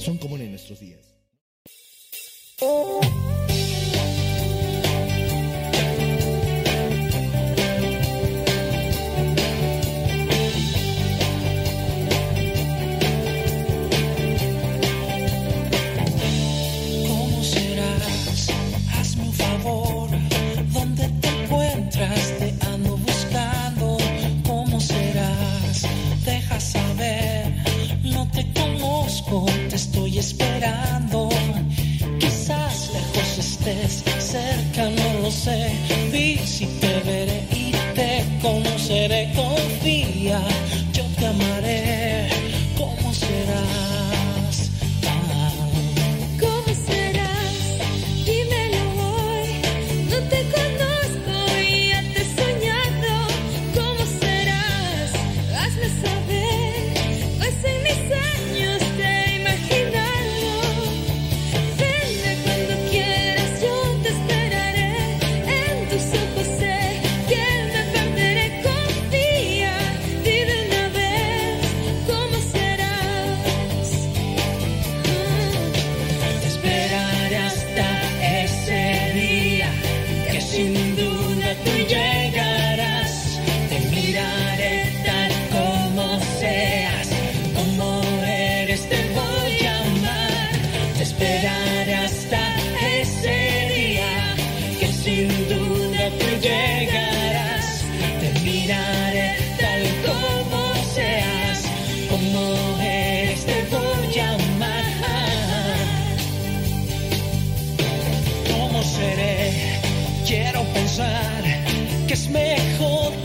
son comunes en nuestros días.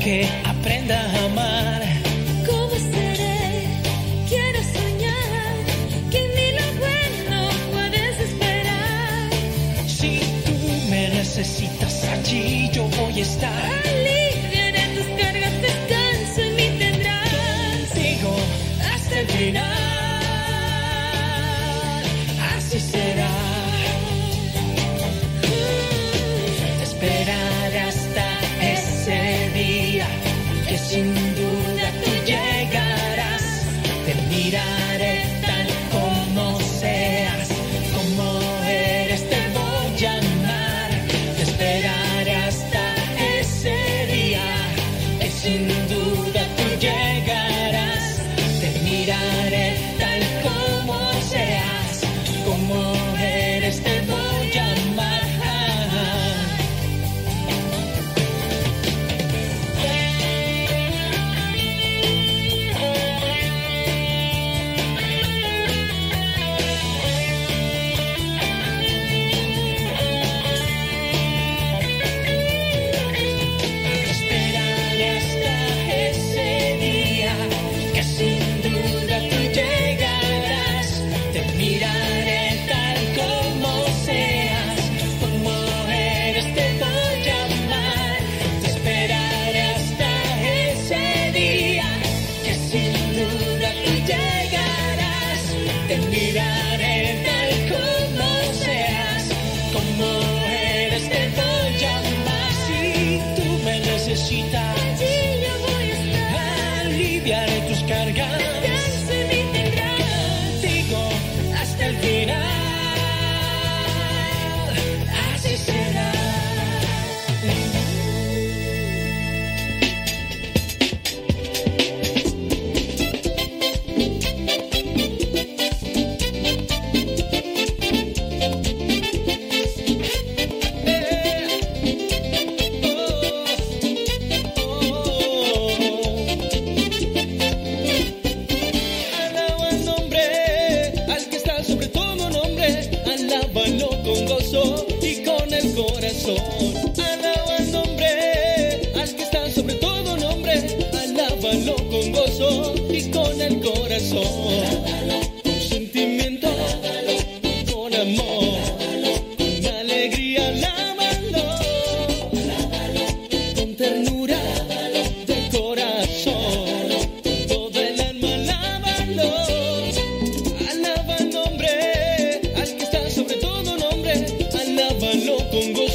Que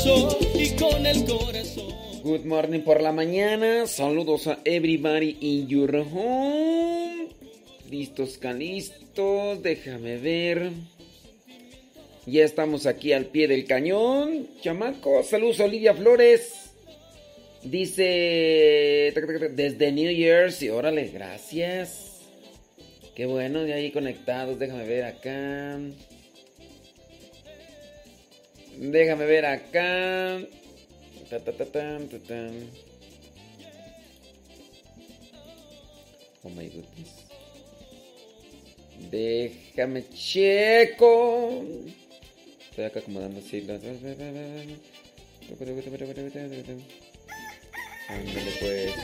y con el corazón. Good morning por la mañana. Saludos a everybody in your home. Listos, calistos. Déjame ver. Ya estamos aquí al pie del cañón. Chamaco, saludos Olivia Flores. Dice desde New Jersey. Órale, gracias. Qué bueno, de ahí conectados. Déjame ver acá. Déjame ver acá. Oh my goodness. Déjame checo. Estoy acá acomodando así. Ándale pues.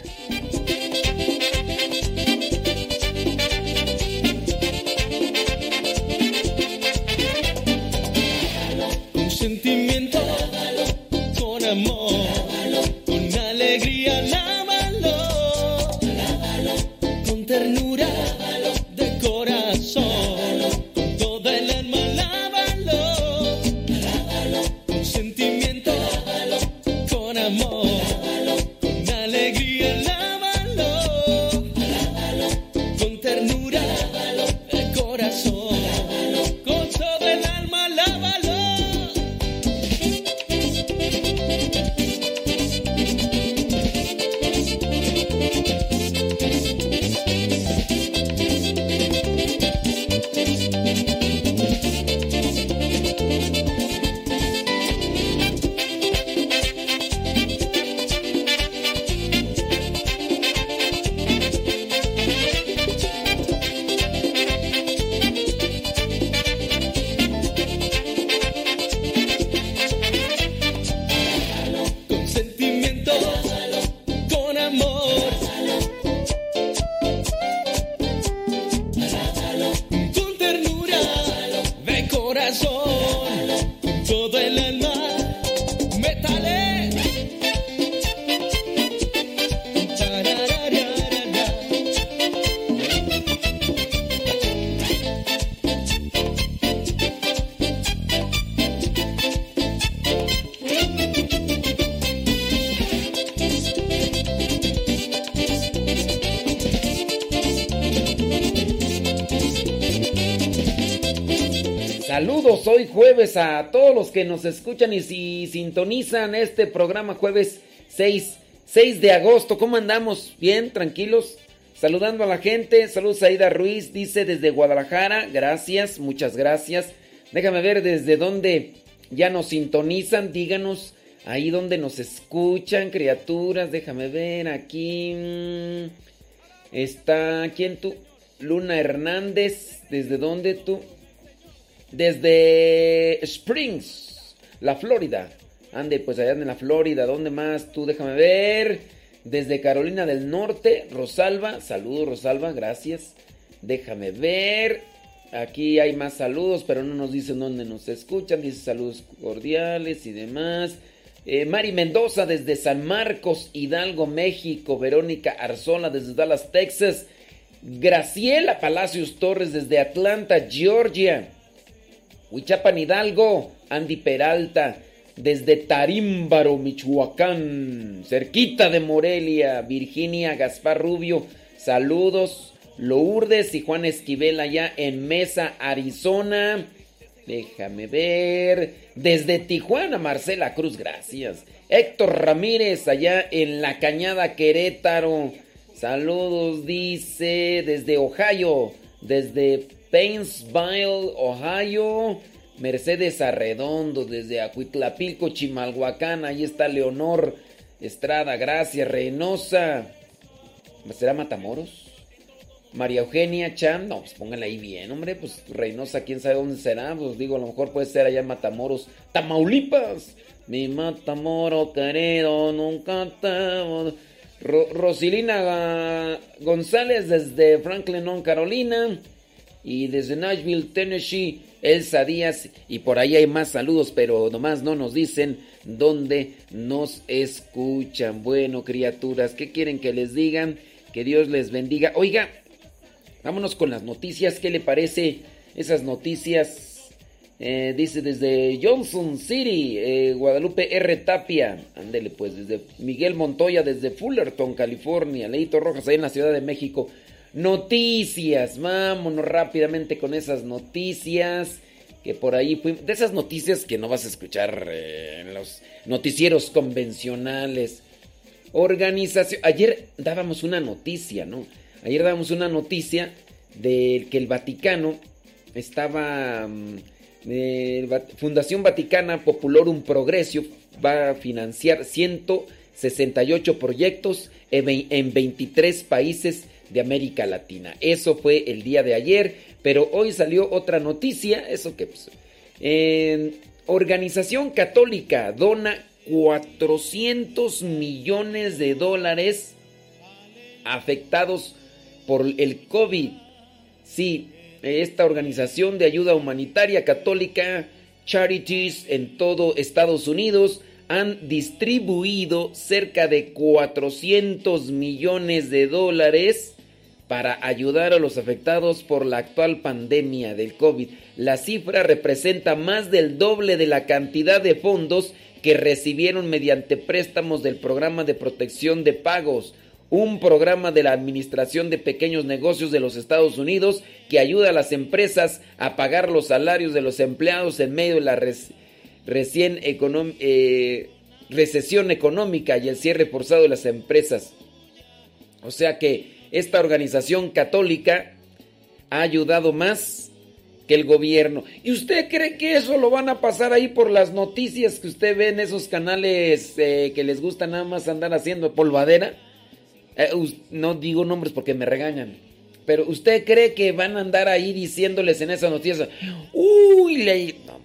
Sentimiento, con amor, con alegría, lávalo, con ternura de corazón, Jueves a todos los que nos escuchan y si sintonizan este programa jueves 6, 6 de agosto. ¿Cómo andamos? ¿Bien? ¿Tranquilos? Saludando a la gente. Saludos a Aida Ruiz, dice desde Guadalajara. Gracias, muchas gracias. Déjame ver desde dónde ya nos sintonizan. Díganos ahí donde nos escuchan, criaturas. Déjame ver aquí. mm, Está, ¿quién tú? Luna Hernández. ¿Desde dónde tú? Desde Springs, la Florida. Ande, pues allá en la Florida. ¿Dónde más? Tú déjame ver. Desde Carolina del Norte, Rosalba. Saludos, Rosalba, gracias. Déjame ver. Aquí hay más saludos, pero no nos dicen dónde nos escuchan. Dice saludos cordiales y demás. Eh, Mari Mendoza desde San Marcos, Hidalgo, México. Verónica Arzola desde Dallas, Texas. Graciela Palacios Torres desde Atlanta, Georgia. Huichapan Hidalgo, Andy Peralta, desde Tarímbaro, Michoacán, cerquita de Morelia, Virginia Gaspar Rubio, saludos, Lourdes y Juan Esquivel allá en Mesa, Arizona. Déjame ver. Desde Tijuana, Marcela Cruz, gracias. Héctor Ramírez allá en La Cañada, Querétaro. Saludos, dice, desde Ohio, desde Painesville, Ohio. Mercedes Arredondo, desde Acuitlapilco, Chimalhuacán. Ahí está Leonor Estrada, gracias. Reynosa. ¿Será Matamoros? María Eugenia Chan, no, pues pónganla ahí bien, hombre, pues Reynosa, quién sabe dónde será, pues digo, a lo mejor puede ser allá en Matamoros, Tamaulipas, mi Matamoro querido, nunca te... Ro- Rosilina González desde Franklin, Carolina, y desde Nashville, Tennessee, Elsa Díaz, y por ahí hay más saludos, pero nomás no nos dicen dónde nos escuchan. Bueno, criaturas, ¿qué quieren que les digan? Que Dios les bendiga. Oiga, Vámonos con las noticias. ¿Qué le parece esas noticias? Eh, dice desde Johnson City, eh, Guadalupe R. Tapia. Ándele pues, desde Miguel Montoya, desde Fullerton, California. Leito Rojas, ahí en la Ciudad de México. Noticias, vámonos rápidamente con esas noticias que por ahí de esas noticias que no vas a escuchar eh, en los noticieros convencionales. Organización, ayer dábamos una noticia, ¿no? Ayer dábamos una noticia de que el Vaticano estaba mm, Fundación Vaticana Populorum Progressio va a financiar 168 proyectos en 23 países de América Latina. Eso fue el día de ayer, pero hoy salió otra noticia, eso que pues, Organización Católica dona 400 millones de dólares afectados por el COVID. Sí, esta organización de ayuda humanitaria católica, Charities en todo Estados Unidos, han distribuido cerca de 400 millones de dólares para ayudar a los afectados por la actual pandemia del COVID. La cifra representa más del doble de la cantidad de fondos que recibieron mediante préstamos del programa de protección de pagos, un programa de la Administración de Pequeños Negocios de los Estados Unidos que ayuda a las empresas a pagar los salarios de los empleados en medio de la recién eh, recesión económica y el cierre forzado de las empresas. O sea que esta organización católica ha ayudado más que el gobierno. ¿Y usted cree que eso lo van a pasar ahí por las noticias que usted ve en esos canales eh, que les gusta nada más andar haciendo polvadera? Eh, no digo nombres porque me regañan. Pero usted cree que van a andar ahí diciéndoles en esa noticia, uy, le... No,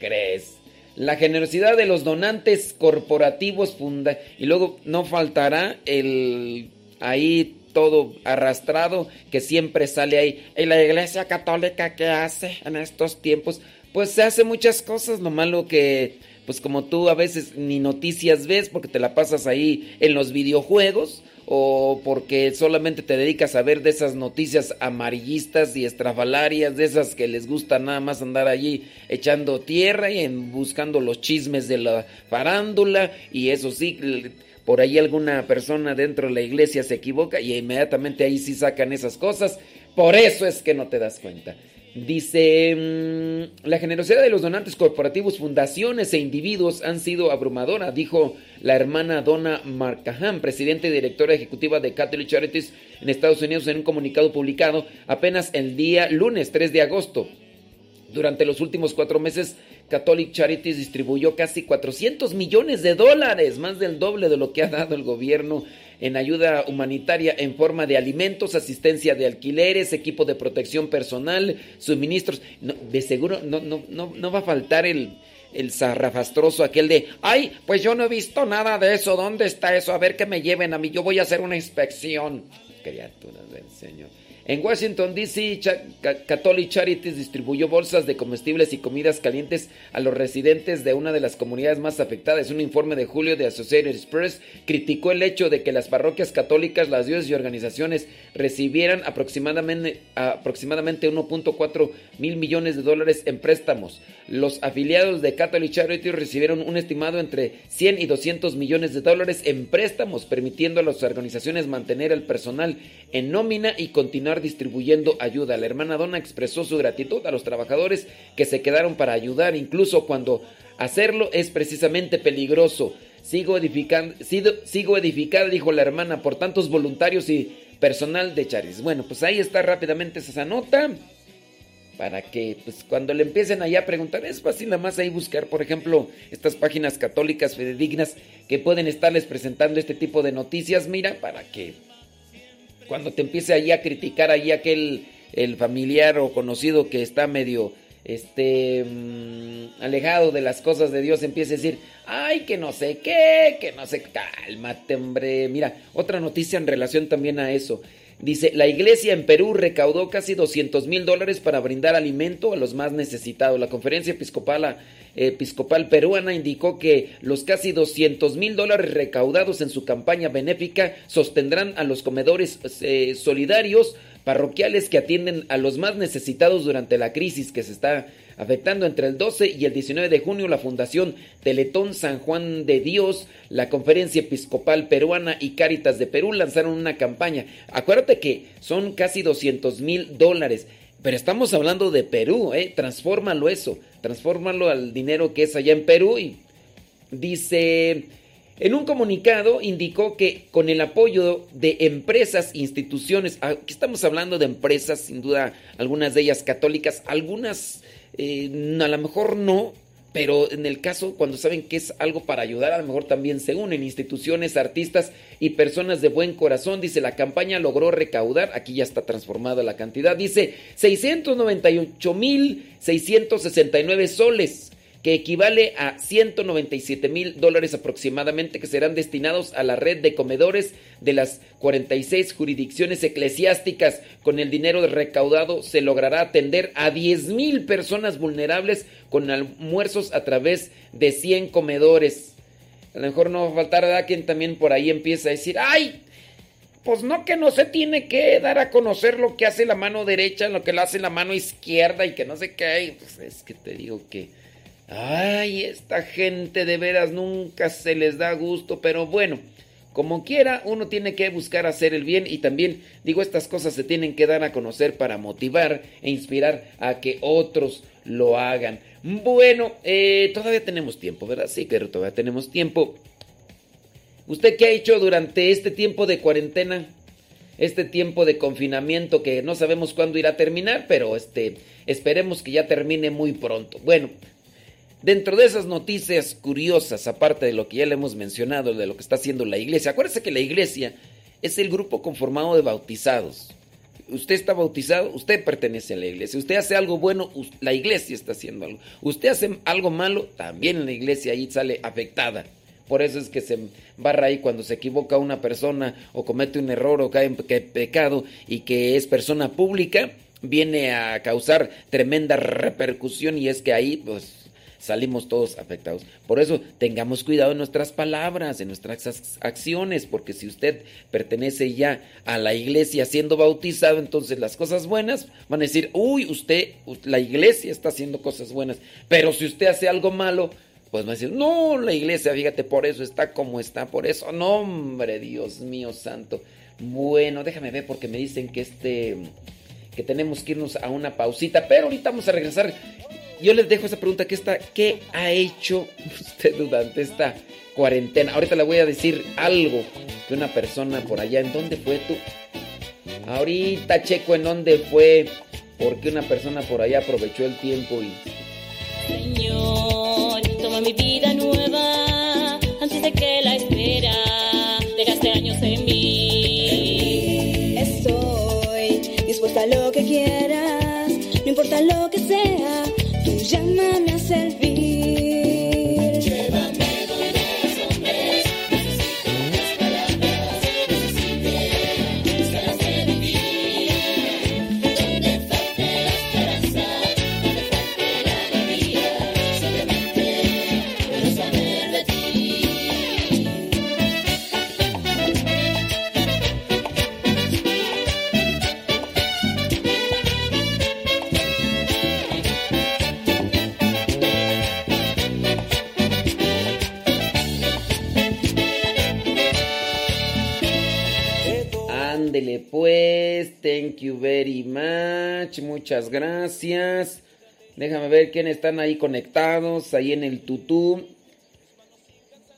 crees. La generosidad de los donantes corporativos funda... Y luego no faltará el ahí todo arrastrado que siempre sale ahí. Y la iglesia católica que hace en estos tiempos, pues se hace muchas cosas, lo malo que, pues como tú a veces ni noticias ves porque te la pasas ahí en los videojuegos o porque solamente te dedicas a ver de esas noticias amarillistas y estrafalarias, de esas que les gusta nada más andar allí echando tierra y buscando los chismes de la farándula y eso sí por ahí alguna persona dentro de la iglesia se equivoca y inmediatamente ahí sí sacan esas cosas. Por eso es que no te das cuenta. Dice, mm, la generosidad de los donantes corporativos, fundaciones e individuos han sido abrumadora, dijo la hermana Donna Marcahan, presidenta y directora ejecutiva de Catholic Charities en Estados Unidos, en un comunicado publicado apenas el día lunes 3 de agosto. Durante los últimos cuatro meses, Catholic Charities distribuyó casi 400 millones de dólares, más del doble de lo que ha dado el gobierno en ayuda humanitaria en forma de alimentos, asistencia de alquileres, equipo de protección personal, suministros. de seguro no, no, no, no va a faltar el, el zarrafastroso aquel de, ay, pues yo no he visto nada de eso, ¿dónde está eso? A ver que me lleven a mí, yo voy a hacer una inspección. Criaturas del Señor. En Washington, D.C., Catholic Charities distribuyó bolsas de comestibles y comidas calientes a los residentes de una de las comunidades más afectadas. Un informe de julio de Associated Press criticó el hecho de que las parroquias católicas, las dioses y organizaciones recibieran aproximadamente, aproximadamente 1.4 mil millones de dólares en préstamos. Los afiliados de Catholic Charities recibieron un estimado entre 100 y 200 millones de dólares en préstamos, permitiendo a las organizaciones mantener el personal en nómina y continuar distribuyendo ayuda. La hermana Donna expresó su gratitud a los trabajadores que se quedaron para ayudar, incluso cuando hacerlo es precisamente peligroso. Sigo edificando, sigo, edificada, dijo la hermana, por tantos voluntarios y personal de Charis. Bueno, pues ahí está rápidamente esa nota. Para que, pues, cuando le empiecen allá a preguntar, es fácil nada más ahí buscar, por ejemplo, estas páginas católicas fidedignas que pueden estarles presentando este tipo de noticias, mira, para que cuando te empiece ahí a criticar ahí aquel el familiar o conocido que está medio este mm, alejado de las cosas de Dios empiece a decir, ay, que no sé qué, que no sé, cálmate, hombre. Mira, otra noticia en relación también a eso. Dice, la iglesia en Perú recaudó casi 200 mil dólares para brindar alimento a los más necesitados. La conferencia episcopal, episcopal peruana indicó que los casi 200 mil dólares recaudados en su campaña benéfica sostendrán a los comedores eh, solidarios parroquiales que atienden a los más necesitados durante la crisis que se está afectando entre el 12 y el 19 de junio la Fundación Teletón San Juan de Dios, la Conferencia Episcopal Peruana y Cáritas de Perú lanzaron una campaña. Acuérdate que son casi 200 mil dólares. Pero estamos hablando de Perú, ¿eh? Transfórmalo eso, transfórmalo al dinero que es allá en Perú y dice, en un comunicado indicó que con el apoyo de empresas, instituciones, aquí estamos hablando de empresas, sin duda, algunas de ellas católicas, algunas eh, a lo mejor no, pero en el caso cuando saben que es algo para ayudar, a lo mejor también se unen instituciones, artistas y personas de buen corazón. Dice, la campaña logró recaudar, aquí ya está transformada la cantidad, dice 698.669 soles que equivale a 197 mil dólares aproximadamente que serán destinados a la red de comedores de las 46 jurisdicciones eclesiásticas. Con el dinero recaudado se logrará atender a 10 mil personas vulnerables con almuerzos a través de 100 comedores. A lo mejor no va a faltar a quien también por ahí empieza a decir, ¡ay! Pues no que no se tiene que dar a conocer lo que hace la mano derecha, lo que lo hace la mano izquierda y que no sé qué. Pues es que te digo que Ay, esta gente de veras nunca se les da gusto, pero bueno, como quiera, uno tiene que buscar hacer el bien y también, digo, estas cosas se tienen que dar a conocer para motivar e inspirar a que otros lo hagan. Bueno, eh, todavía tenemos tiempo, ¿verdad? Sí, pero todavía tenemos tiempo. ¿Usted qué ha hecho durante este tiempo de cuarentena? Este tiempo de confinamiento que no sabemos cuándo irá a terminar, pero este, esperemos que ya termine muy pronto. Bueno, Dentro de esas noticias curiosas, aparte de lo que ya le hemos mencionado, de lo que está haciendo la iglesia, acuérdese que la iglesia es el grupo conformado de bautizados. Usted está bautizado, usted pertenece a la iglesia. Usted hace algo bueno, la iglesia está haciendo algo. Usted hace algo malo, también la iglesia ahí sale afectada. Por eso es que se barra ahí cuando se equivoca una persona o comete un error o cae en pecado y que es persona pública, viene a causar tremenda repercusión y es que ahí pues salimos todos afectados. Por eso tengamos cuidado en nuestras palabras, en nuestras acciones, porque si usted pertenece ya a la iglesia siendo bautizado, entonces las cosas buenas van a decir, uy, usted, la iglesia está haciendo cosas buenas, pero si usted hace algo malo, pues va a decir, no, la iglesia, fíjate, por eso está como está, por eso, no, hombre, Dios mío santo. Bueno, déjame ver porque me dicen que este que tenemos que irnos a una pausita, pero ahorita vamos a regresar yo les dejo esa pregunta que está, ¿qué ha hecho usted durante esta cuarentena? Ahorita le voy a decir algo que una persona por allá, ¿en dónde fue tú? Ahorita checo en dónde fue, porque una persona por allá aprovechó el tiempo y... Señor, toma mi vida nueva antes de que la espera dejaste años en mí. Estoy dispuesta a lo que quieras, no importa lo que sea llámame a servir. Pues, thank you very much, muchas gracias. Déjame ver quiénes están ahí conectados, ahí en el tutú.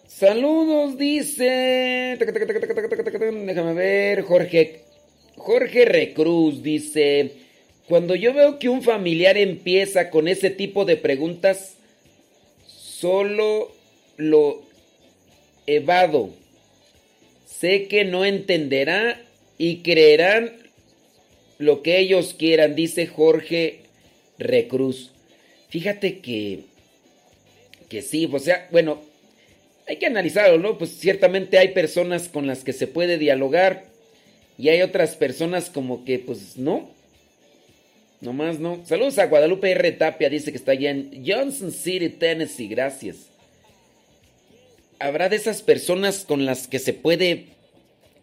Saludos, dice. Déjame ver, Jorge. Jorge Recruz dice, cuando yo veo que un familiar empieza con ese tipo de preguntas, solo lo evado. Sé que no entenderá y creerán lo que ellos quieran, dice Jorge Recruz. Fíjate que, que sí, o sea, bueno, hay que analizarlo, ¿no? Pues ciertamente hay personas con las que se puede dialogar y hay otras personas como que, pues no, nomás no. Saludos a Guadalupe R. Tapia, dice que está allá en Johnson City, Tennessee, gracias. Habrá de esas personas con las que se puede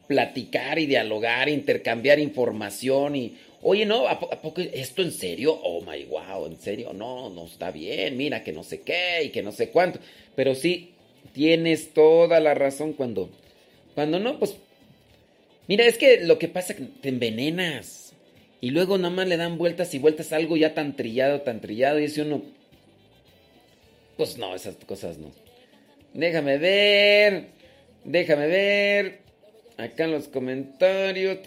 platicar y dialogar, intercambiar información y, oye, no, ¿a, poco esto en serio? Oh my wow, en serio, no, no está bien, mira que no sé qué y que no sé cuánto. Pero sí, tienes toda la razón cuando, cuando no, pues, mira, es que lo que pasa es que te envenenas y luego nada más le dan vueltas y vueltas algo ya tan trillado, tan trillado y dice uno, pues no, esas cosas no. Déjame ver, déjame ver. Acá en los comentarios.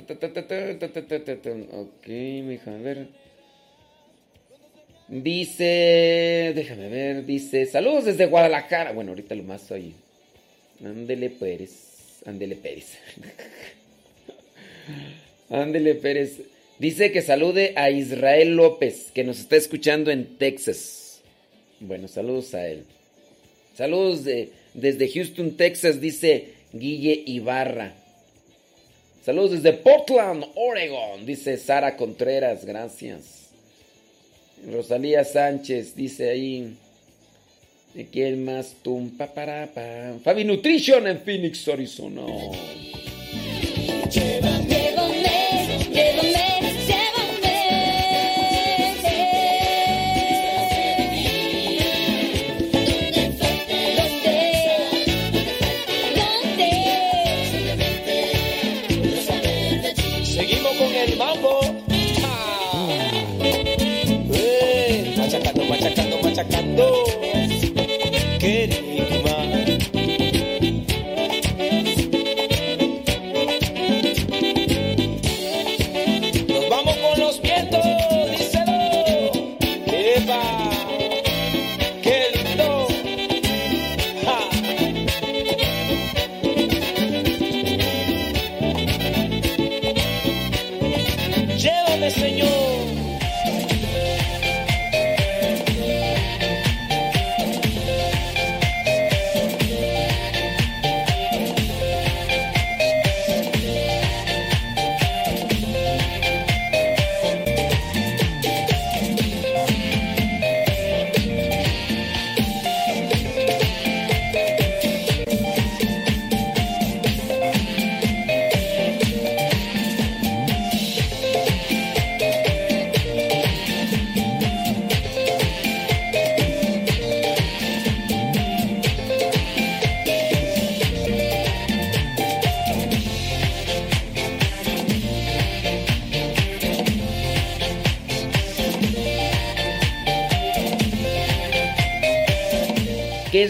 Ok, déjame ver. Dice, déjame ver, dice, saludos desde Guadalajara. Bueno, ahorita lo más soy. Ándele Pérez. Ándele Pérez. Ándele Pérez. Dice que salude a Israel López, que nos está escuchando en Texas. Bueno, saludos a él. Saludos desde Houston, Texas, dice Guille Ibarra. Saludos desde Portland, Oregon, dice Sara Contreras, gracias. Rosalía Sánchez dice ahí. ¿Quién más? Tumpa para Fabi Nutrition en Phoenix, Arizona.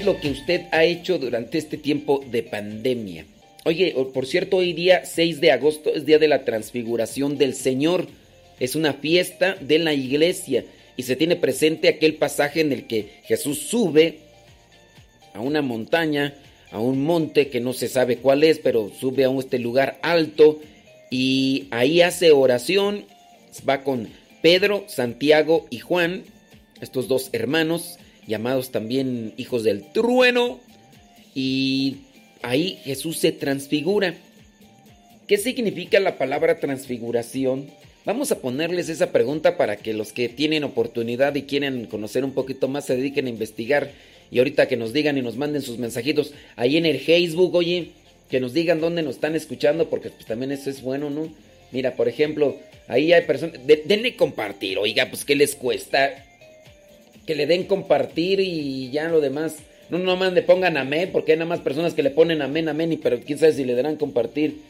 Lo que usted ha hecho durante este tiempo de pandemia? Oye, por cierto, hoy día 6 de agosto es día de la transfiguración del Señor. Es una fiesta de la iglesia y se tiene presente aquel pasaje en el que Jesús sube a una montaña, a un monte que no se sabe cuál es, pero sube a este lugar alto y ahí hace oración, va con Pedro, Santiago y Juan, estos dos hermanos, llamados también hijos del trueno. Y ahí Jesús se transfigura. ¿Qué significa la palabra transfiguración? Vamos a ponerles esa pregunta para que los que tienen oportunidad y quieren conocer un poquito más se dediquen a investigar. Y ahorita que nos digan y nos manden sus mensajitos ahí en el Facebook, oye, que nos digan dónde nos están escuchando, porque pues también eso es bueno, ¿no? Mira, por ejemplo, ahí hay personas, denle compartir, oiga, pues ¿qué les cuesta? Que le den compartir y ya lo demás. No nomás le pongan amén, porque hay nada más personas que le ponen amén, amén, y pero quién sabe si le darán compartir.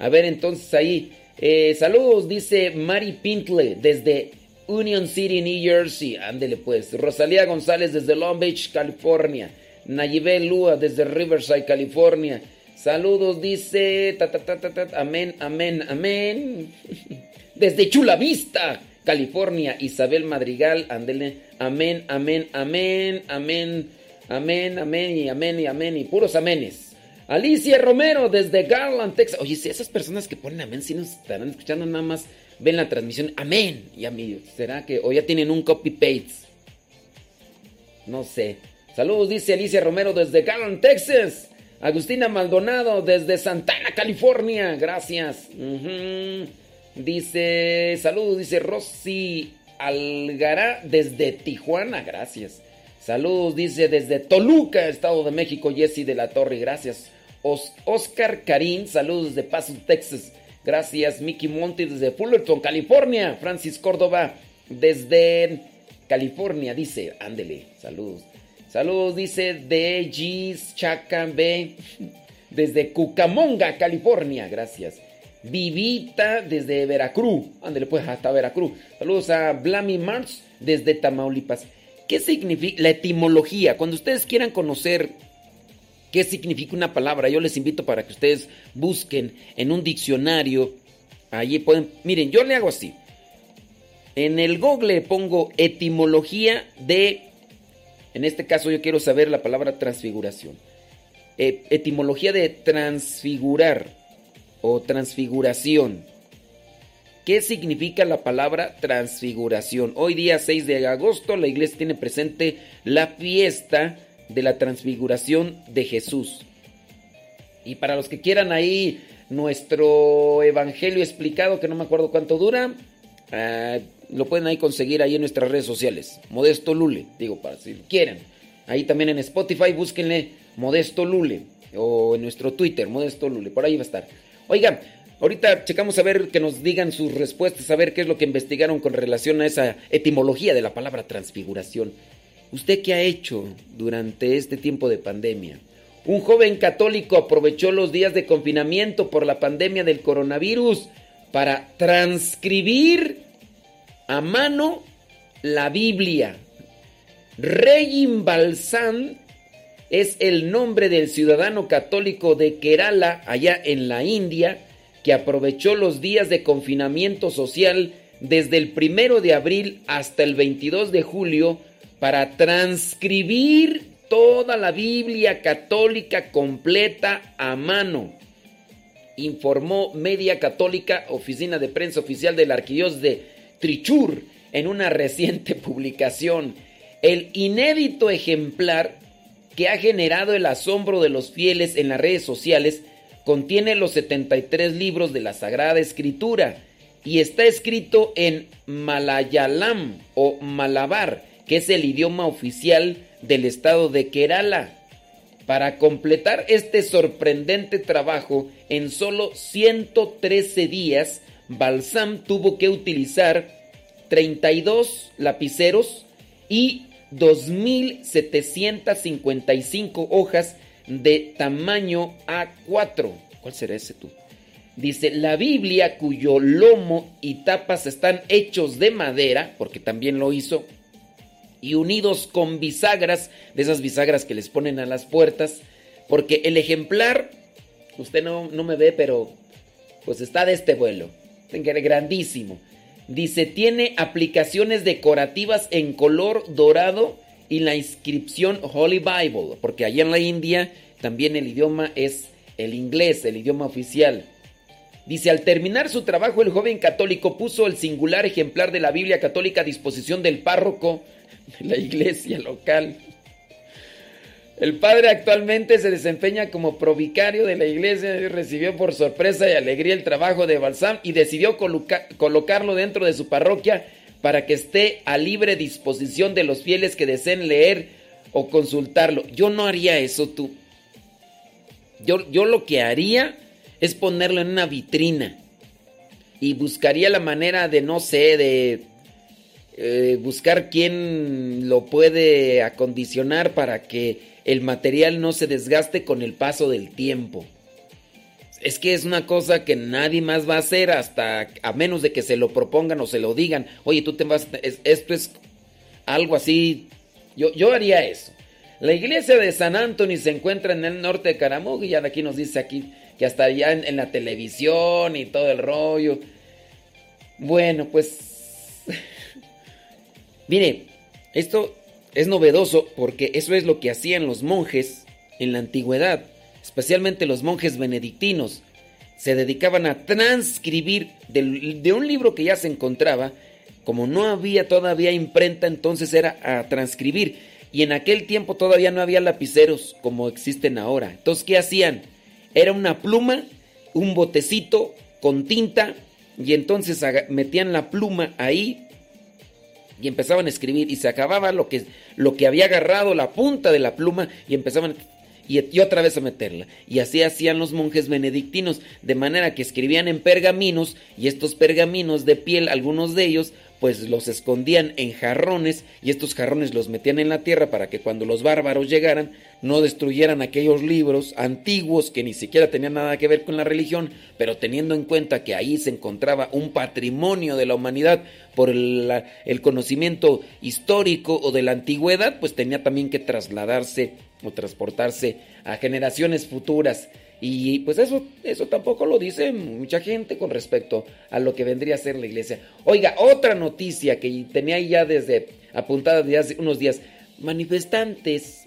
A ver, entonces ahí. Eh, saludos, dice Mari Pintle desde Union City, New Jersey. Ándele pues. Rosalía González desde Long Beach, California. Nayibel Lua desde Riverside, California. Saludos, dice. Ta, ta, ta, amén, amén, amén. Desde Chula Vista, California, Isabel Madrigal, andele, amén, amén, amén, amén, amén, amén y amén y amén y puros amenes. Alicia Romero desde Garland, Texas. Oye, si esas personas que ponen amén, si nos estarán escuchando nada más, ven la transmisión, amén. Y a mí, ¿será que o ya tienen un copy paste? No sé. Saludos, dice Alicia Romero desde Garland, Texas. Agustina Maldonado desde Santana, California. Gracias. Dice, saludos, dice Rosy Algará desde Tijuana, gracias. Saludos, dice desde Toluca, Estado de México, Jessy de la Torre, gracias. Oscar Karim, saludos de Paso, Texas. Gracias, Mickey Monty desde Fullerton, California. Francis Córdoba desde California, dice, ándele, saludos. Saludos, dice de Gis B desde Cucamonga, California. Gracias. Vivita desde Veracruz. Ándele pues hasta Veracruz. Saludos a Blammy Mars desde Tamaulipas. ¿Qué significa la etimología? Cuando ustedes quieran conocer qué significa una palabra, yo les invito para que ustedes busquen en un diccionario. Allí pueden, miren, yo le hago así. En el Google pongo etimología de, en este caso yo quiero saber la palabra transfiguración. E, etimología de transfigurar o transfiguración. ¿Qué significa la palabra transfiguración? Hoy día 6 de agosto la iglesia tiene presente la fiesta de la transfiguración de Jesús. Y para los que quieran ahí nuestro evangelio explicado, que no me acuerdo cuánto dura, ah, lo pueden ahí conseguir ahí en nuestras redes sociales. Modesto Lule, digo, para si quieren. Ahí también en Spotify búsquenle Modesto Lule o en nuestro Twitter, Modesto Lule, por ahí va a estar. Oigan, ahorita checamos a ver que nos digan sus respuestas, a ver qué es lo que investigaron con relación a esa etimología de la palabra transfiguración. ¿Usted qué ha hecho durante este tiempo de pandemia? Un joven católico aprovechó los días de confinamiento por la pandemia del coronavirus para transcribir a mano la Biblia. Regin Balsán es el nombre del ciudadano católico de Kerala, allá en la India, que aprovechó los días de confinamiento social desde el primero de abril hasta el 22 de julio para transcribir toda la Biblia católica completa a mano. Informó Media Católica, oficina de prensa oficial del arquidiócesis de Trichur, en una reciente publicación. El inédito ejemplar que ha generado el asombro de los fieles en las redes sociales contiene los 73 libros de la Sagrada Escritura y está escrito en Malayalam o Malabar, que es el idioma oficial del estado de Kerala. Para completar este sorprendente trabajo, en solo 113 días, Balsam tuvo que utilizar 32 lapiceros y 2.755 hojas de tamaño A4. ¿Cuál será ese tú? Dice, la Biblia cuyo lomo y tapas están hechos de madera, porque también lo hizo, y unidos con bisagras, de esas bisagras que les ponen a las puertas, porque el ejemplar, usted no, no me ve, pero pues está de este vuelo, grandísimo. Dice, tiene aplicaciones decorativas en color dorado y la inscripción Holy Bible, porque allá en la India también el idioma es el inglés, el idioma oficial. Dice, al terminar su trabajo, el joven católico puso el singular ejemplar de la Biblia católica a disposición del párroco de la iglesia local. El padre actualmente se desempeña como provicario de la iglesia y recibió por sorpresa y alegría el trabajo de Balsam y decidió colocarlo dentro de su parroquia para que esté a libre disposición de los fieles que deseen leer o consultarlo. Yo no haría eso tú. Yo, yo lo que haría es ponerlo en una vitrina y buscaría la manera de, no sé, de eh, buscar quién lo puede acondicionar para que el material no se desgaste con el paso del tiempo. Es que es una cosa que nadie más va a hacer hasta a menos de que se lo propongan o se lo digan. Oye, tú te vas, esto es algo así. Yo, yo haría eso. La iglesia de San Antonio se encuentra en el norte de Caramuga y ya de aquí nos dice aquí que hasta allá en la televisión y todo el rollo. Bueno, pues Mire, esto es novedoso porque eso es lo que hacían los monjes en la antigüedad, especialmente los monjes benedictinos. Se dedicaban a transcribir de, un libro que ya se encontraba, como no había todavía imprenta, entonces era a transcribir. Y en aquel tiempo todavía no había lapiceros como existen ahora. Entonces, ¿qué hacían? Era una pluma, un botecito con tinta, y entonces metían la pluma ahí y empezaban a escribir y se acababa lo que, lo que había agarrado la punta de la pluma y empezaban y, otra vez a meterla. Y así hacían los monjes benedictinos, de manera que escribían en pergaminos y estos pergaminos de piel, algunos de ellos, pues los escondían en jarrones y estos jarrones los metían en la tierra para que cuando los bárbaros llegaran no destruyeran aquellos libros antiguos que ni siquiera tenían nada que ver con la religión, pero teniendo en cuenta que ahí se encontraba un patrimonio de la humanidad por el, conocimiento histórico o de la antigüedad, pues tenía también que trasladarse o transportarse a generaciones futuras. Y pues eso, eso tampoco lo dice mucha gente con respecto a lo que vendría a ser la iglesia. Oiga, otra noticia que tenía ya desde apuntada desde hace unos días. Manifestantes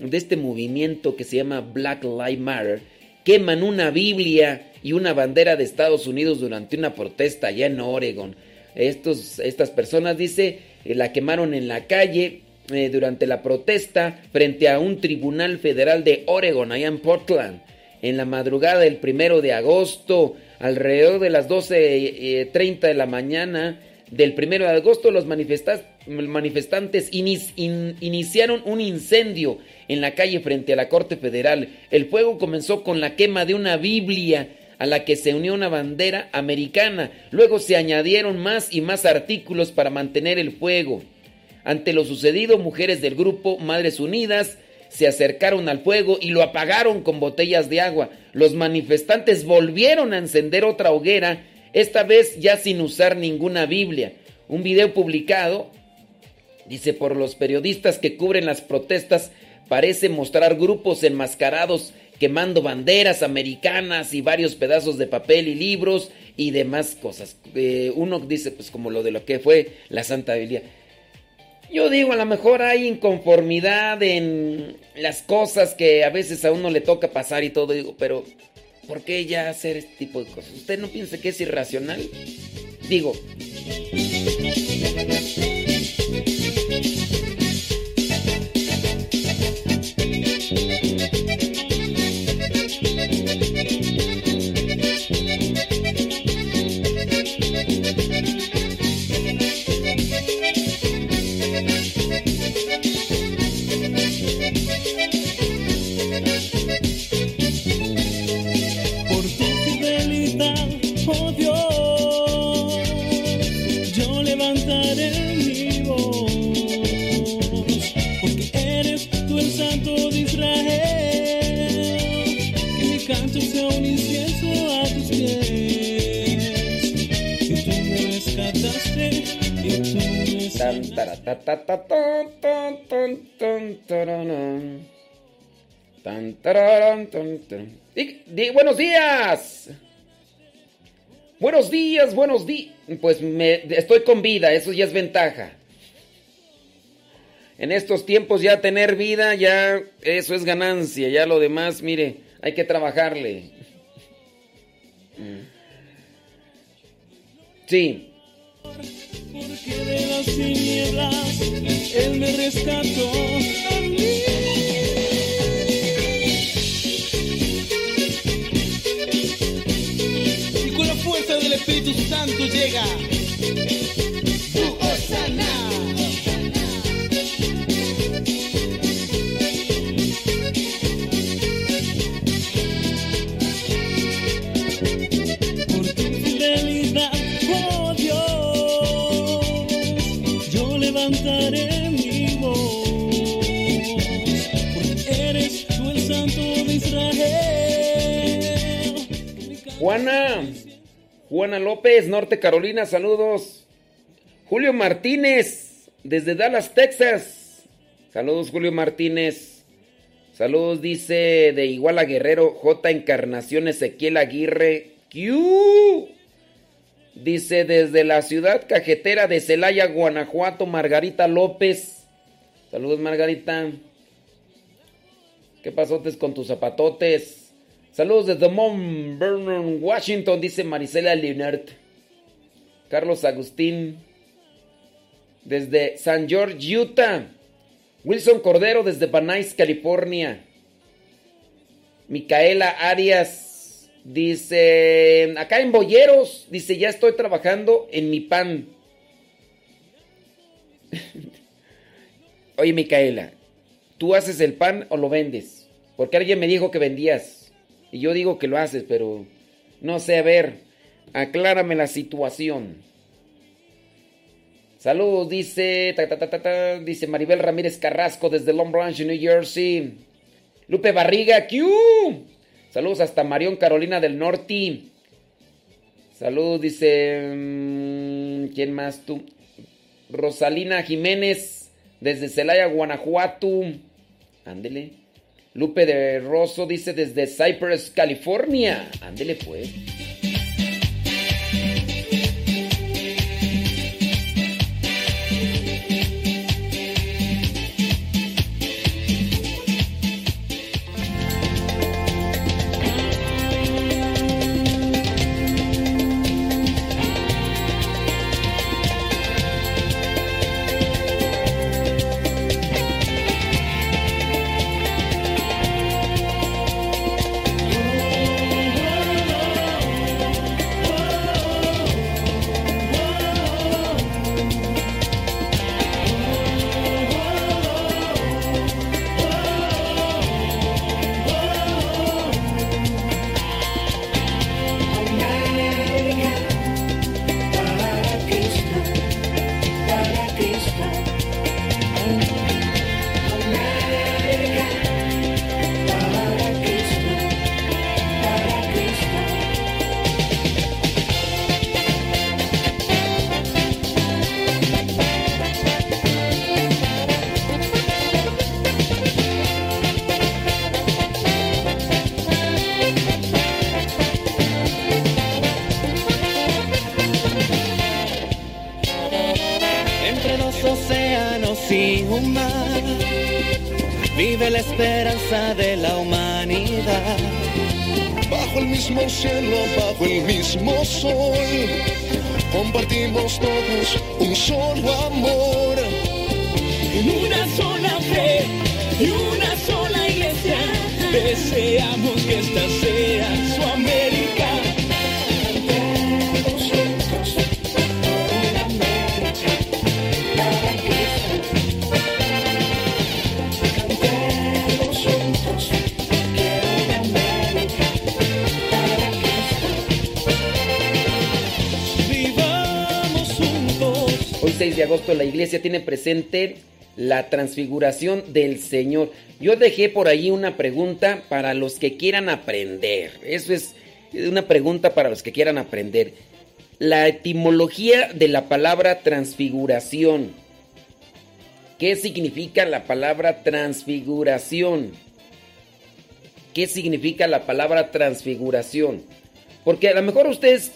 de este movimiento que se llama Black Lives Matter queman una Biblia y una bandera de Estados Unidos durante una protesta allá en Oregon. Estos, estas personas, dice, eh, la quemaron en la calle eh, durante la protesta frente a un tribunal federal de Oregon, allá en Portland, en la madrugada del primero de agosto, alrededor de las 12.30 eh, de la mañana del primero de agosto, los manifestantes iniciaron un incendio en la calle frente a la Corte Federal. El fuego comenzó con la quema de una Biblia a la que se unió una bandera americana. Luego se añadieron más y más artículos para mantener el fuego. Ante lo sucedido, mujeres del grupo Madres Unidas se acercaron al fuego y lo apagaron con botellas de agua. Los manifestantes volvieron a encender otra hoguera, esta vez ya sin usar ninguna Biblia. Un video publicado, dice por los periodistas que cubren las protestas, parece mostrar grupos enmascarados quemando banderas americanas y varios pedazos de papel y libros y demás cosas. Eh, uno dice, pues como lo de lo que fue la Santa Biblia. Yo digo, a lo mejor hay inconformidad en las cosas que a veces a uno le toca pasar y todo, digo, pero ¿por qué ya hacer este tipo de cosas? ¿Usted no piensa que es irracional? Digo. Buenos días. Buenos días, buenos días. Pues me, estoy con vida, eso ya es ventaja. En estos tiempos ya tener vida, ya eso es ganancia, ya lo demás, mire, hay que trabajarle. Sí. Porque de las tinieblas Él me rescató a mí. Y con la fuerza del Espíritu Santo llega. Juana, Juana López, Norte Carolina, saludos. Julio Martínez, desde Dallas, Texas. Saludos, Julio Martínez. Saludos, dice de Iguala Guerrero, J. Encarnación Ezequiel Aguirre. Q. Dice desde la ciudad cajetera de Celaya, Guanajuato, Margarita López. Saludos, Margarita. ¿Qué pasotes con tus zapatotes? Saludos desde Mount Vernon, Washington, dice Marisela Leonard. Carlos Agustín. Desde San George, Utah. Wilson Cordero desde Banais, California. Micaela Arias dice, acá en Boyeros, dice, ya estoy trabajando en mi pan. Oye, Micaela, ¿tú haces el pan o lo vendes? Porque alguien me dijo que vendías. Y yo digo que lo haces, pero no sé, a ver, aclárame la situación. Saludos, dice, dice Maribel Ramírez Carrasco desde Long Branch, New Jersey. Lupe Barriga, Q. Saludos hasta Marión, Carolina del Norte. Saludos, dice. Mm, ¿Quién más tú? Rosalina Jiménez desde Celaya, Guanajuato. Ándele. Lupe de Rosso dice desde Cypress, California. Ándele pues. 说 iglesia tiene presente la transfiguración del Señor. Yo dejé por ahí una pregunta para los que quieran aprender. Eso es una pregunta para los que quieran aprender. La etimología de la palabra transfiguración. ¿Qué significa la palabra transfiguración? ¿Qué significa la palabra transfiguración? Porque a lo mejor ustedes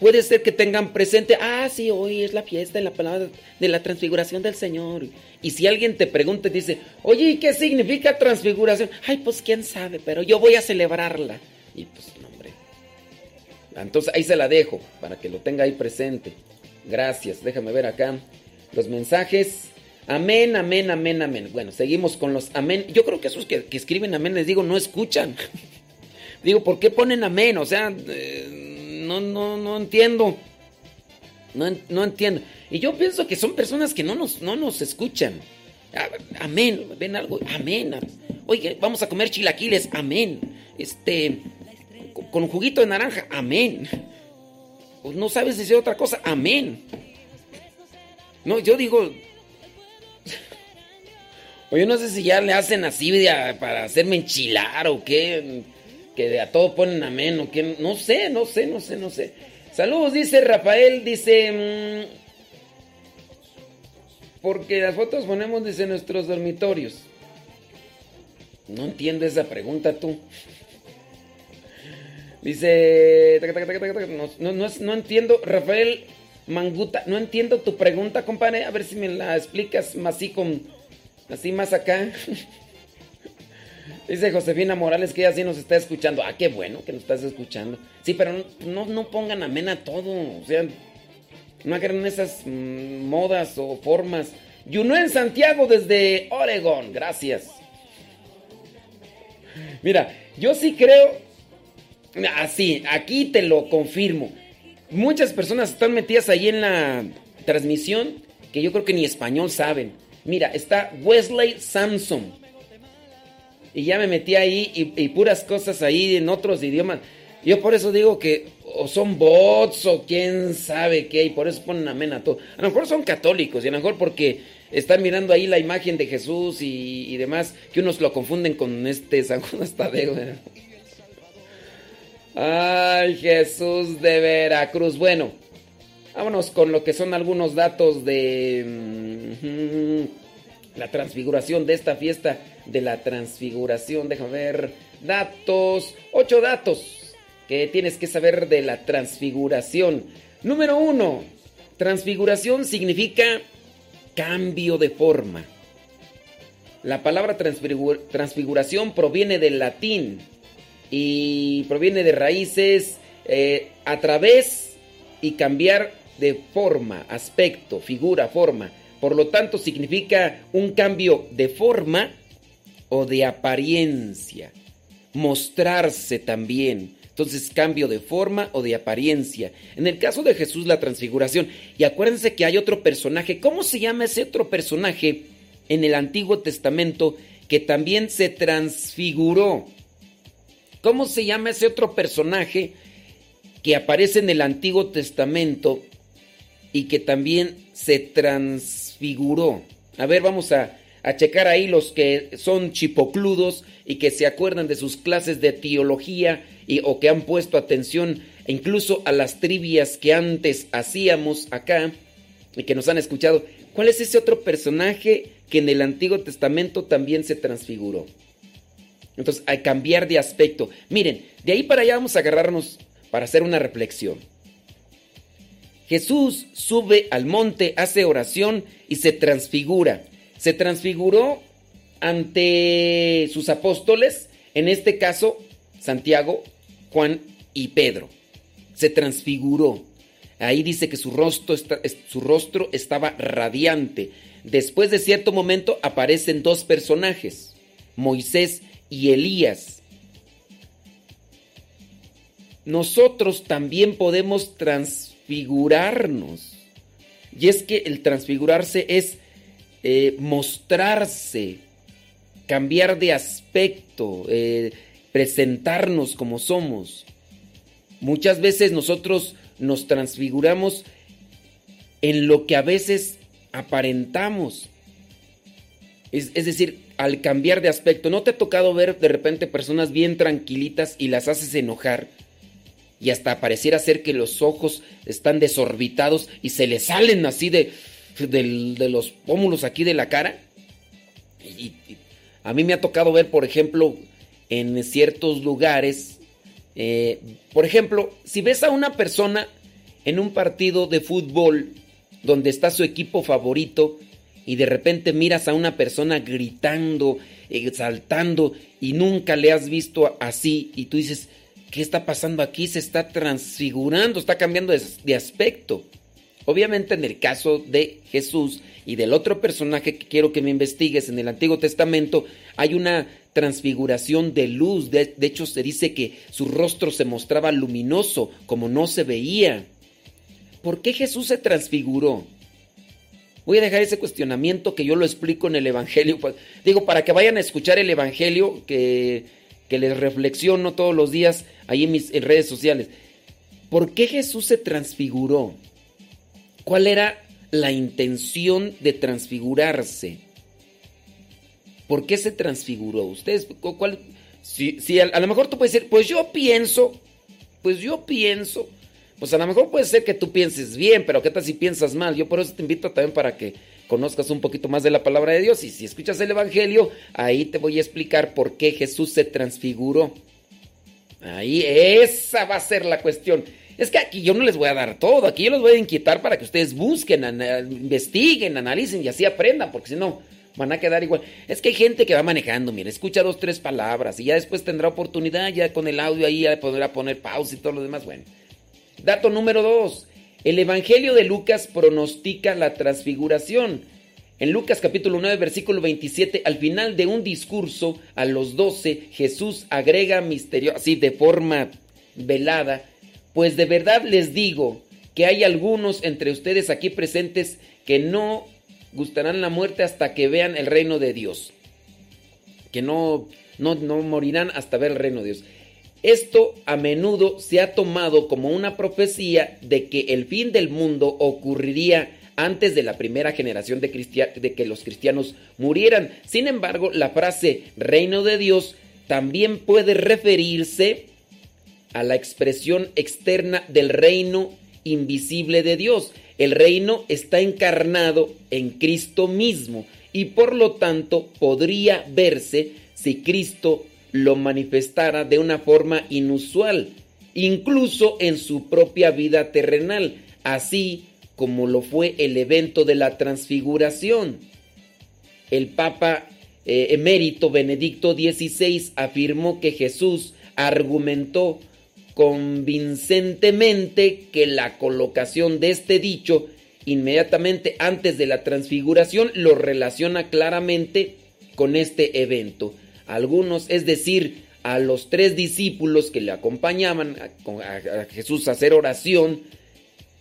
Puede ser que tengan presente, ah, sí, hoy es la fiesta de la palabra de la transfiguración del Señor. Y si alguien te pregunta y dice, oye, ¿y qué significa transfiguración? Ay, pues quién sabe, pero yo voy a celebrarla. Y pues, no, hombre. Entonces ahí se la dejo para que lo tenga ahí presente. Gracias, déjame ver acá los mensajes. Amén, amén, amén, amén. Bueno, seguimos con los amén. Yo creo que esos que, escriben amén, les digo, no escuchan. digo, ¿por qué ponen amén? O sea... Eh, no, no, no entiendo. No, entiendo. Y yo pienso que son personas que no nos, no nos escuchan. Amén. ¿Ven algo? Amén. Oye, vamos a comer chilaquiles. Amén. Este, con juguito de naranja. Amén. Pues no sabes decir otra cosa. Amén. No, yo digo. Oye, no sé si ya le hacen así para hacerme enchilar o qué que a todo ponen amén o que no sé, no sé, no sé, no sé. Saludos, dice Rafael, dice mm, porque las fotos ponemos dice nuestros dormitorios. No entiendo esa pregunta tú. Dice no, no, no entiendo Rafael Manguta, no entiendo tu pregunta, compadre, a ver si me la explicas más así con así más acá. Dice Josefina Morales que ella sí nos está escuchando. Ah, qué bueno que nos estás escuchando. Sí, pero no, no pongan amena todo. O sea, no hagan esas mm, modas o formas. Yuno en Santiago desde Oregon. Gracias. Mira, yo sí creo. Así, aquí te lo confirmo. Muchas personas están metidas ahí en la transmisión que yo creo que ni español saben. Mira, está Wesley Samson y ya me metí ahí y, puras cosas ahí en otros idiomas. Yo por eso digo que o son bots o quién sabe qué, y por eso ponen amén a todo. A lo mejor son católicos y a lo mejor porque están mirando ahí la imagen de Jesús y, demás, que unos lo confunden con este San Juan. Ay, Jesús de Veracruz. Bueno, vámonos con lo que son algunos datos de mm, la transfiguración de esta fiesta de la transfiguración. Déjame ver. Datos, ocho datos que tienes que saber de la transfiguración. Número uno, transfiguración significa cambio de forma. La palabra transfiguración proviene del latín y proviene de raíces eh, a través y cambiar de forma, aspecto, figura, forma. Por lo tanto, significa un cambio de forma o de apariencia. Mostrarse también. Entonces, cambio de forma o de apariencia. En el caso de Jesús, la transfiguración. Y acuérdense que hay otro personaje. ¿Cómo se llama ese otro personaje en el Antiguo Testamento que también se transfiguró? ¿Cómo se llama ese otro personaje que aparece en el Antiguo Testamento y que también se transfiguró? A ver, vamos a, a checar ahí los que son chipocludos y que se acuerdan de sus clases de teología y, o que han puesto atención incluso a las trivias que antes hacíamos acá y que nos han escuchado. ¿Cuál es ese otro personaje que en el Antiguo Testamento también se transfiguró? Entonces, al cambiar de aspecto. Miren, de ahí para allá vamos a agarrarnos para hacer una reflexión. Jesús sube al monte, hace oración y se transfigura. Se transfiguró ante sus apóstoles, en este caso Santiago, Juan y Pedro. Se transfiguró. Ahí dice que su rostro, su rostro estaba radiante. Después de cierto momento aparecen dos personajes, Moisés y Elías. Nosotros también podemos transfigurarnos. Y es que el transfigurarse es eh, mostrarse, cambiar de aspecto, eh, presentarnos como somos. Muchas veces nosotros nos transfiguramos en lo que a veces aparentamos. Es, decir, al cambiar de aspecto, ¿no te ha tocado ver de repente personas bien tranquilitas y las haces enojar? Y hasta pareciera ser que los ojos están desorbitados y se les salen así de, de, los pómulos aquí de la cara. y a mí me ha tocado ver, por ejemplo, en ciertos lugares. Eh, por ejemplo, si ves a una persona en un partido de fútbol donde está su equipo favorito y de repente miras a una persona gritando, exaltando y nunca le has visto así y tú dices, ¿qué está pasando aquí? Se está transfigurando, está cambiando de, aspecto. Obviamente en el caso de Jesús y del otro personaje que quiero que me investigues en el Antiguo Testamento, hay una transfiguración de luz. De, hecho, se dice que su rostro se mostraba luminoso, como no se veía. ¿Por qué Jesús se transfiguró? Voy a dejar ese cuestionamiento que yo lo explico en el Evangelio. Pues, digo, para que vayan a escuchar el Evangelio que, que les reflexiono todos los días ahí en mis redes sociales. ¿Por qué Jesús se transfiguró? ¿Cuál era la intención de transfigurarse? ¿Por qué se transfiguró? Ustedes, ¿cuál? Si, a, lo mejor tú puedes decir, pues yo pienso, pues yo pienso, pues a lo mejor puede ser que tú pienses bien, pero ¿qué tal si piensas mal? Yo por eso te invito también para que conozcas un poquito más de la palabra de Dios y si escuchas el Evangelio, ahí te voy a explicar por qué Jesús se transfiguró. Ahí, esa va a ser la cuestión. Es que aquí yo no les voy a dar todo, aquí yo los voy a inquietar para que ustedes busquen, investiguen, analicen y así aprendan, porque si no, van a quedar igual. Es que hay gente que va manejando, mira, escucha dos, tres palabras y ya después tendrá oportunidad ya con el audio ahí ya podrá poner pausa y todo lo demás. Bueno, dato número dos. El Evangelio de Lucas pronostica la transfiguración. En Lucas capítulo 9, versículo 27, al final de un discurso a los doce, Jesús agrega misterio, así de forma velada, pues de verdad les digo que hay algunos entre ustedes aquí presentes que no gustarán la muerte hasta que vean el reino de Dios. Que no, no, no morirán hasta ver el reino de Dios. Esto a menudo se ha tomado como una profecía de que el fin del mundo ocurriría antes de la primera generación de, de, que los cristianos murieran. Sin embargo, la frase reino de Dios también puede referirse a la expresión externa del reino invisible de Dios. El reino está encarnado en Cristo mismo y por lo tanto podría verse si Cristo lo manifestara de una forma inusual, incluso en su propia vida terrenal, así como lo fue el evento de la transfiguración. El Papa eh, emérito Benedicto XVI afirmó que Jesús argumentó convincentemente que la colocación de este dicho inmediatamente antes de la transfiguración lo relaciona claramente con este evento. Algunos, es decir, a los tres discípulos que le acompañaban a, Jesús a hacer oración,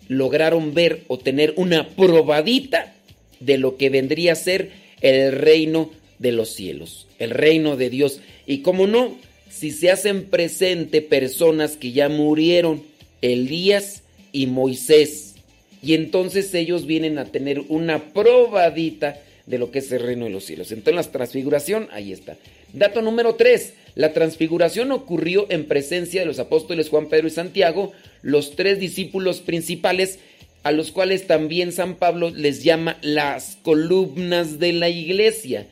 lograron ver o tener una probadita de lo que vendría a ser el reino de los cielos, el reino de Dios. Y como no, si se hacen presente personas que ya murieron, Elías y Moisés, y entonces ellos vienen a tener una probadita de lo que es el reino de los cielos. Entonces la transfiguración, ahí está. Dato número 3. La transfiguración ocurrió en presencia de los apóstoles Juan, Pedro y Santiago, los tres discípulos principales, a los cuales también San Pablo les llama las columnas de la iglesia.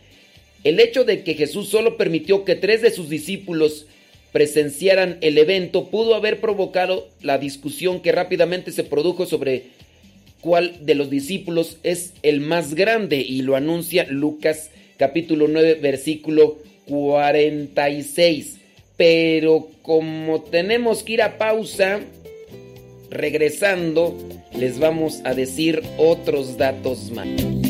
El hecho de que Jesús solo permitió que tres de sus discípulos presenciaran el evento pudo haber provocado la discusión que rápidamente se produjo sobre cuál de los discípulos es el más grande y lo anuncia Lucas capítulo 9 versículo 46. Pero como tenemos que ir a pausa, regresando les vamos a decir otros datos más.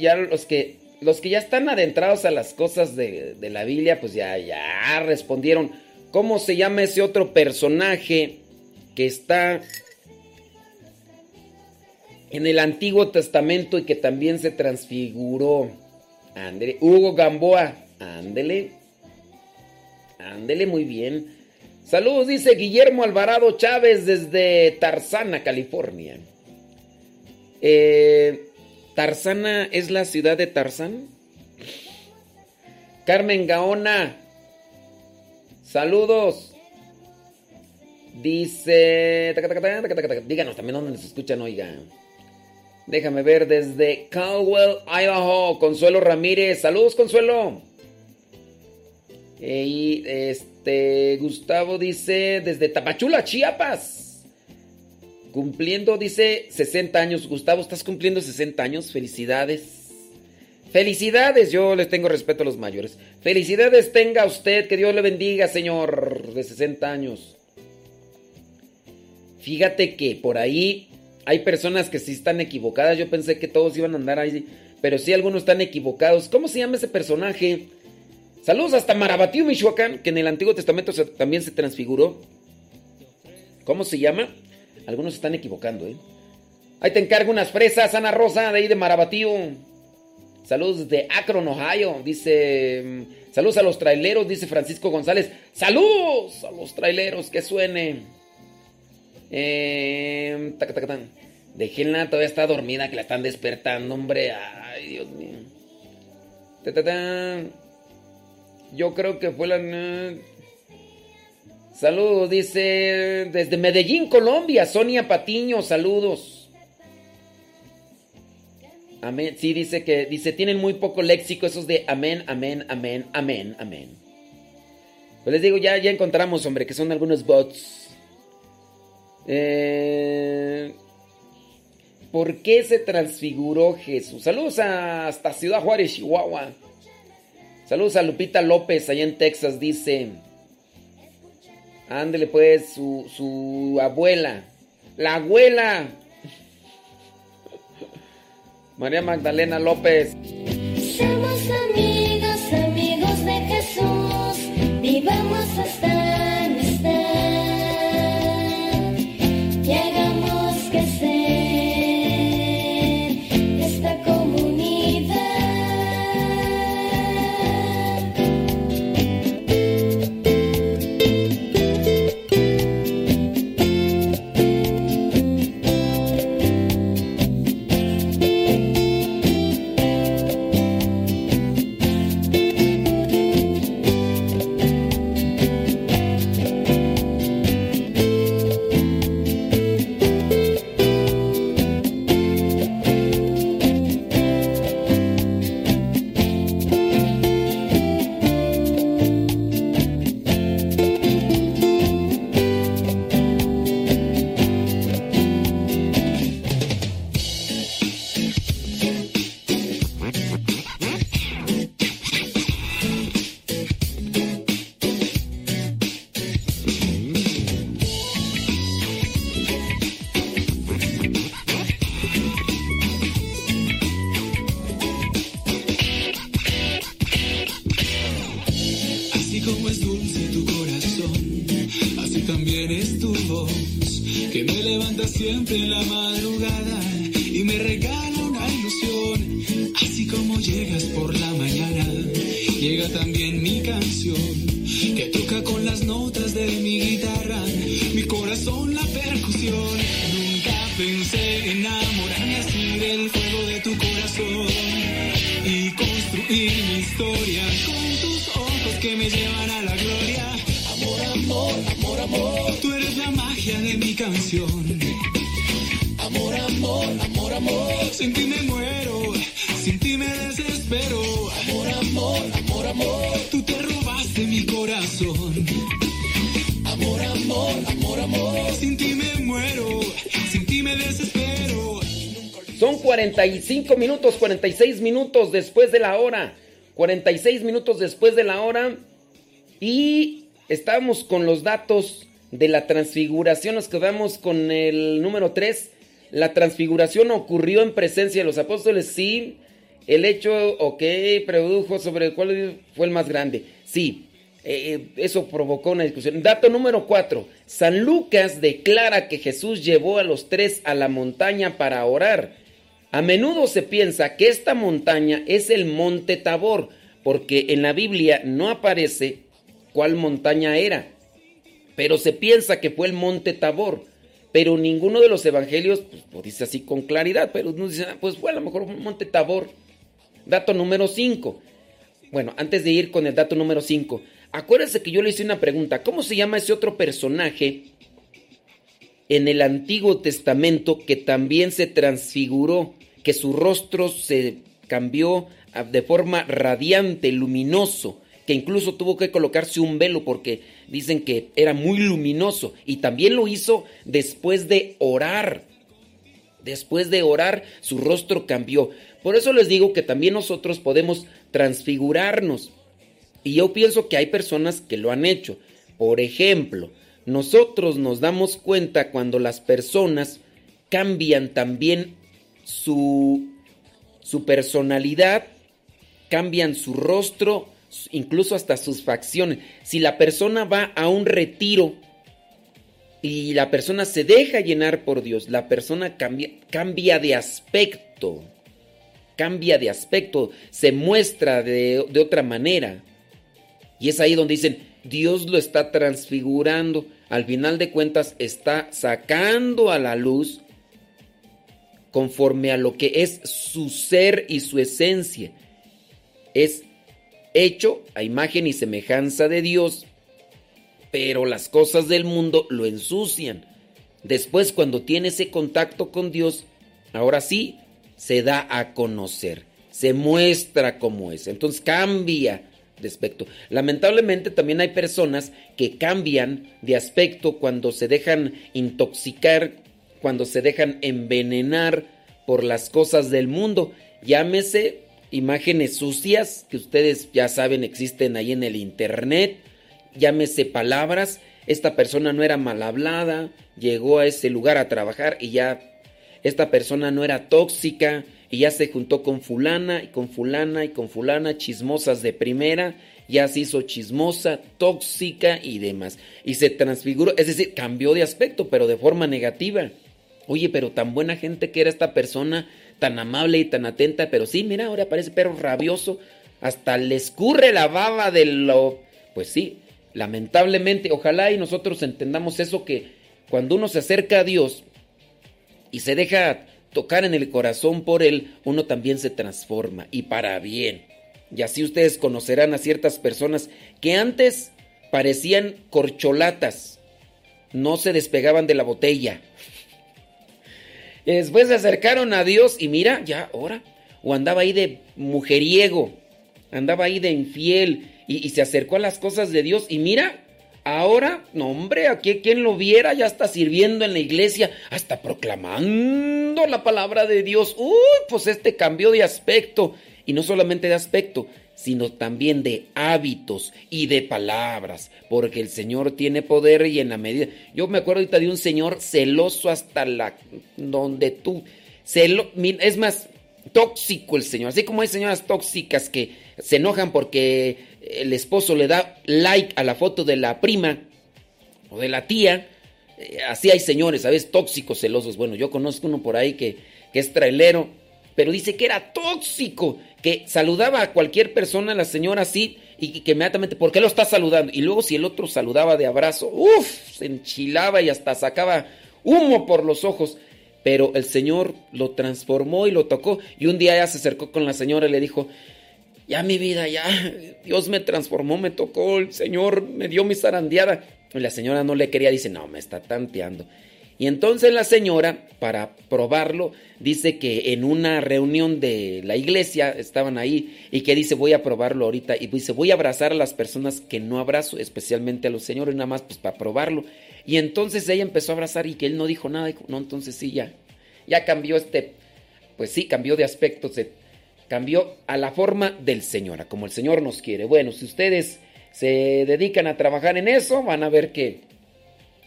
Ya los que los que ya están adentrados a las cosas de, la Biblia, pues ya, ya respondieron. ¿Cómo se llama ese otro personaje que está en el Antiguo Testamento y que también se transfiguró? Ándele, Hugo Gamboa, ándele, ándele muy bien. Saludos, dice Guillermo Alvarado Chávez desde Tarzana, California. Eh, ¿Tarzana es la ciudad de Tarzán? Carmen Gaona, saludos. Dice, díganos también dónde nos escuchan, oiga. Déjame ver desde Caldwell, Idaho, Consuelo Ramírez. Saludos, Consuelo. Y este, Gustavo dice desde Tapachula, Chiapas. Cumpliendo, dice, 60 años. Gustavo, estás cumpliendo 60 años. Felicidades. Felicidades, yo les tengo respeto a los mayores. Felicidades tenga usted, que Dios le bendiga, señor, de 60 años. Fíjate que por ahí hay personas que sí están equivocadas. Yo pensé que todos iban a andar ahí, pero sí algunos están equivocados. ¿Cómo se llama ese personaje? Saludos hasta Marabatío, Michoacán, que en el Antiguo Testamento también se transfiguró. ¿Cómo se llama? Algunos están equivocando, ¿eh? Ahí te encargo unas fresas, Ana Rosa, de ahí de Marabatío. Saludos de Akron, Ohio. Dice. Mm, saludos a los traileros, dice Francisco González. ¡Saludos a los traileros! Que suene. Eh, Déjenla, todavía está dormida, que la están despertando, hombre. Ay, Dios mío. Yo creo que fue la. Saludos, dice desde Medellín, Colombia, Sonia Patiño, saludos. Amén. Sí, dice que dice, tienen muy poco léxico esos de amén, amén, amén, amén, amén. Pues les digo, ya, ya encontramos, hombre, que son algunos bots. Eh, ¿Por qué se transfiguró Jesús? Saludos hasta Ciudad Juárez, Chihuahua. Saludos a Lupita López, allá en Texas, dice. Ándele pues, su, su abuela. La abuela. María Magdalena López. Somos amigos, amigos de Jesús, vivamos hasta siempre en la madrugada 45 minutos, 46 minutos después de la hora. 46 minutos después de la hora. Y estamos con los datos de la transfiguración. Nos quedamos con el número 3. La transfiguración ocurrió en presencia de los apóstoles. Sí. El hecho, ok, produjo sobre cuál fue el más grande. Sí. eh, eso provocó una discusión. Dato número 4. San Lucas declara que Jesús llevó a los tres a la montaña para orar. A menudo se piensa que esta montaña es el monte Tabor, porque en la Biblia no aparece cuál montaña era, pero se piensa que fue el monte Tabor, pero ninguno de los evangelios pues, lo dice así con claridad, pero uno dice, ah, pues fue a lo mejor un monte Tabor. Dato número 5. Bueno, antes de ir con el dato número 5, acuérdense que yo le hice una pregunta, ¿cómo se llama ese otro personaje en el Antiguo Testamento que también se transfiguró, que su rostro se cambió ah, de forma radiante, luminoso, que incluso tuvo que colocarse un velo porque dicen que era muy luminoso y también lo hizo después de orar. Después de orar, su rostro cambió. Por eso les digo que también nosotros podemos transfigurarnos. Y yo pienso que hay personas que lo han hecho. Por ejemplo, nosotros nos damos cuenta cuando las personas cambian también su, su personalidad, cambian su rostro, incluso hasta sus facciones. Si la persona va a un retiro y la persona se deja llenar por Dios, la persona cambia, cambia de aspecto, cambia de aspecto, se muestra de, de otra manera. Y es ahí donde dicen, Dios lo está transfigurando. Al final de cuentas está sacando a la luz conforme a lo que es su ser y su esencia. Es hecho a imagen y semejanza de Dios, pero las cosas del mundo lo ensucian. Después cuando tiene ese contacto con Dios, ahora sí, se da a conocer, se muestra como es. Entonces cambia de aspecto. Lamentablemente también hay personas que cambian de aspecto cuando se dejan intoxicar, cuando se dejan envenenar por las cosas del mundo. Llámese imágenes sucias que ustedes ya saben existen ahí en el internet. Llámese palabras. Esta persona no era mal hablada, llegó a ese lugar a trabajar y ya esta persona no era tóxica y ya se juntó con fulana y con fulana y con fulana, chismosas de primera, ya se hizo chismosa, tóxica y demás. Y se transfiguró, es decir, cambió de aspecto, pero de forma negativa. Oye, pero tan buena gente que era esta persona, tan amable y tan atenta, pero sí, mira, ahora parece perro rabioso, hasta le escurre la baba de lo... Pues sí, lamentablemente, ojalá y nosotros entendamos eso que cuando uno se acerca a Dios, y se deja tocar en el corazón por Él, uno también se transforma y para bien. Y así ustedes conocerán a ciertas personas que antes parecían corcholatas, no se despegaban de la botella. Después se acercaron a Dios y mira, ya ahora, o andaba ahí de mujeriego, andaba ahí de infiel y, se acercó a las cosas de Dios y mira, Ahora, no hombre, aquí quien lo viera ya está sirviendo en la iglesia, hasta proclamando la palabra de Dios. Uy, pues este cambio de aspecto. Y no solamente de aspecto, sino también de hábitos y de palabras, porque el Señor tiene poder y en la medida... Yo me acuerdo ahorita de un señor celoso hasta la... donde tú... Es más, tóxico el Señor, así como hay señoras tóxicas que se enojan porque el esposo le da like a la foto de la prima o de la tía. Eh, así hay señores, ¿sabes? Tóxicos, celosos. Bueno, yo conozco uno por ahí que, que es trailero, pero dice que era tóxico, que saludaba a cualquier persona, la señora así, y que inmediatamente, ¿por qué lo está saludando? Y luego si el otro saludaba de abrazo, uff, se enchilaba y hasta sacaba humo por los ojos. Pero el Señor lo transformó y lo tocó. Y un día ya se acercó con la señora y le dijo, ya mi vida, ya, Dios me transformó, me tocó, el Señor me dio mi zarandeada. Y la señora no le quería, dice, no, me está tanteando. Y entonces la señora, para probarlo, dice que en una reunión de la iglesia estaban ahí y que dice, voy a probarlo ahorita. Y dice, voy a abrazar a las personas que no abrazo, especialmente a los señores, nada más pues para probarlo. Y entonces ella empezó a abrazar y que él no dijo nada. No, entonces sí, ya, ya cambió este, pues sí, cambió de aspecto, se cambió a la forma del Señor, a como el Señor nos quiere. Bueno, si ustedes se dedican a trabajar en eso, van a ver que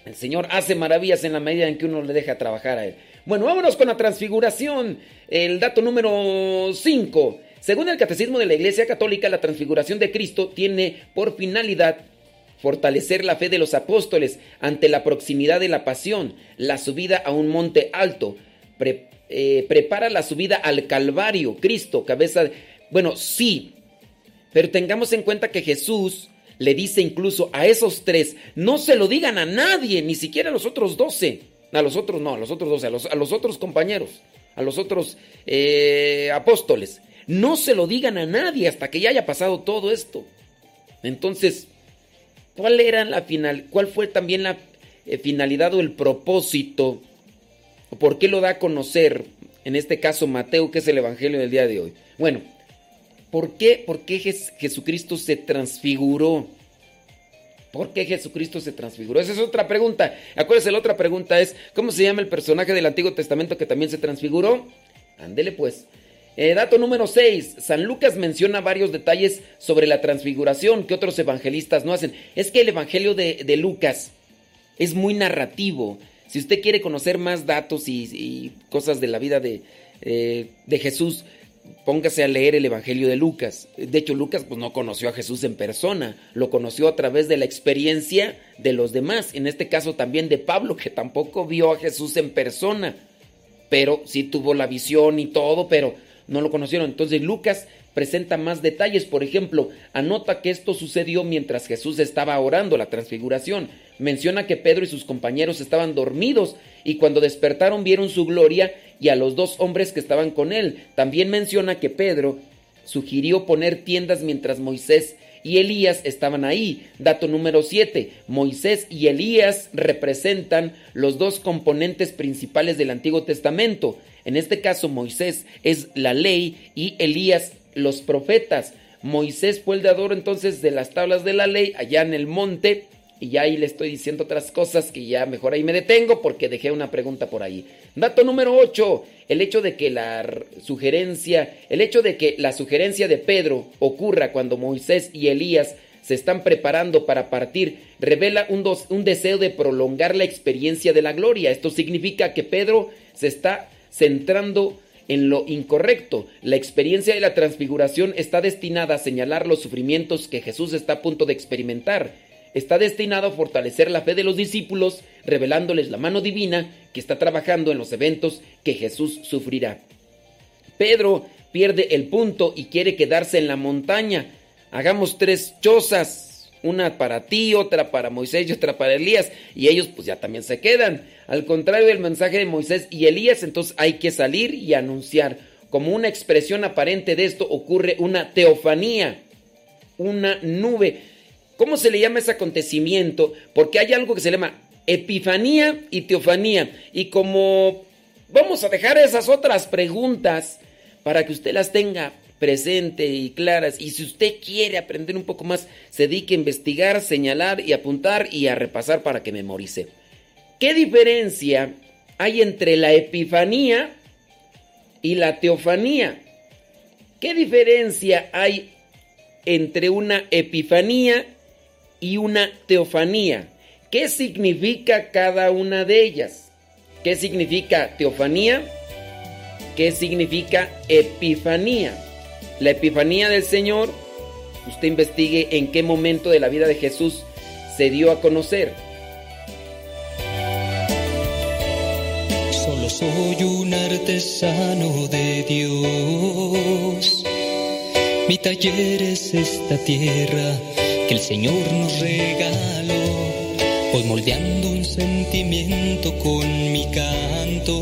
el Señor hace maravillas en la medida en que uno le deja trabajar a Él. Bueno, vámonos con la transfiguración. El dato número 5. Según el Catecismo de la Iglesia Católica, la transfiguración de Cristo tiene por finalidad fortalecer la fe de los apóstoles ante la proximidad de la pasión, la subida a un monte alto, eh, prepara la subida al Calvario, Cristo, cabeza... De... Bueno, sí, pero tengamos en cuenta que Jesús le dice incluso a esos tres, no se lo digan a nadie, ni siquiera a los otros doce, a los otros no, a los otros doce, a los, a los otros compañeros, a los otros eh, apóstoles, no se lo digan a nadie hasta que ya haya pasado todo esto. Entonces, ¿cuál era la final? ¿Cuál fue también la eh, finalidad o el propósito ¿Por qué lo da a conocer? En este caso Mateo, que es el Evangelio del día de hoy. Bueno, ¿por qué, por qué Jesucristo se transfiguró? ¿Por qué Jesucristo se transfiguró? Esa es otra pregunta. Acuérdense, la otra pregunta es, ¿cómo se llama el personaje del Antiguo Testamento que también se transfiguró? Ándele pues. Eh, dato número 6. San Lucas menciona varios detalles sobre la transfiguración que otros evangelistas no hacen. Es que el Evangelio de, de Lucas es muy narrativo. Si usted quiere conocer más datos y, cosas de la vida de, eh, de, Jesús, póngase a leer el Evangelio de Lucas. De hecho, Lucas pues, no conoció a Jesús en persona, lo conoció a través de la experiencia de los demás. En este caso también de Pablo, que tampoco vio a Jesús en persona, pero sí tuvo la visión y todo, pero no lo conocieron. Entonces Lucas presenta más detalles. Por ejemplo, anota que esto sucedió mientras Jesús estaba orando la transfiguración menciona que Pedro y sus compañeros estaban dormidos y cuando despertaron vieron su gloria y a los dos hombres que estaban con él. También menciona que Pedro sugirió poner tiendas mientras Moisés y Elías estaban ahí. Dato número 7. Moisés y Elías representan los dos componentes principales del Antiguo Testamento. En este caso, Moisés es la ley y Elías los profetas. Moisés fue el dador entonces de las tablas de la ley allá en el monte. Y ya ahí le estoy diciendo otras cosas que ya mejor ahí me detengo porque dejé una pregunta por ahí. Dato número 8. El hecho de que la sugerencia, el hecho de que la sugerencia de Pedro ocurra cuando Moisés y Elías se están preparando para partir, revela un, un deseo de prolongar la experiencia de la gloria. Esto significa que Pedro se está centrando en lo incorrecto. La experiencia de la transfiguración está destinada a señalar los sufrimientos que Jesús está a punto de experimentar. Está destinado a fortalecer la fe de los discípulos, revelándoles la mano divina que está trabajando en los eventos que Jesús sufrirá. Pedro pierde el punto y quiere quedarse en la montaña. Hagamos tres chozas una para ti, otra para Moisés y otra para Elías, y ellos pues ya también se quedan. Al contrario del mensaje de Moisés y Elías, entonces hay que salir y anunciar. Como una expresión aparente de esto ocurre una teofanía, una nube. ¿Cómo se le llama ese acontecimiento? Porque hay algo que se llama epifanía y teofanía. Y como vamos a dejar esas otras preguntas para que usted las tenga presente y claras. Y si usted quiere aprender un poco más, se dedique a investigar, señalar y apuntar y a repasar para que memorice. ¿Qué diferencia hay entre la epifanía y la teofanía? ¿Qué diferencia hay entre una epifanía y una teofanía? ¿Qué significa cada una de ellas? ¿Qué significa teofanía? ¿Qué significa epifanía? La epifanía del Señor, usted investigue en qué momento de la vida de Jesús se dio a conocer. Solo soy un artesano de Dios. Mi taller es esta tierra que el Señor nos regaló. Voy moldeando un sentimiento con mi canto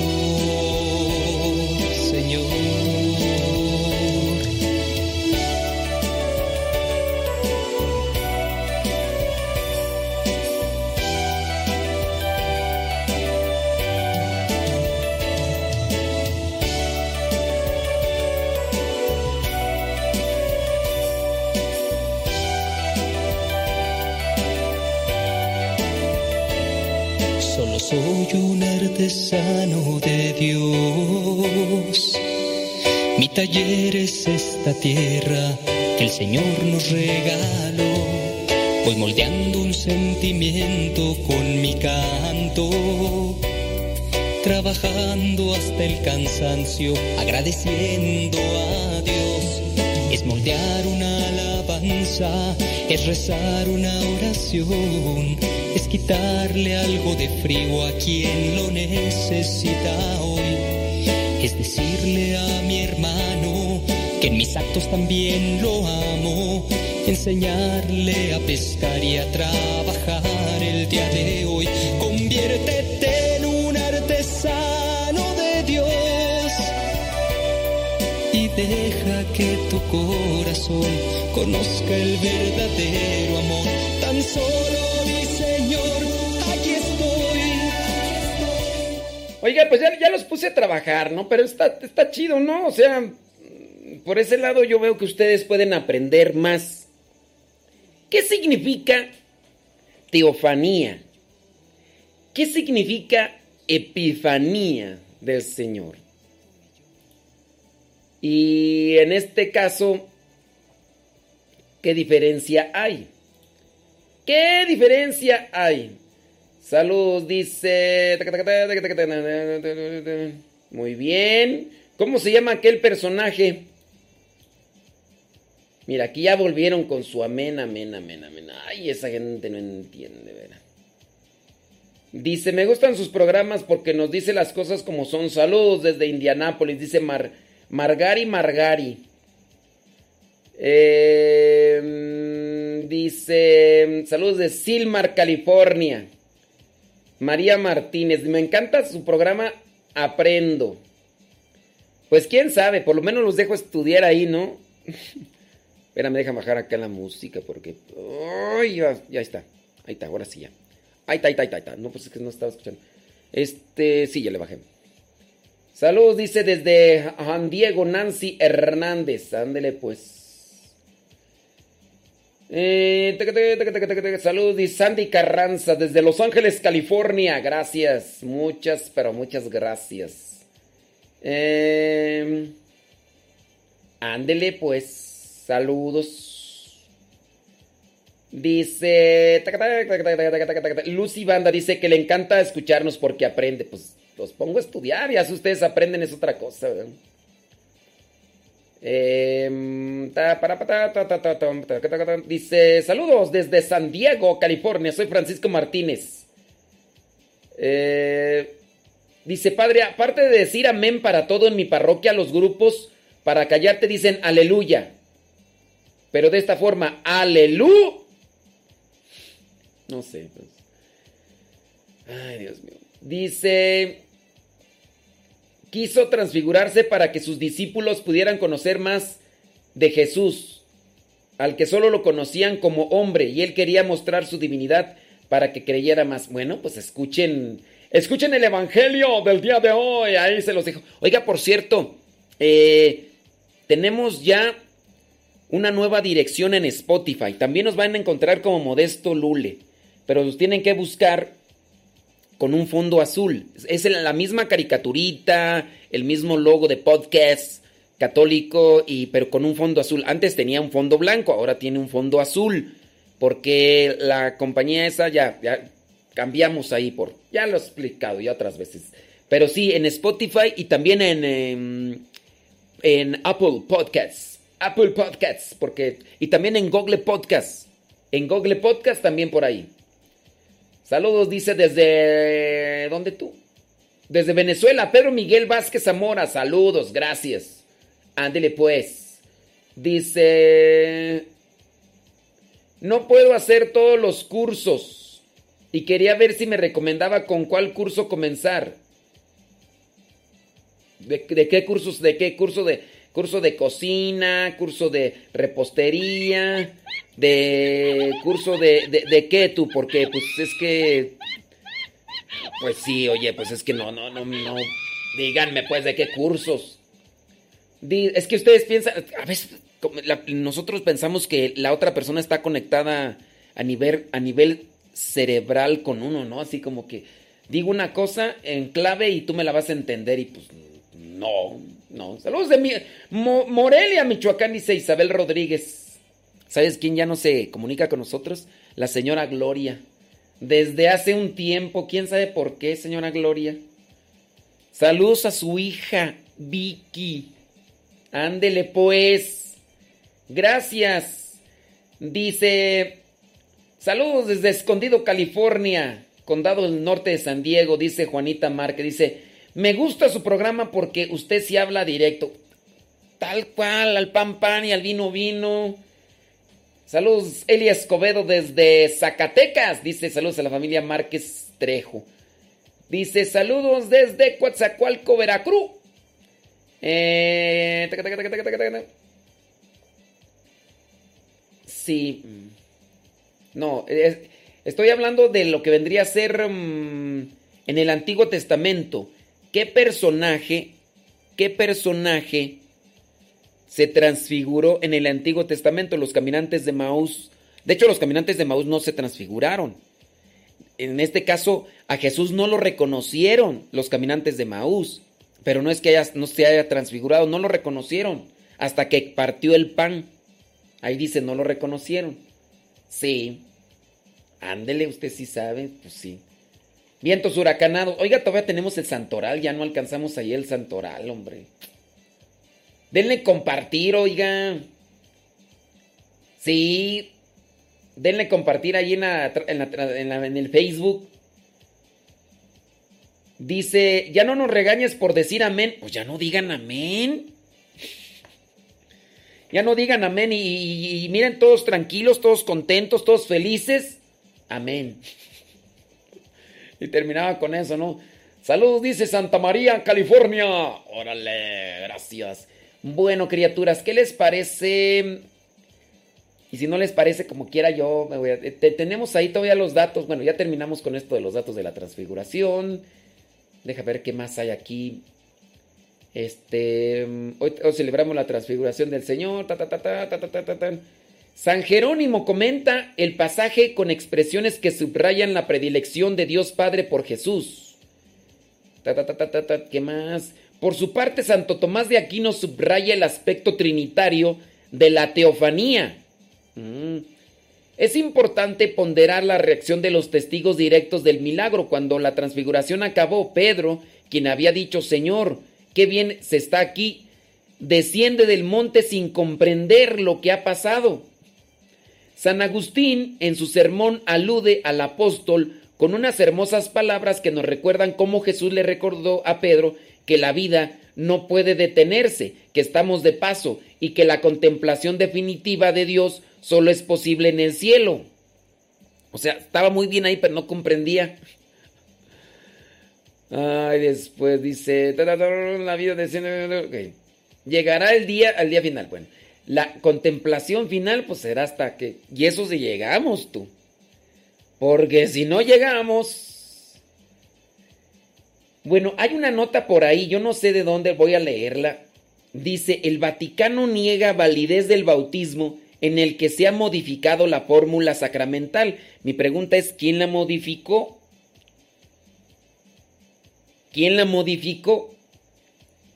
Artesano de Dios. Mi taller es esta tierra que el Señor nos regaló. Voy moldeando un sentimiento con mi canto, trabajando hasta el cansancio, agradeciendo a Dios. Es moldear una alabanza, es rezar una oración es quitarle algo de frío a quien lo necesita hoy. Es decirle a mi hermano que en mis actos también lo amo. Enseñarle a pescar y a trabajar el día de hoy. Conviértete en un artesano de Dios y deja que tu corazón conozca el verdadero amor. Tan solo Oiga, pues ya, los puse a trabajar, ¿no? Pero está, está chido, ¿no? O sea, por ese lado yo veo que ustedes pueden aprender más. ¿Qué significa teofanía? ¿Qué significa epifanía del Señor? Y en este caso, ¿qué diferencia hay? ¿Qué diferencia hay? Saludos, dice. Muy bien. ¿Cómo se llama aquel personaje? Mira, aquí ya volvieron con su amén, amén, amén, amén. Ay, esa gente no entiende, ¿verdad? Dice, me gustan sus programas porque nos dice las cosas como son. Saludos desde Indianápolis, dice Mar, Margari Margari. Em, dice, saludos de Silmar, California. María Martínez, me encanta su programa Aprendo. Pues quién sabe, por lo menos los dejo estudiar ahí, ¿no? Espérame, déjame bajar acá la música porque. ¡Ay! Ya, está. Ahí está, ahora sí ya. Ahí está, ahí está, ahí está. No, pues es que no estaba escuchando. Este, sí, ya le bajé. Saludos, dice desde Juan Diego Nancy Hernández. Ándele pues. Eh, dice Sandy Carranza desde Los Ángeles, California. Gracias, muchas, pero muchas gracias. Eh, ándele pues. Saludos. Dice. Lucy Banda dice que le encanta escucharnos porque aprende. Pues los pongo a estudiar. Ya si ustedes aprenden es otra cosa. Dice: Saludos desde San Diego, California. Soy Francisco Martínez. dice: Padre, aparte de decir amén para todo en mi parroquia, los grupos para callarte dicen aleluya. Pero de esta forma, aleluya. No sé. Pues. Ay, Dios mío. Dice, quiso transfigurarse para que sus discípulos pudieran conocer más de Jesús, al que solo lo conocían como hombre, y él quería mostrar su divinidad para que creyera más. Bueno, pues escuchen, escuchen el Evangelio del día de hoy, ahí se los dejo. Oiga, por cierto, eh, tenemos ya una nueva dirección en Spotify. También nos van a encontrar como Modesto Lule, pero los tienen que buscar con un fondo azul. Es la misma caricaturita, el mismo logo de podcast católico, y, pero con un fondo azul. Antes tenía un fondo blanco, ahora tiene un fondo azul, porque la compañía esa ya, ya cambiamos ahí por... Ya lo he explicado ya otras veces. Pero sí, en Spotify y también en, en, en Apple Podcasts. Apple Podcasts, porque y también en Google Podcasts. En Google Podcasts también por ahí. Saludos, dice desde ¿dónde tú? Desde Venezuela, Pedro Miguel Vázquez Zamora. Saludos, gracias. Ándele pues. Dice No puedo hacer todos los cursos y quería ver si me recomendaba con cuál curso comenzar. ¿De, de qué cursos? ¿De qué curso de curso de cocina, curso de repostería, de curso de, de, de qué tú, porque pues es que, pues sí, oye, pues es que no, no, no, no, díganme pues de qué cursos. Es que ustedes piensan, a veces nosotros pensamos que la otra persona está conectada a nivel, a nivel cerebral con uno, ¿no? Así como que digo una cosa en clave y tú me la vas a entender y pues no, no. Saludos de mi, Morelia, Michoacán, dice Isabel Rodríguez. ¿Sabes quién ya no se comunica con nosotros? La señora Gloria. Desde hace un tiempo, quién sabe por qué, señora Gloria. Saludos a su hija, Vicky. Ándele pues. Gracias. Dice, saludos desde Escondido, California, condado del norte de San Diego, dice Juanita Márquez. Dice, me gusta su programa porque usted sí habla directo. Tal cual, al pan pan y al vino vino. Saludos, Elia Escobedo desde Zacatecas. Dice saludos a la familia Márquez Trejo. Dice saludos desde Coatzacoalco, Veracruz. Eh, sí. No, estoy hablando de lo que vendría a ser mm, en el Antiguo Testamento. ¿Qué personaje, qué personaje se transfiguró en el Antiguo Testamento? Los caminantes de Maús. De hecho, los caminantes de Maús no se transfiguraron. En este caso, a Jesús no lo reconocieron los caminantes de Maús. Pero no es que haya, no se haya transfigurado, no lo reconocieron hasta que partió el pan. Ahí dice, no lo reconocieron. Sí. Ándele, usted sí sabe, pues sí. Vientos huracanados. Oiga, todavía tenemos el santoral, ya no alcanzamos ahí el santoral, hombre. Denle compartir, oiga. Sí. Denle compartir ahí en, en el Facebook. Dice, ya no nos regañes por decir amén. Pues ya no digan amén. Ya no digan amén y, miren todos tranquilos, todos contentos, todos felices. Amén. Y terminaba con eso, ¿no? Saludos, dice Santa María, California. Órale, gracias. Bueno, criaturas, ¿qué les parece? Y si no les parece, como quiera, yo me voy a... tenemos ahí todavía los datos. Bueno, ya terminamos con esto de los datos de la transfiguración. Deja ver qué más hay aquí. Este, hoy, celebramos la transfiguración del Señor. San Jerónimo comenta el pasaje con expresiones que subrayan la predilección de Dios Padre por Jesús. ¿Qué más? Por su parte, Santo Tomás de Aquino subraya el aspecto trinitario de la teofanía. Mm. Es importante ponderar la reacción de los testigos directos del milagro. Cuando la transfiguración acabó, Pedro, quien había dicho, Señor, qué bien se está aquí, desciende del monte sin comprender lo que ha pasado. San Agustín en su sermón alude al apóstol con unas hermosas palabras que nos recuerdan cómo Jesús le recordó a Pedro que la vida no puede detenerse, que estamos de paso y que la contemplación definitiva de Dios solo es posible en el cielo. O sea, estaba muy bien ahí, pero no comprendía. Ay, después dice, la vida de... Llegará el día, al día final. Bueno, la contemplación final pues será hasta que... Y eso si llegamos tú. Porque si no llegamos... Bueno, hay una nota por ahí, yo no sé de dónde voy a leerla. Dice, el Vaticano niega validez del bautismo en el que se ha modificado la fórmula sacramental. Mi pregunta es, ¿quién la modificó? ¿Quién la modificó?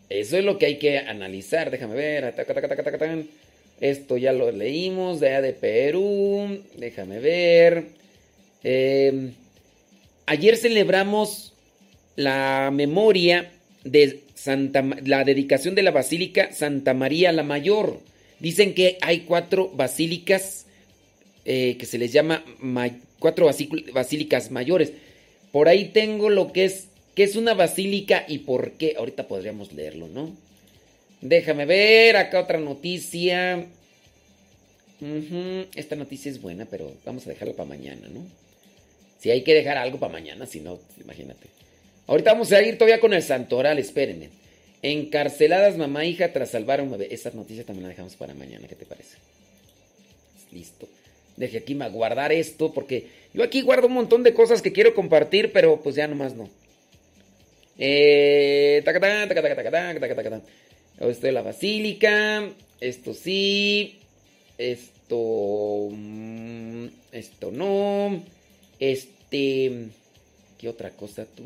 Eso es lo que hay que analizar. Déjame ver. Esto ya lo leímos, de, de Perú. Déjame ver. Em, ayer celebramos la memoria de Santa, la dedicación de la Basílica Santa María la Mayor. Dicen que hay cuatro basílicas eh, que se les llama cuatro basílicas mayores. Por ahí tengo lo que es ¿Qué es una basílica y por qué? Ahorita podríamos leerlo, ¿no? Déjame ver, acá otra noticia. Esta noticia es buena, pero vamos a dejarla para mañana, ¿no? Si hay que dejar algo para mañana, si no, imagínate. Ahorita vamos a ir todavía con el santoral, espérenme. Encarceladas mamá e hija tras salvar a un bebé. Esta noticia también la dejamos para mañana, ¿qué te parece? Listo. Deje aquí guardar esto porque yo aquí guardo un montón de cosas que quiero compartir, pero pues ya nomás no. Eh, esto de la basílica. Esto sí. Esto. Mm, esto no. Este. ¿Qué otra cosa tú?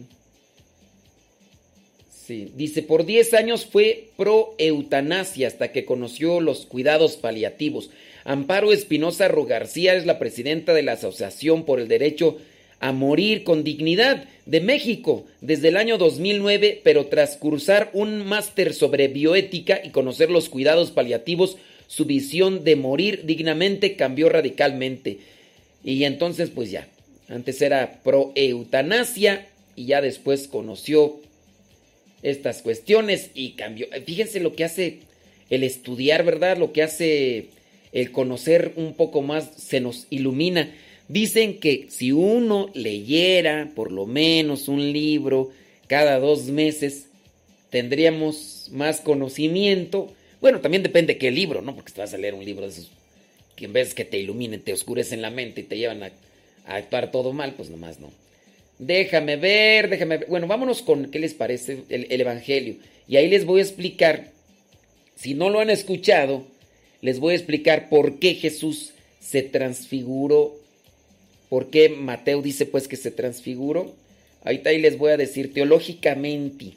Sí. Dice, por 10 años fue pro eutanasia hasta que conoció los cuidados paliativos. Amparo Espinosa Rogarcía es la presidenta de la Asociación por el Derecho a morir con dignidad de México desde el año 2009, pero tras cursar un máster sobre bioética y conocer los cuidados paliativos, su visión de morir dignamente cambió radicalmente. Y entonces, pues ya, antes era pro eutanasia y ya después conoció estas cuestiones y cambió. Fíjense lo que hace el estudiar, ¿verdad? Lo que hace el conocer un poco más, se nos ilumina. Dicen que si uno leyera por lo menos un libro cada dos meses, tendríamos más conocimiento. Bueno, también depende de qué libro, ¿no? Porque te vas a leer un libro de esos que en vez que te iluminen, te oscurecen la mente y te llevan a, actuar todo mal, pues nomás no. Déjame ver, déjame ver. Bueno, vámonos con qué les parece el, el Evangelio. Y ahí les voy a explicar, si no lo han escuchado, les voy a explicar por qué Jesús se transfiguró ¿Por qué Mateo dice pues que se transfiguró? Ahorita ahí les voy a decir teológicamente.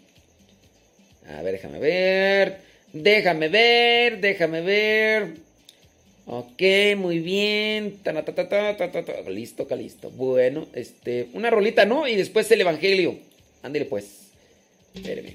A ver, déjame ver. Déjame ver, déjame ver. Ok, muy bien. Listo, listo. Bueno, este, una rolita, ¿no? Y después el Evangelio. Ándale pues. Espérame.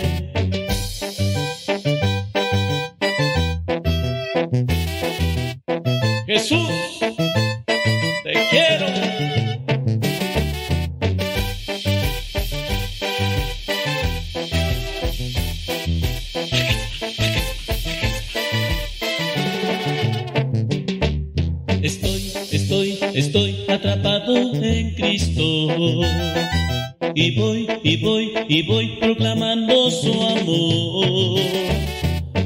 Jesús, te quiero. Estoy, estoy, estoy atrapado en Cristo. Y voy, y voy, y voy proclamando su amor.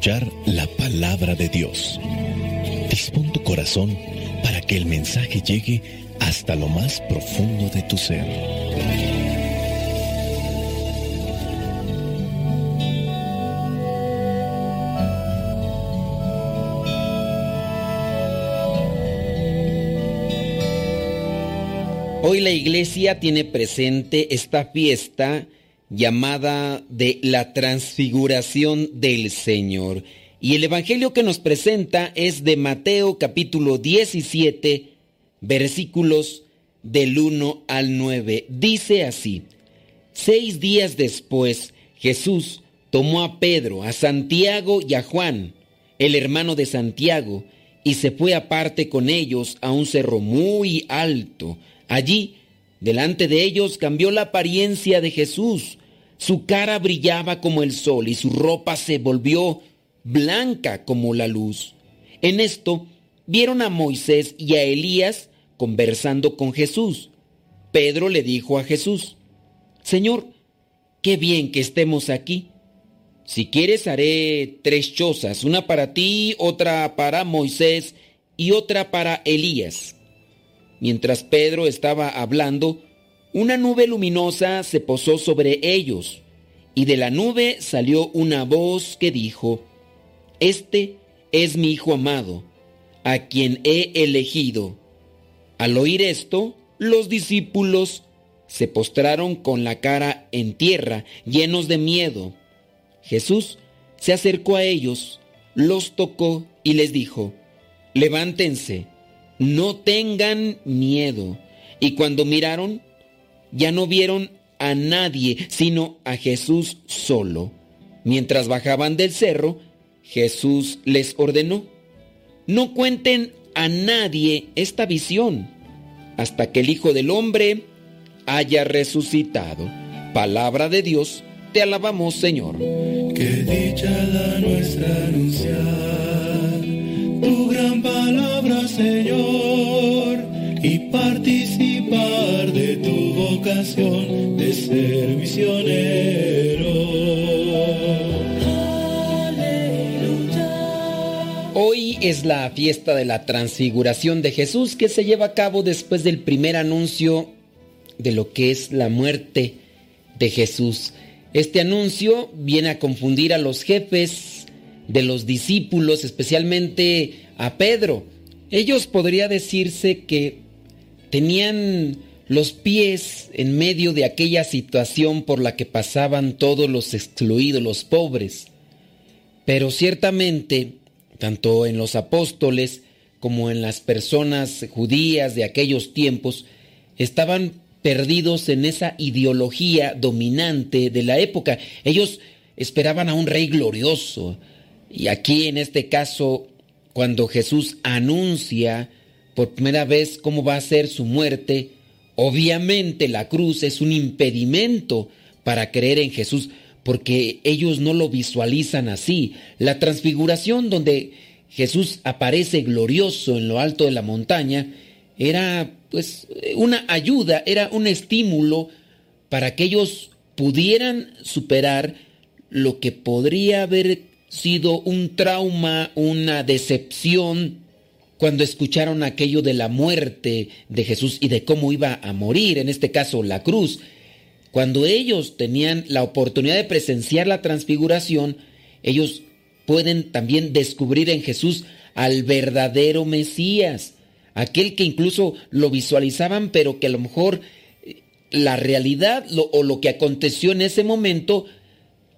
Escuchar la palabra de Dios. Dispón tu corazón para que el mensaje llegue hasta lo más profundo de tu ser. Hoy la iglesia tiene presente esta fiesta llamada de la transfiguración del Señor. Y el Evangelio que nos presenta es de Mateo capítulo 17, versículos del 1 al 9. Dice así, seis días después Jesús tomó a Pedro, a Santiago y a Juan, el hermano de Santiago, y se fue aparte con ellos a un cerro muy alto. Allí, delante de ellos, cambió la apariencia de Jesús. Su cara brillaba como el sol y su ropa se volvió blanca como la luz. En esto vieron a Moisés y a Elías conversando con Jesús. Pedro le dijo a Jesús, Señor, qué bien que estemos aquí. Si quieres haré tres chozas, una para ti, otra para Moisés y otra para Elías. Mientras Pedro estaba hablando, una nube luminosa se posó sobre ellos, y de la nube salió una voz que dijo, Este es mi Hijo amado, a quien he elegido. Al oír esto, los discípulos se postraron con la cara en tierra, llenos de miedo. Jesús se acercó a ellos, los tocó y les dijo, Levántense, no tengan miedo. Y cuando miraron, ya no vieron a nadie, sino a Jesús solo. Mientras bajaban del cerro, Jesús les ordenó, no cuenten a nadie esta visión hasta que el Hijo del Hombre haya resucitado. Palabra de Dios, te alabamos Señor. Que dicha la nuestra anunciar tu gran palabra Señor y participar de tu vocación de ser misionero. Hoy es la fiesta de la transfiguración de Jesús que se lleva a cabo después del primer anuncio de lo que es la muerte de Jesús. Este anuncio viene a confundir a los jefes de los discípulos, especialmente a Pedro. Ellos podría decirse que tenían los pies en medio de aquella situación por la que pasaban todos los excluidos, los pobres. Pero ciertamente, tanto en los apóstoles como en las personas judías de aquellos tiempos, estaban perdidos en esa ideología dominante de la época. Ellos esperaban a un rey glorioso. Y aquí en este caso, cuando Jesús anuncia por primera vez cómo va a ser su muerte, obviamente la cruz es un impedimento para creer en Jesús, porque ellos no lo visualizan así. La transfiguración donde Jesús aparece glorioso en lo alto de la montaña era pues una ayuda, era un estímulo para que ellos pudieran superar lo que podría haber sido un trauma, una decepción, cuando escucharon aquello de la muerte de Jesús y de cómo iba a morir, en este caso la cruz. Cuando ellos tenían la oportunidad de presenciar la transfiguración, ellos pueden también descubrir en Jesús al verdadero Mesías aquel que incluso lo visualizaban, pero que a lo mejor eh, la realidad o lo que aconteció en ese momento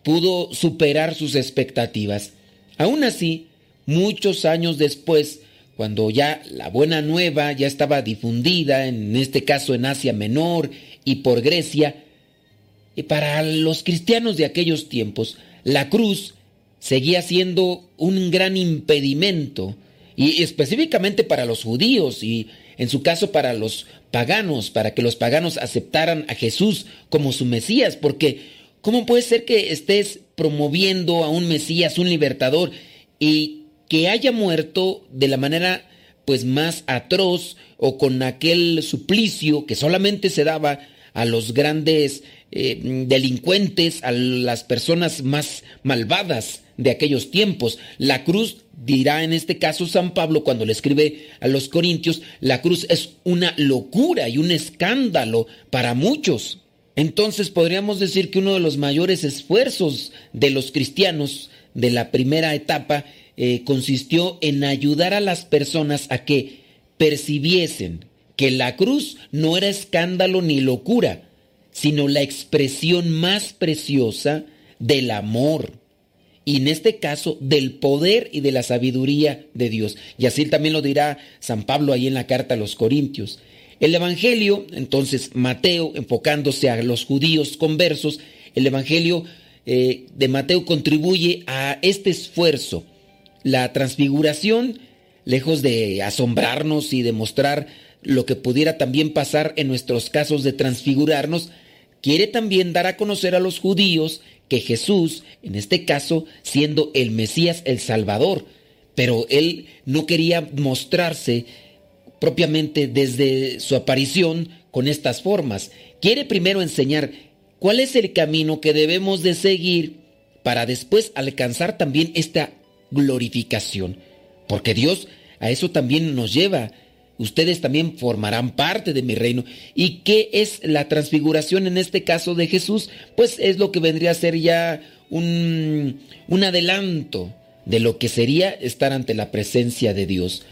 pudo superar sus expectativas. Aún así, muchos años después, cuando ya la buena nueva ya estaba difundida, en este caso en Asia Menor y por Grecia, y para los cristianos de aquellos tiempos, la cruz seguía siendo un gran impedimento y específicamente para los judíos y en su caso para los paganos, para que los paganos aceptaran a Jesús como su Mesías, porque ¿cómo puede ser que estés promoviendo a un Mesías, un libertador, y que haya muerto de la manera pues más atroz o con aquel suplicio que solamente se daba a los grandes eh, delincuentes, a las personas más malvadas de aquellos tiempos. La cruz dirá en este caso San Pablo cuando le escribe a los Corintios, la cruz es una locura y un escándalo para muchos. Entonces podríamos decir que uno de los mayores esfuerzos de los cristianos de la primera etapa eh, consistió en ayudar a las personas a que percibiesen que la cruz no era escándalo ni locura, sino la expresión más preciosa del amor y en este caso del poder y de la sabiduría de Dios. Y así también lo dirá San Pablo ahí en la carta a los Corintios. El Evangelio, entonces Mateo, enfocándose a los judíos conversos, el Evangelio eh, de Mateo contribuye a este esfuerzo. La transfiguración, lejos de asombrarnos y demostrar lo que pudiera también pasar en nuestros casos de transfigurarnos, quiere también dar a conocer a los judíos que Jesús, en este caso, siendo el Mesías, el Salvador, pero él no quería mostrarse propiamente desde su aparición con estas formas. Quiere primero enseñar cuál es el camino que debemos de seguir para después alcanzar también esta glorificación. Porque Dios a eso también nos lleva. ustedes también formarán parte de mi reino. ¿Y qué es la transfiguración en este caso de Jesús? Pues es lo que vendría a ser ya un, un adelanto de lo que sería estar ante la presencia de Dios.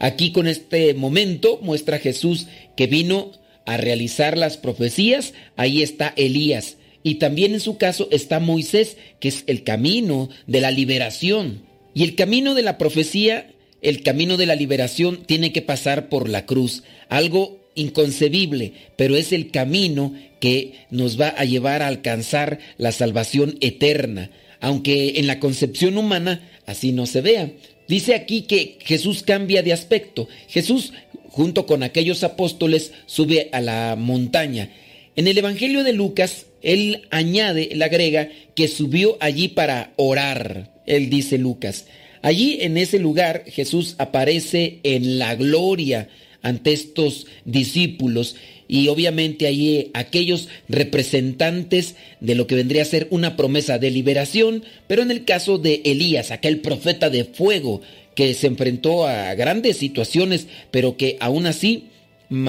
Aquí con este momento muestra Jesús que vino a realizar las profecías, ahí está Elías. Y también en su caso está Moisés, que es el camino de la liberación. Y el camino de la profecía el camino de la liberación tiene que pasar por la cruz, algo inconcebible, pero es el camino que nos va a llevar a alcanzar la salvación eterna, aunque en la concepción humana así no se vea. Dice aquí que Jesús cambia de aspecto. Jesús, junto con aquellos apóstoles, sube a la montaña. En el Evangelio de Lucas, él añade, él agrega, que subió allí para orar. Él dice Lucas. Allí en ese lugar Jesús aparece en la gloria ante estos discípulos y obviamente allí aquellos representantes de lo que vendría a ser una promesa de liberación, pero en el caso de Elías, aquel profeta de fuego que se enfrentó a grandes situaciones, pero que aún así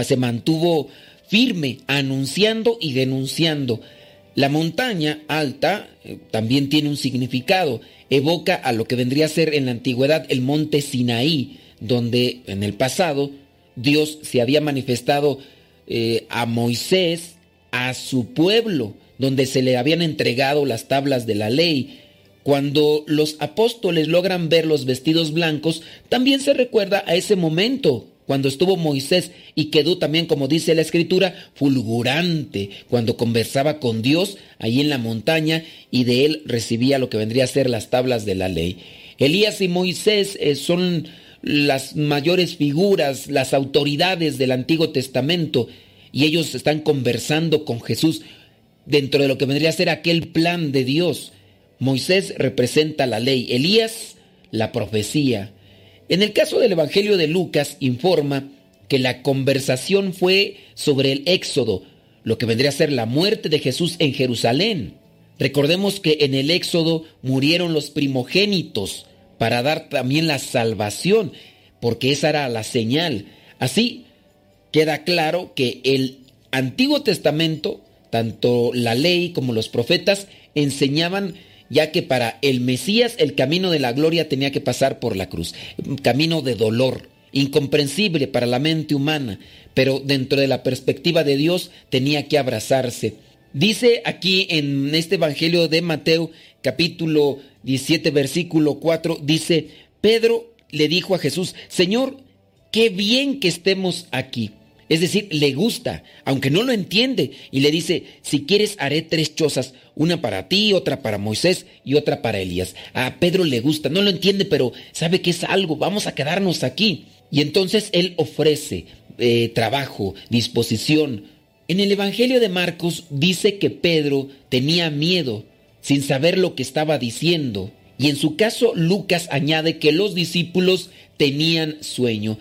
se mantuvo firme anunciando y denunciando. La montaña alta eh, también tiene un significado evoca a lo que vendría a ser en la antigüedad el monte Sinaí, donde en el pasado Dios se había manifestado eh, a Moisés, a su pueblo, donde se le habían entregado las tablas de la ley. Cuando los apóstoles logran ver los vestidos blancos, también se recuerda a ese momento cuando estuvo Moisés y quedó también, como dice la escritura, fulgurante, cuando conversaba con Dios ahí en la montaña y de él recibía lo que vendría a ser las tablas de la ley. Elías y Moisés eh, son las mayores figuras, las autoridades del Antiguo Testamento y ellos están conversando con Jesús dentro de lo que vendría a ser aquel plan de Dios. Moisés representa la ley, Elías la profecía. En el caso del Evangelio de Lucas informa que la conversación fue sobre el Éxodo, lo que vendría a ser la muerte de Jesús en Jerusalén. Recordemos que en el Éxodo murieron los primogénitos para dar también la salvación, porque esa era la señal. Así queda claro que el Antiguo Testamento, tanto la ley como los profetas, enseñaban ya que para el Mesías el camino de la gloria tenía que pasar por la cruz, camino de dolor, incomprensible para la mente humana, pero dentro de la perspectiva de Dios tenía que abrazarse. Dice aquí en este Evangelio de Mateo capítulo 17 versículo 4, dice, Pedro le dijo a Jesús, Señor, qué bien que estemos aquí. Es decir, le gusta, aunque no lo entiende, y le dice, si quieres haré tres chozas, una para ti, otra para Moisés y otra para Elías. A Pedro le gusta, no lo entiende, pero sabe que es algo, vamos a quedarnos aquí. Y entonces él ofrece eh, trabajo, disposición. En el Evangelio de Marcos dice que Pedro tenía miedo, sin saber lo que estaba diciendo. Y en su caso Lucas añade que los discípulos tenían sueño.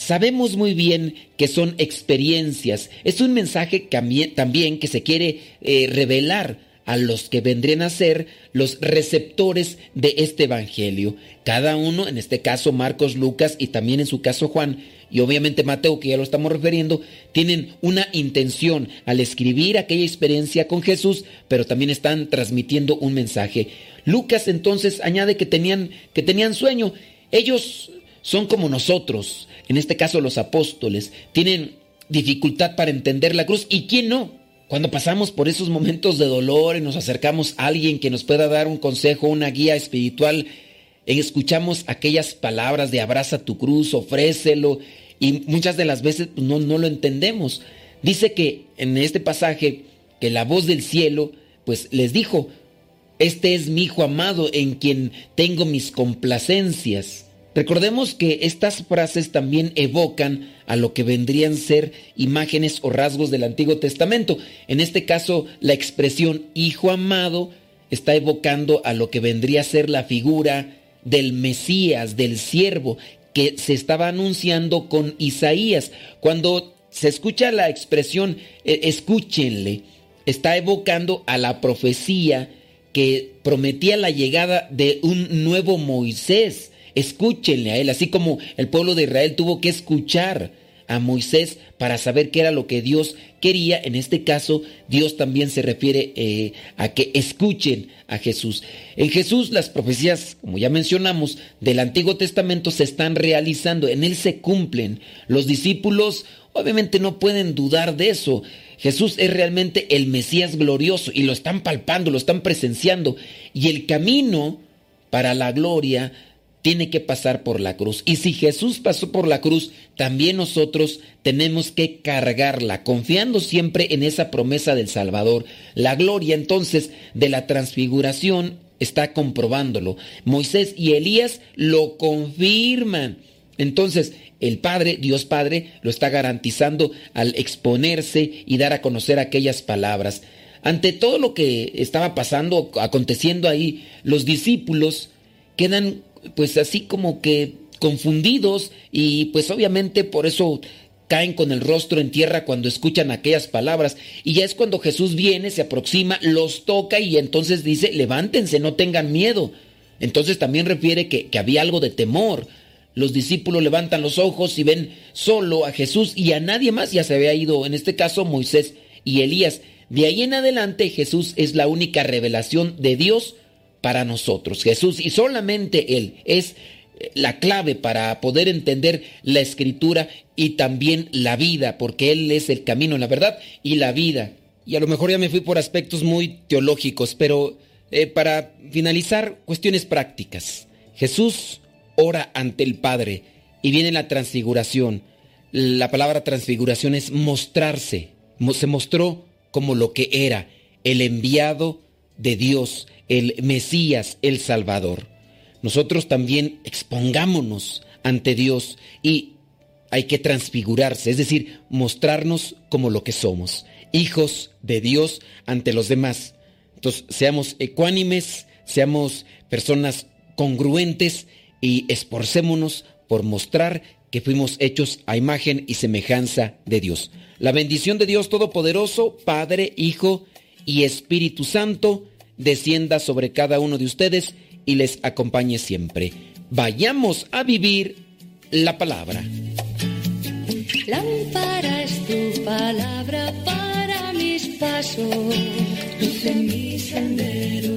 Sabemos muy bien que son experiencias. Es un mensaje también que se quiere eh, revelar a los que vendrían a ser los receptores de este Evangelio. Cada uno, en este caso Marcos, Lucas y también en su caso Juan, y obviamente Mateo, que ya lo estamos refiriendo, tienen una intención al escribir aquella experiencia con Jesús, pero también están transmitiendo un mensaje. Lucas entonces añade que tenían, que tenían sueño. Ellos son como nosotros, en este caso los apóstoles, tienen dificultad para entender la cruz. ¿Y quién no? Cuando pasamos por esos momentos de dolor y nos acercamos a alguien que nos pueda dar un consejo, una guía espiritual, escuchamos aquellas palabras de abraza tu cruz, ofrécelo, y muchas de las veces no, no lo entendemos. Dice que en este pasaje que la voz del cielo, pues les dijo, este es mi hijo amado en quien tengo mis complacencias. Recordemos que estas frases también evocan a lo que vendrían ser imágenes o rasgos del Antiguo Testamento. En este caso, la expresión hijo amado está evocando a lo que vendría a ser la figura del Mesías, del siervo, que se estaba anunciando con Isaías. Cuando se escucha la expresión eh, escúchenle, está evocando a la profecía que prometía la llegada de un nuevo Moisés Escúchenle a él, así como el pueblo de Israel tuvo que escuchar a Moisés para saber qué era lo que Dios quería. En este caso, Dios también se refiere eh, a que escuchen a Jesús. En Jesús las profecías, como ya mencionamos, del Antiguo Testamento se están realizando, en Él se cumplen. Los discípulos obviamente no pueden dudar de eso. Jesús es realmente el Mesías glorioso y lo están palpando, lo están presenciando. Y el camino para la gloria tiene que pasar por la cruz. Y si Jesús pasó por la cruz, también nosotros tenemos que cargarla, confiando siempre en esa promesa del Salvador. La gloria entonces de la transfiguración está comprobándolo. Moisés y Elías lo confirman. Entonces, el Padre, Dios Padre, lo está garantizando al exponerse y dar a conocer aquellas palabras. Ante todo lo que estaba pasando, aconteciendo ahí, los discípulos quedan pues así como que confundidos y pues obviamente por eso caen con el rostro en tierra cuando escuchan aquellas palabras. Y ya es cuando Jesús viene, se aproxima, los toca y entonces dice, levántense, no tengan miedo. Entonces también refiere que, que había algo de temor. Los discípulos levantan los ojos y ven solo a Jesús y a nadie más. Ya se había ido, en este caso, Moisés y Elías. De ahí en adelante Jesús es la única revelación de Dios para nosotros. Jesús y solamente Él es la clave para poder entender la escritura y también la vida, porque Él es el camino, la verdad y la vida. Y a lo mejor ya me fui por aspectos muy teológicos, pero eh, para finalizar, cuestiones prácticas. Jesús ora ante el Padre y viene la transfiguración. La palabra transfiguración es mostrarse. Se mostró como lo que era, el enviado de Dios, el Mesías, el Salvador. Nosotros también expongámonos ante Dios y hay que transfigurarse, es decir, mostrarnos como lo que somos, hijos de Dios ante los demás. Entonces, seamos ecuánimes, seamos personas congruentes y esforcémonos por mostrar que fuimos hechos a imagen y semejanza de Dios. La bendición de Dios Todopoderoso, Padre, Hijo y Espíritu Santo, descienda sobre cada uno de ustedes y les acompañe siempre. Vayamos a vivir la palabra. Lámpara es tu palabra para mis pasos, luz en mi sendero.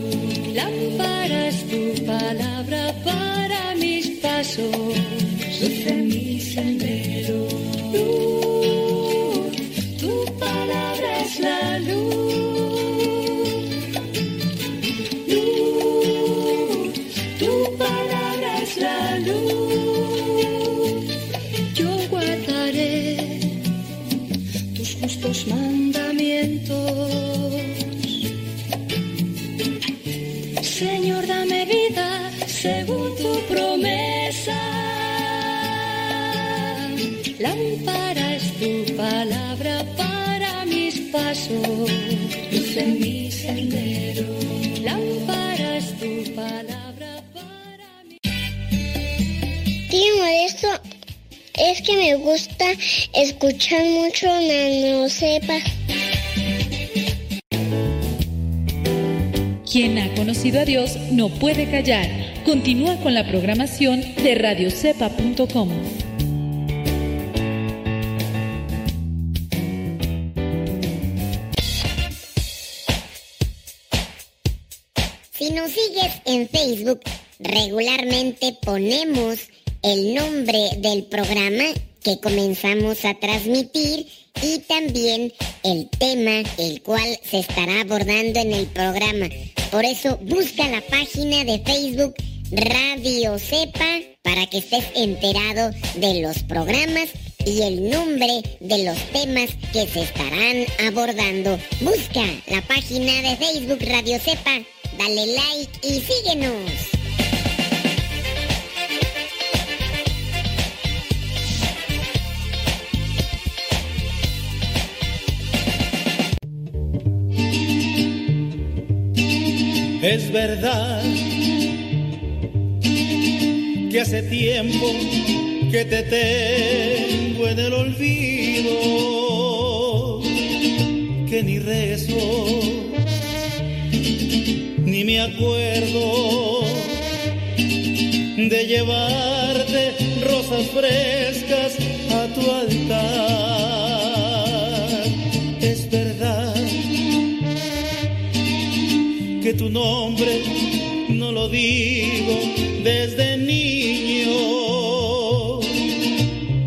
Lámpara es tu palabra para mis pasos, luz en mi sendero. Lámpara es tu palabra para mis pasos, luz en mi sendero. Lámpara es tu palabra para mi Tío Modesto, es que me gusta escuchar mucho Nano Sepa. Quien ha conocido a Dios no puede callar. Continúa con la programación de radiocepa.com. sigues en Facebook, regularmente ponemos el nombre del programa que comenzamos a transmitir y también el tema el cual se estará abordando en el programa. Por eso busca la página de Facebook Radio Cepa para que estés enterado de los programas y el nombre de los temas que se estarán abordando. Busca la página de Facebook Radio Cepa, dale like y síguenos. Es verdad que hace tiempo que te tengo en el olvido, que ni rezo, ni me acuerdo de llevarte rosas frescas a tu altar. Es verdad que tu nombre no lo digo desde niño,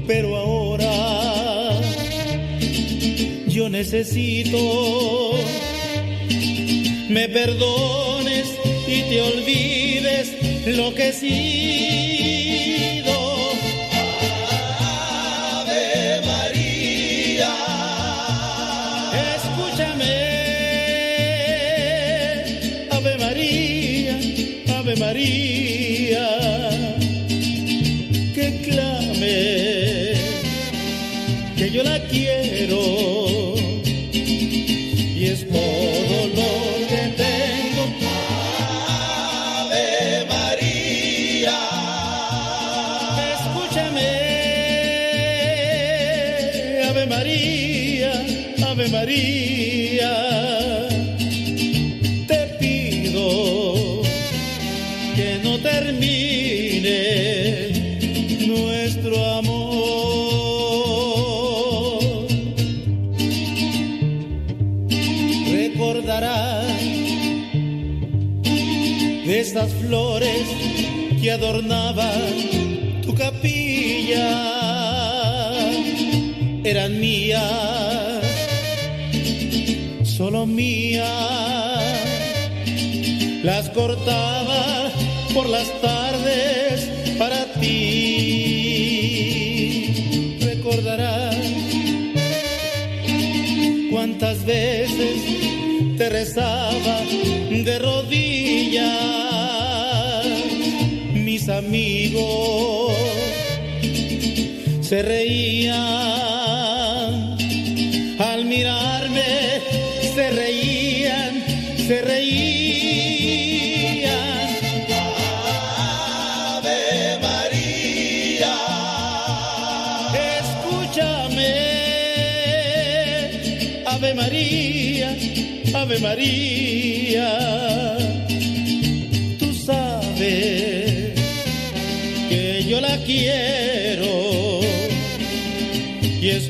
pero ahora yo necesito me perdones y te olvides lo que he de esas flores que adornaban tu capilla, eran mías, solo mías las cortaba por las tardes para ti. Recordarás cuántas veces te rezaba de rodillas, amigos se reían al mirarme, se reían, se reían. Ave María, escúchame, Ave María, Ave María, quiero. Y es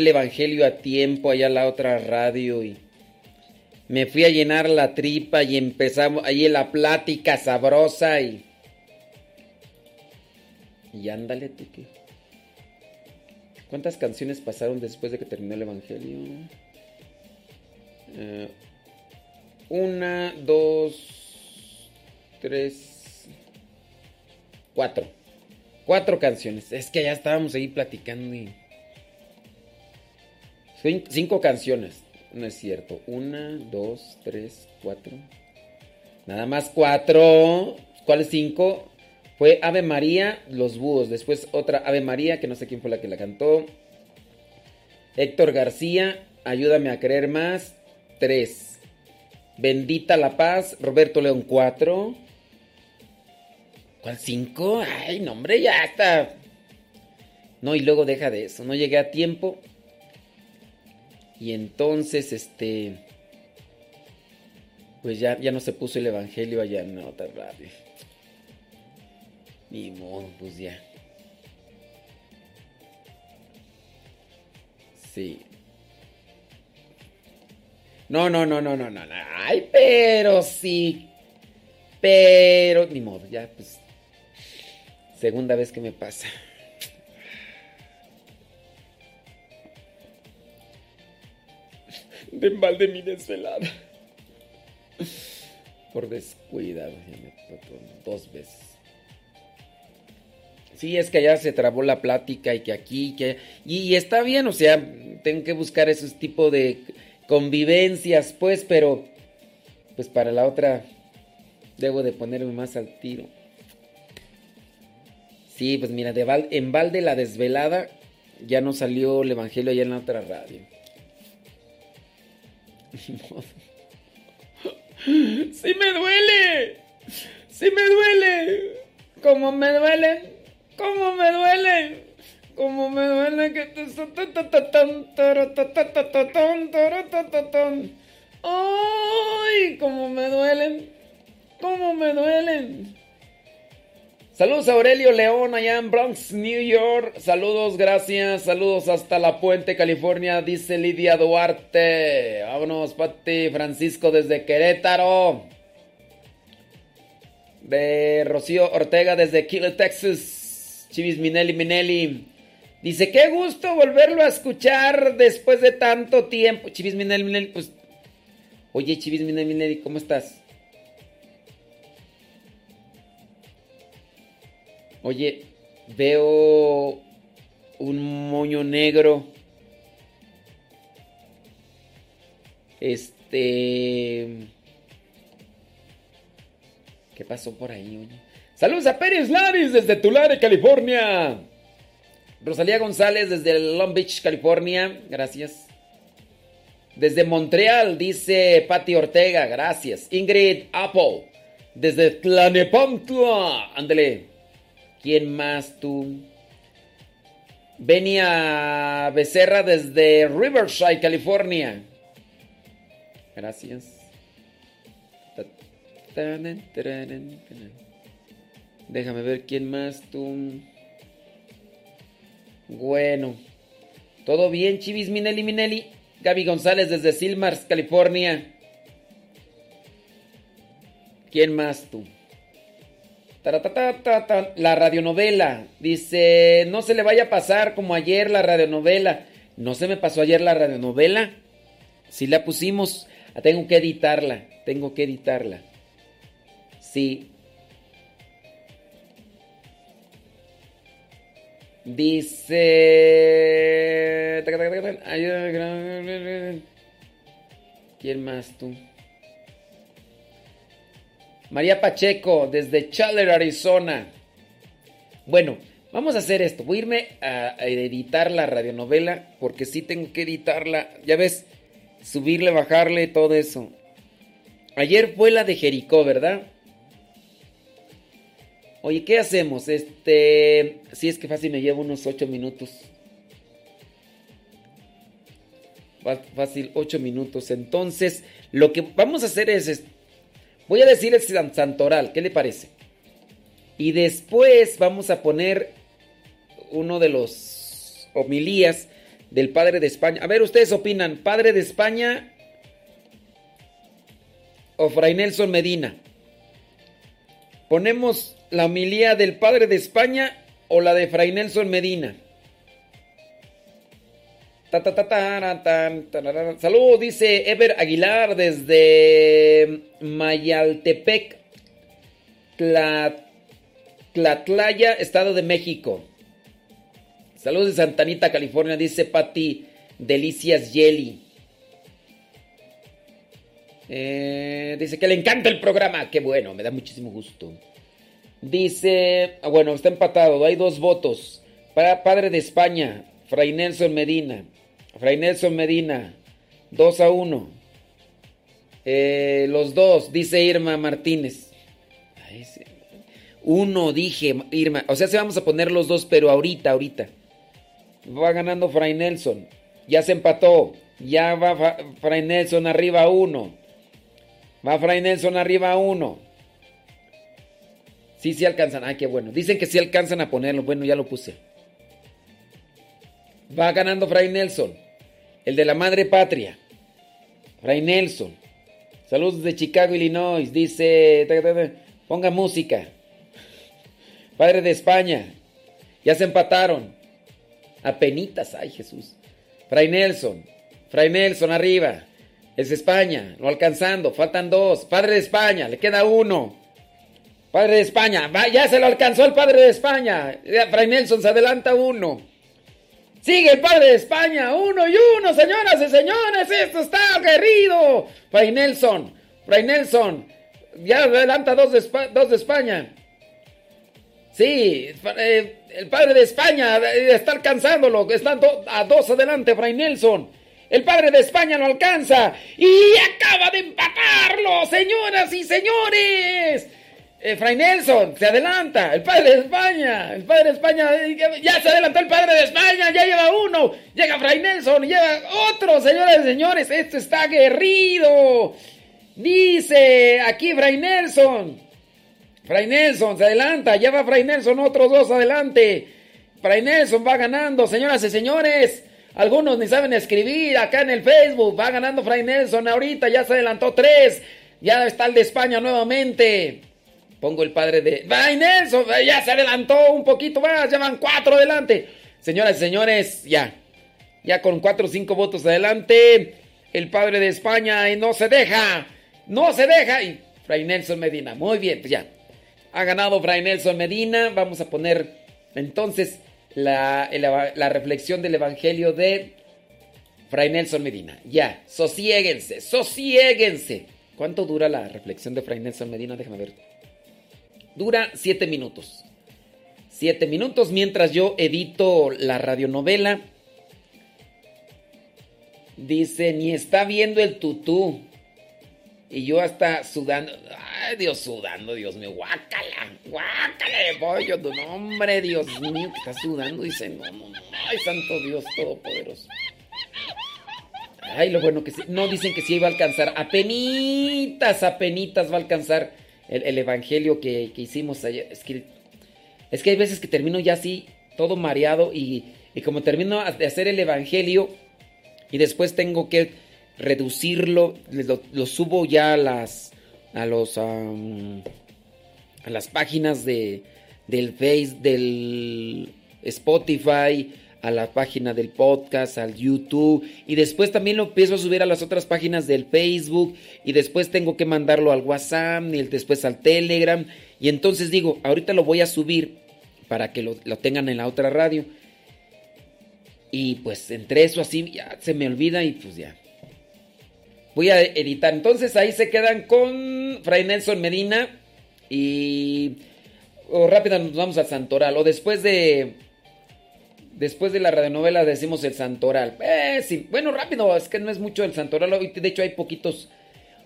El evangelio a tiempo allá a la otra radio y me fui a llenar la tripa y empezamos ahí la plática sabrosa y. Y ándale tú que. ¿Cuántas canciones pasaron después de que terminó el evangelio? Eh, una, dos, tres, cuatro. Cuatro canciones. Es que ya estábamos ahí platicando y... Cin- Cinco canciones. No es cierto. Una, dos, tres, cuatro. Nada más cuatro. ¿Cuáles cinco? Fue Ave María, Los Búhos. Después otra Ave María, que no sé quién fue la que la cantó. Héctor García, Ayúdame a creer más. Tres. Bendita la paz, Roberto León 4. ¿Cuál 5? Ay, no, hombre, ya está. No, y luego deja de eso. No llegué a tiempo. Y entonces, este. Pues ya, ya no se puso el evangelio allá en otra radio. Ni modo, pues ya. Sí. No, no, no, no, no, no. no. Ay, pero sí. Pero, ni modo, ya, pues. Segunda vez que me pasa. De mal de mi desvelada. Por descuidado, ya me dos veces. Sí, es que allá se trabó la plática y que aquí, que... Y está bien, o sea, tengo que buscar esos tipos de convivencias, pues, pero... Pues para la otra debo de ponerme más al tiro. Sí, pues mira, de val- en balde la desvelada ya no salió el evangelio allá en la otra radio. ¡Sí me duele! ¡Sí me duele! ¡Cómo me duele! ¡Cómo me duele! ¡Cómo me duele que te... ¡Ay! ¡Cómo me duelen! ¡Cómo me duelen! Saludos a Aurelio León allá en Bronx, New York. Saludos, gracias. Saludos hasta La Puente, California, dice Lidia Duarte. Vámonos, Pati Francisco desde Querétaro. De Rocío Ortega desde Kilo, Texas. Chivis Minelli Minelli. Dice, qué gusto volverlo a escuchar después de tanto tiempo. Chivis Minelli Minelli, pues... Oye, Chivis Minelli Minelli, ¿cómo estás? Oye, veo un moño negro. Este... ¿Qué pasó por ahí, oye? Saludos a Pérez Laris desde Tulare, California. Rosalía González desde Long Beach, California. Gracias. Desde Montreal, dice Patti Ortega. Gracias. Ingrid Apple. Desde Tlanepantla. Ándale. ¿Quién más tú? Benia Becerra desde Riverside, California. Gracias. Déjame ver quién más tú. Bueno. ¿Todo bien, Chivis Minelli Minelli? Gaby González desde Silmars, California. ¿Quién más tú? La radionovela. Dice, no se le vaya a pasar como ayer la radionovela. No se me pasó ayer la radionovela. Si la pusimos, tengo que editarla. Tengo que editarla. Sí. Dice... ¿Quién más tú? María Pacheco, desde Chandler, Arizona. Bueno, vamos a hacer esto. Voy a irme a, editar la radionovela porque sí tengo que editarla. Ya ves, subirle, bajarle, todo eso. Ayer fue la de Jericó, ¿verdad? Oye, ¿qué hacemos? Este, si es que fácil me lleva unos 8 minutos. Fácil, 8 minutos. Entonces, lo que vamos a hacer es, voy a decir el santoral, ¿qué le parece? Y después vamos a poner uno de los homilías del Padre de España. A ver, ustedes opinan, ¿Padre de España o Fray Nelson Medina? Ponemos la homilía del Padre de España o la de Fray Nelson Medina. Saludos, dice Ever Aguilar desde Mayaltepec, Tlatlaya, Estado de México. Saludos de Santanita, California, dice Patti Delicias Jelly. Eh, dice que le encanta el programa. Qué bueno, me da muchísimo gusto. Dice, ah, bueno, está empatado, hay dos votos. Para padre de España, Fray Nelson Medina. Fray Nelson Medina, 2 a 1. Eh, los dos, dice Irma Martínez. Uno, dije, Irma. O sea, se vamos a poner los dos, pero ahorita, ahorita. Va ganando Fray Nelson. Ya se empató. Ya va Fray Nelson arriba a uno. Va Fray Nelson arriba a uno. Sí, sí alcanzan. Ay, qué bueno. Dicen que sí alcanzan a ponerlo. Bueno, ya lo puse. Va ganando Fray Nelson. El de la madre patria. Fray Nelson. Saludos de Chicago, Illinois. Dice, ponga música. Padre de España. Ya se empataron. Apenitas, ay Jesús. Fray Nelson. Fray Nelson arriba. Es España. No alcanzando. Faltan dos. Padre de España. Le queda uno. Padre de España, ya se lo alcanzó el padre de España. Fray Nelson se adelanta uno. Sigue el padre de España, uno y uno, señoras y señores, esto está aguerrido. Fray Nelson, Fray Nelson, ya adelanta dos de, España. Sí, eh, el padre de España está alcanzándolo, están a dos adelante, Fray Nelson. El padre de España lo alcanza y acaba de empatarlo, señoras y señores. Eh, Fray Nelson, se adelanta, el padre de España, el padre de España, eh, ya se adelantó el padre de España, ya lleva uno, llega Fray Nelson, lleva otro, señoras y señores, esto está aguerrido. Dice aquí Fray Nelson, Fray Nelson se adelanta, lleva Fray Nelson, otros dos adelante. Fray Nelson va ganando, señoras y señores. Algunos ni saben escribir acá en el Facebook. Va ganando Fray Nelson ahorita, ya se adelantó tres. Ya está el de España nuevamente. Pongo el padre de. ¡Ay, Nelson! Ya se adelantó un poquito más. Ya van cuatro adelante. Señoras y señores, ya. Ya con cuatro o cinco votos adelante. El padre de España y no se deja. No se deja. Y Fray Nelson Medina. Muy bien, pues ya. Ha ganado Fray Nelson Medina. Vamos a poner entonces la, la reflexión del Evangelio de Fray Nelson Medina. Ya, sosiéguense, sosiéguense. ¿Cuánto dura la reflexión de Fray Nelson Medina? Déjame ver. Dura siete minutos. Siete minutos mientras yo edito la radionovela. Dice, ni está viendo el tutú. Y yo hasta sudando. Ay, Dios, sudando, Dios mío. Guácala, guácala de pollo. No, hombre, Dios mío, que está sudando. Dice, no, no, no. Ay, santo Dios todopoderoso. Ay, lo bueno que sí. No, dicen que sí iba a alcanzar. Apenitas, apenitas va a alcanzar el, evangelio que, hicimos ayer. Es que Es que hay veces que termino ya así, todo mareado y, como termino de hacer el Evangelio y después tengo que reducirlo, lo, subo ya a las, a los, a las páginas de, del Face, del Spotify, a la página del podcast, al YouTube y después también lo empiezo a subir a las otras páginas del Facebook y después tengo que mandarlo al WhatsApp y después al Telegram y entonces digo, ahorita lo voy a subir para que lo, tengan en la otra radio y pues entre eso así ya se me olvida y pues ya. Voy a editar. Entonces ahí se quedan con Fray Nelson Medina y o rápido nos vamos al Santoral o después de Después de la radionovela decimos el Santoral. Eh, sí. Bueno, rápido, es que no es mucho el Santoral. Hoy, de hecho, hay poquitos.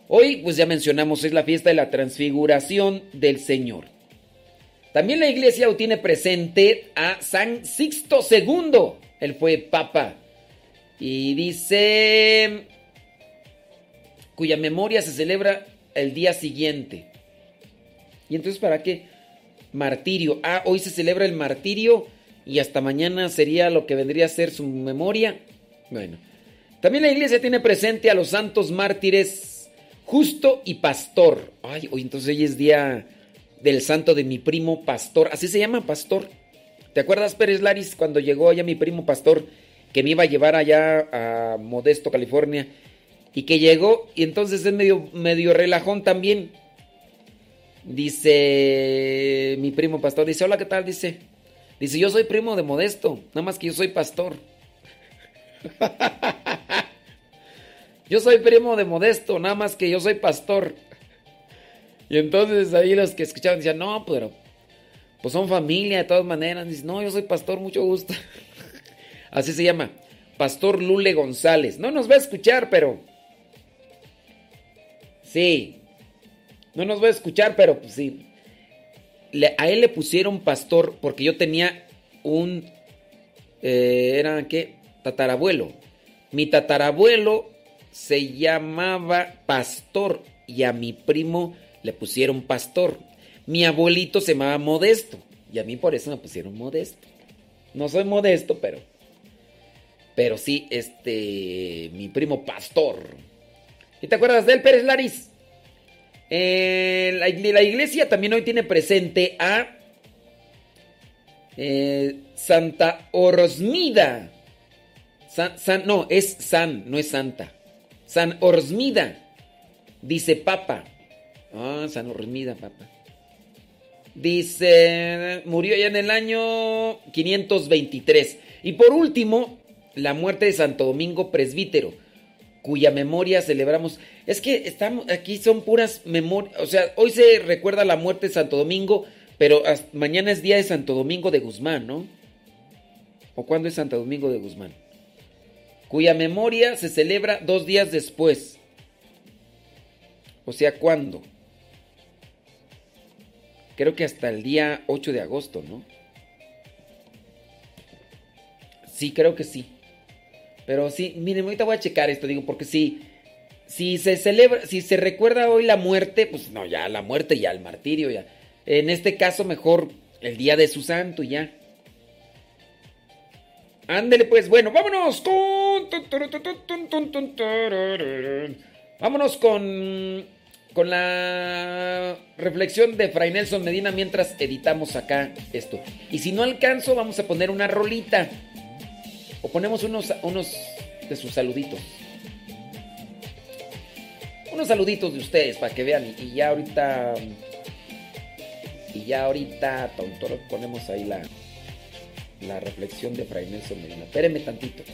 Hoy, pues ya mencionamos, es la fiesta de la transfiguración del Señor. También la iglesia tiene presente a San Sixto II. Él fue papa. Y dice cuya memoria se celebra el día siguiente. ¿Y entonces para qué? Martirio. Ah, hoy se celebra el martirio y hasta mañana sería lo que vendría a ser su memoria. Bueno, también la iglesia tiene presente a los santos mártires Justo y Pastor. Ay, hoy entonces hoy es día del santo de mi primo Pastor. Así se llama Pastor. ¿Te acuerdas, Pérez Laris, cuando llegó allá mi primo Pastor, que me iba a llevar allá a Modesto, California? Y que llegó, y entonces es medio, medio relajón también. Dice mi primo Pastor, dice, hola, ¿qué tal? Dice, Dice, yo soy primo de Modesto, nada más que yo soy pastor. yo soy primo de Modesto, nada más que yo soy pastor. Y entonces ahí los que escuchaban decían, no, pero pues son familia de todas maneras. Dice, no, yo soy pastor, mucho gusto. Así se llama, Pastor Lule González. No nos va a escuchar, pero... Sí. No nos va a escuchar, pero pues sí a él le pusieron pastor porque yo tenía un... Eh, ¿Era qué? Tatarabuelo. Mi tatarabuelo se llamaba Pastor y a mi primo le pusieron Pastor. Mi abuelito se llamaba Modesto y a mí por eso me pusieron Modesto. No soy modesto, pero... Pero sí, este... Mi primo Pastor. ¿Y te acuerdas de él, Pérez Laris? Eh, la, iglesia también hoy tiene presente a eh, Santa Orsmida. no, es San, no es Santa. San Orsmida, dice Papa. Ah, San Orsmida, Papa. Dice, murió ya en el año 523. Y por último, la muerte de Santo Domingo Presbítero, cuya memoria celebramos. Es que estamos aquí son puras memorias, o sea, hoy se recuerda la muerte de Santo Domingo, pero mañana es día de Santo Domingo de Guzmán, ¿no? ¿O cuándo es Santo Domingo de Guzmán? Cuya memoria se celebra dos días después. O sea, ¿cuándo? Creo que hasta el día 8 de agosto, ¿no? Sí, creo que sí. Pero sí, miren, ahorita voy a checar esto, digo, porque sí si se celebra, si se recuerda hoy la muerte, pues no, ya la muerte, ya el martirio, ya. En este caso, mejor el día de su santo, ya. Ándele pues, bueno, vámonos con... Vámonos con... Con la reflexión de Fray Nelson Medina mientras editamos acá esto. Y si no alcanzo, vamos a poner una rolita. O ponemos unos, unos de sus saluditos unos saluditos de ustedes para que vean. Y, ya ahorita. Y ya ahorita, tonto, ponemos ahí la, la reflexión de Fray Nelson Medina. Espérenme tantito.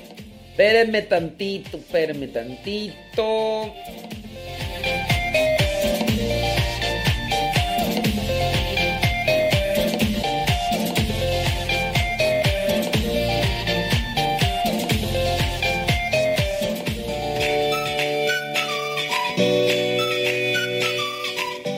Espérenme tantito, espérenme tantito.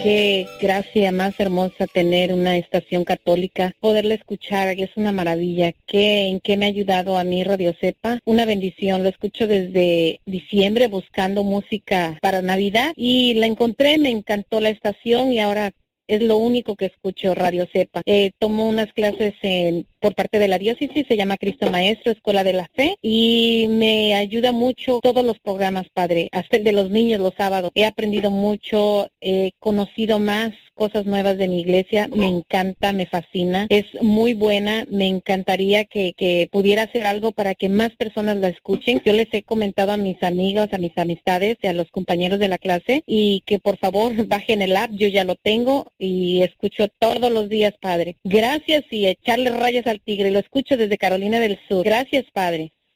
Qué gracia más hermosa tener una estación católica, poderla escuchar, es una maravilla. ¿Qué, ¿En qué me ha ayudado a mí Radio Cepa? Una bendición, lo escucho desde diciembre buscando música para Navidad y la encontré, me encantó la estación y ahora es lo único que escucho Radio Cepa. Eh, tomo unas clases en, por parte de la diócesis, se llama Cristo Maestro, Escuela de la Fe, y me ayuda mucho todos los programas, Padre, hasta el de los niños los sábados. He aprendido mucho, he conocido más cosas nuevas de mi iglesia, me encanta, me fascina, es muy buena, me encantaría que, que pudiera hacer algo para que más personas la escuchen. Yo les he comentado a mis amigos, a mis amistades a los compañeros de la clase y que por favor bajen el app, yo ya lo tengo y escucho todos los días, Padre. Gracias y echarle rayas al tigre, lo escucho desde Carolina del Sur. Gracias, Padre.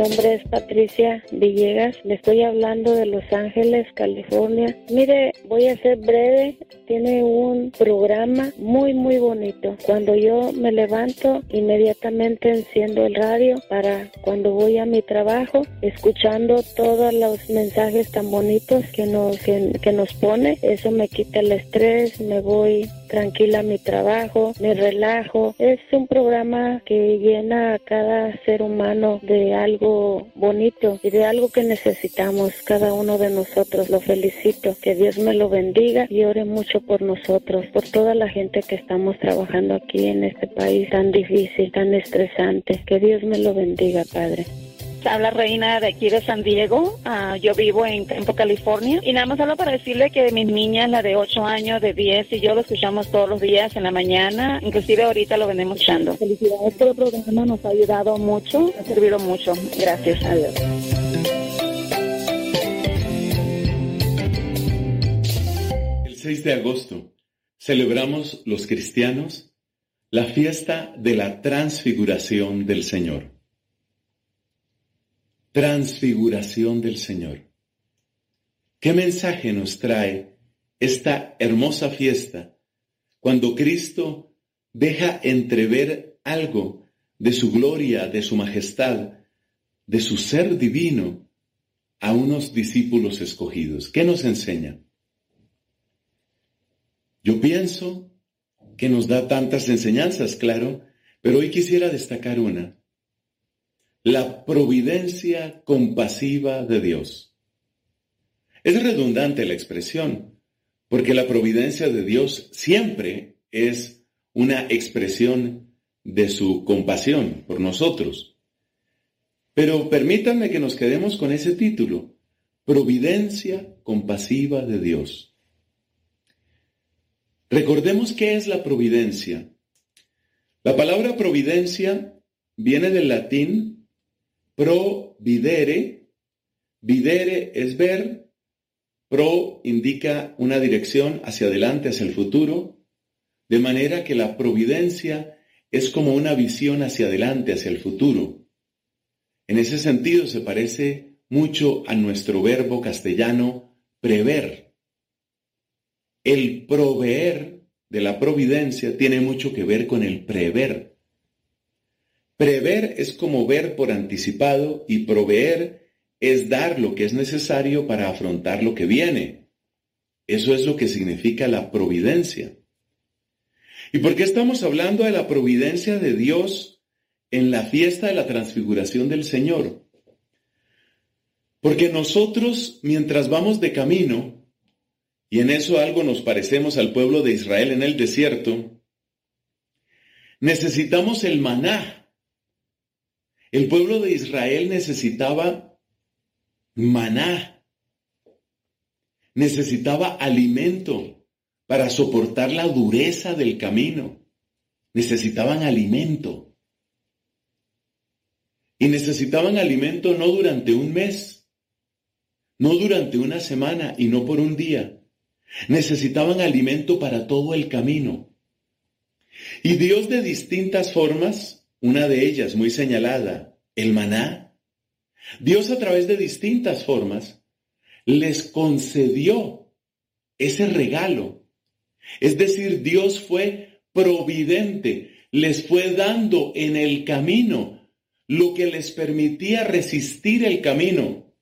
Nombre es Patricia Villegas, le estoy hablando de Los Ángeles, California. Mire, voy a ser breve, tiene un programa muy muy bonito. Cuando yo me levanto, inmediatamente enciendo el radio para cuando voy a mi trabajo, escuchando todos los mensajes tan bonitos que nos, que, que nos pone. Eso me quita el estrés, me voy tranquila mi trabajo, me relajo. Es un programa que llena a cada ser humano de algo bonito y de algo que necesitamos cada uno de nosotros. Lo felicito, que Dios me lo bendiga y ore mucho por nosotros, por toda la gente que estamos trabajando aquí en este país tan difícil, tan estresante. Que Dios me lo bendiga, Padre. Habla Reina de aquí de San Diego. Ah, yo vivo en Tempo, California. Y nada más hablo para decirle que mis niñas, la de 8 años, de 10, y yo lo escuchamos todos los días en la mañana. Inclusive ahorita lo venimos escuchando. Felicidades por el programa, nos ha ayudado mucho, ha servido mucho. Gracias, adiós. El 6 de agosto celebramos los cristianos la fiesta de la transfiguración del Señor transfiguración del Señor. ¿Qué mensaje nos trae esta hermosa fiesta cuando Cristo deja entrever algo de su gloria, de su majestad, de su ser divino a unos discípulos escogidos? ¿Qué nos enseña? Yo pienso que nos da tantas enseñanzas, claro, pero hoy quisiera destacar una la providencia compasiva de Dios. Es redundante la expresión, porque la providencia de Dios siempre es una expresión de su compasión por nosotros. Pero permítanme que nos quedemos con ese título, Providencia compasiva de Dios. Recordemos qué es la providencia. La palabra providencia viene del latín Pro videre, videre es ver, pro indica una dirección hacia adelante, hacia el futuro, de manera que la providencia es como una visión hacia adelante, hacia el futuro. En ese sentido se parece mucho a nuestro verbo castellano prever. El proveer de la providencia tiene mucho que ver con el prever. Prever es como ver por anticipado y proveer es dar lo que es necesario para afrontar lo que viene. Eso es lo que significa la providencia. ¿Y por qué estamos hablando de la providencia de Dios en la fiesta de la transfiguración del Señor? Porque nosotros, mientras vamos de camino, y en eso algo nos parecemos al pueblo de Israel en el desierto, necesitamos el maná el pueblo de Israel necesitaba maná, necesitaba alimento para soportar la dureza del camino. Necesitaban alimento. Y necesitaban alimento no durante un mes, no durante una semana y no por un día. Necesitaban alimento para todo el camino. Y Dios de distintas formas una de ellas muy señalada, el maná. Dios a través de distintas formas les concedió ese regalo. Es decir, Dios fue providente, les fue dando en el camino lo que les permitía resistir el camino.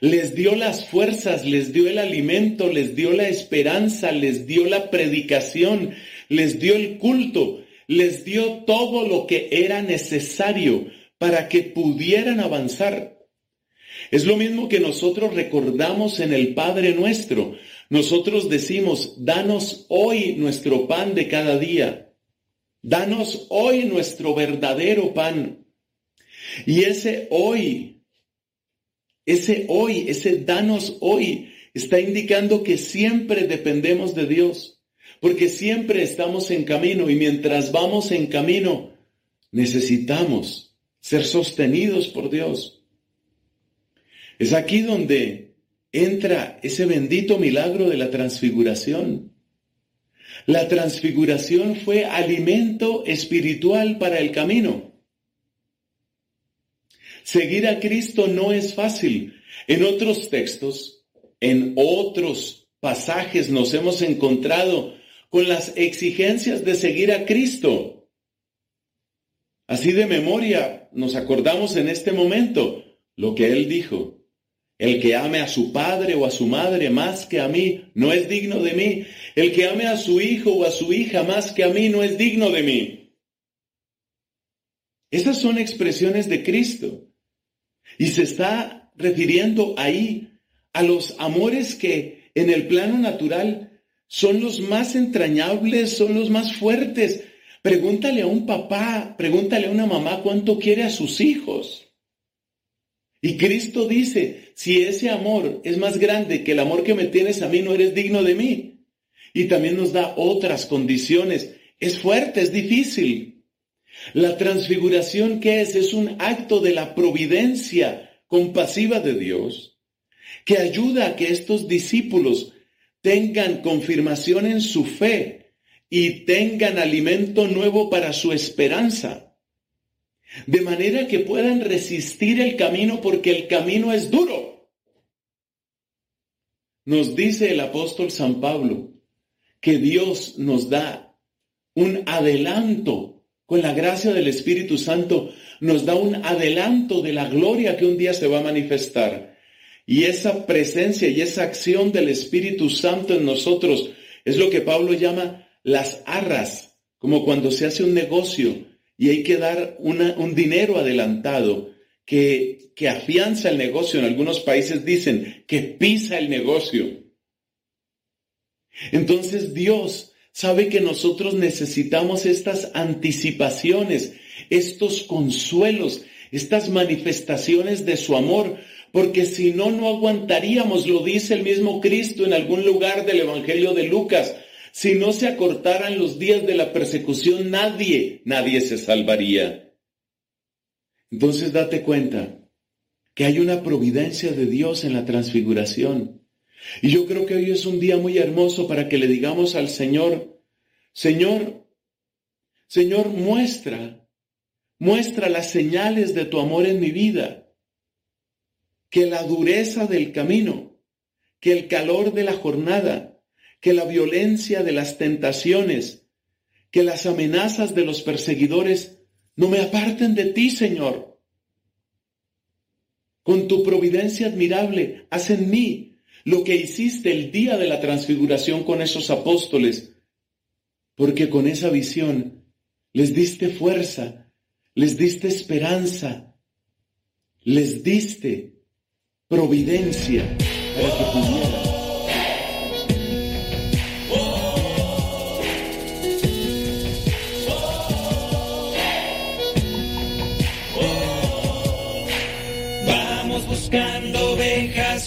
Les dio las fuerzas, les dio el alimento, les dio la esperanza, les dio la predicación, les dio el culto, les dio todo lo que era necesario para que pudieran avanzar. Es lo mismo que nosotros recordamos en el Padre nuestro. Nosotros decimos, danos hoy nuestro pan de cada día. Danos hoy nuestro verdadero pan. Y ese hoy, ese hoy, ese danos hoy, está indicando que siempre dependemos de Dios, porque siempre estamos en camino y mientras vamos en camino, necesitamos ser sostenidos por Dios. Es aquí donde entra ese bendito milagro de la transfiguración. La transfiguración fue alimento espiritual para el camino. Seguir a Cristo no es fácil. En otros textos, en otros pasajes nos hemos encontrado con las exigencias de seguir a Cristo. Así de memoria nos acordamos en este momento lo que Él dijo. El que ame a su padre o a su madre más que a mí no es digno de mí. El que ame a su hijo o a su hija más que a mí no es digno de mí. Esas son expresiones de Cristo. Y se está refiriendo ahí a los amores que en el plano natural son los más entrañables, son los más fuertes. Pregúntale a un papá, pregúntale a una mamá cuánto quiere a sus hijos. Y Cristo dice, si ese amor es más grande que el amor que me tienes a mí, no eres digno de mí. Y también nos da otras condiciones. Es fuerte, es difícil. La transfiguración, ¿qué es? Es un acto de la providencia compasiva de Dios que ayuda a que estos discípulos tengan confirmación en su fe y tengan alimento nuevo para su esperanza de manera que puedan resistir el camino porque el camino es duro. Nos dice el apóstol San Pablo que Dios nos da un adelanto con la gracia del Espíritu Santo, nos da un adelanto de la gloria que un día se va a manifestar. Y esa presencia y esa acción del Espíritu Santo en nosotros es lo que Pablo llama las arras, como cuando se hace un negocio y hay que dar un dinero adelantado que, que afianza el negocio. En algunos países dicen que pisa el negocio. Entonces Dios sabe que nosotros necesitamos estas anticipaciones, estos consuelos, estas manifestaciones de su amor, porque si no, no aguantaríamos, lo dice el mismo Cristo en algún lugar del Evangelio de Lucas. Si no se acortaran los días de la persecución, nadie, nadie se salvaría. Entonces date cuenta que hay una providencia de Dios en la transfiguración. Y yo creo que hoy es un día muy hermoso para que le digamos al Señor, Señor, Señor, muestra, muestra las señales de tu amor en mi vida, que la dureza del camino, que el calor de la jornada, que la violencia de las tentaciones, que las amenazas de los perseguidores no me aparten de ti, Señor. Con tu providencia admirable, haz en mí lo que hiciste el día de la transfiguración con esos apóstoles, porque con esa visión les diste fuerza, les diste esperanza, les diste providencia para que pudieran.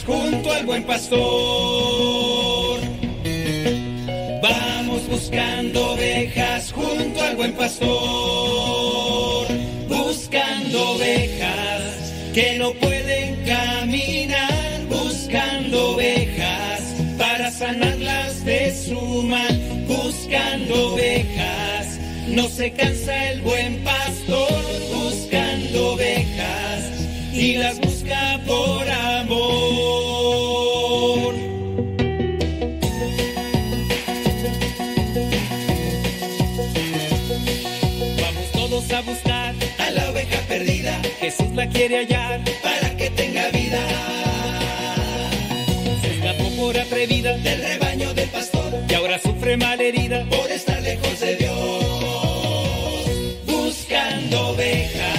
junto al buen pastor. Vamos buscando ovejas junto al buen pastor. que no pueden caminar buscando ovejas para sanarlas de su mal, buscando ovejas. No se cansa el buen pastor buscando ovejas y las busca por amor. Vamos todos a buscar a la oveja perdida quiere hallar para que tenga vida. Se escapó por atrevida del rebaño del pastor y ahora sufre malherida por estar lejos de Dios. Buscando ovejas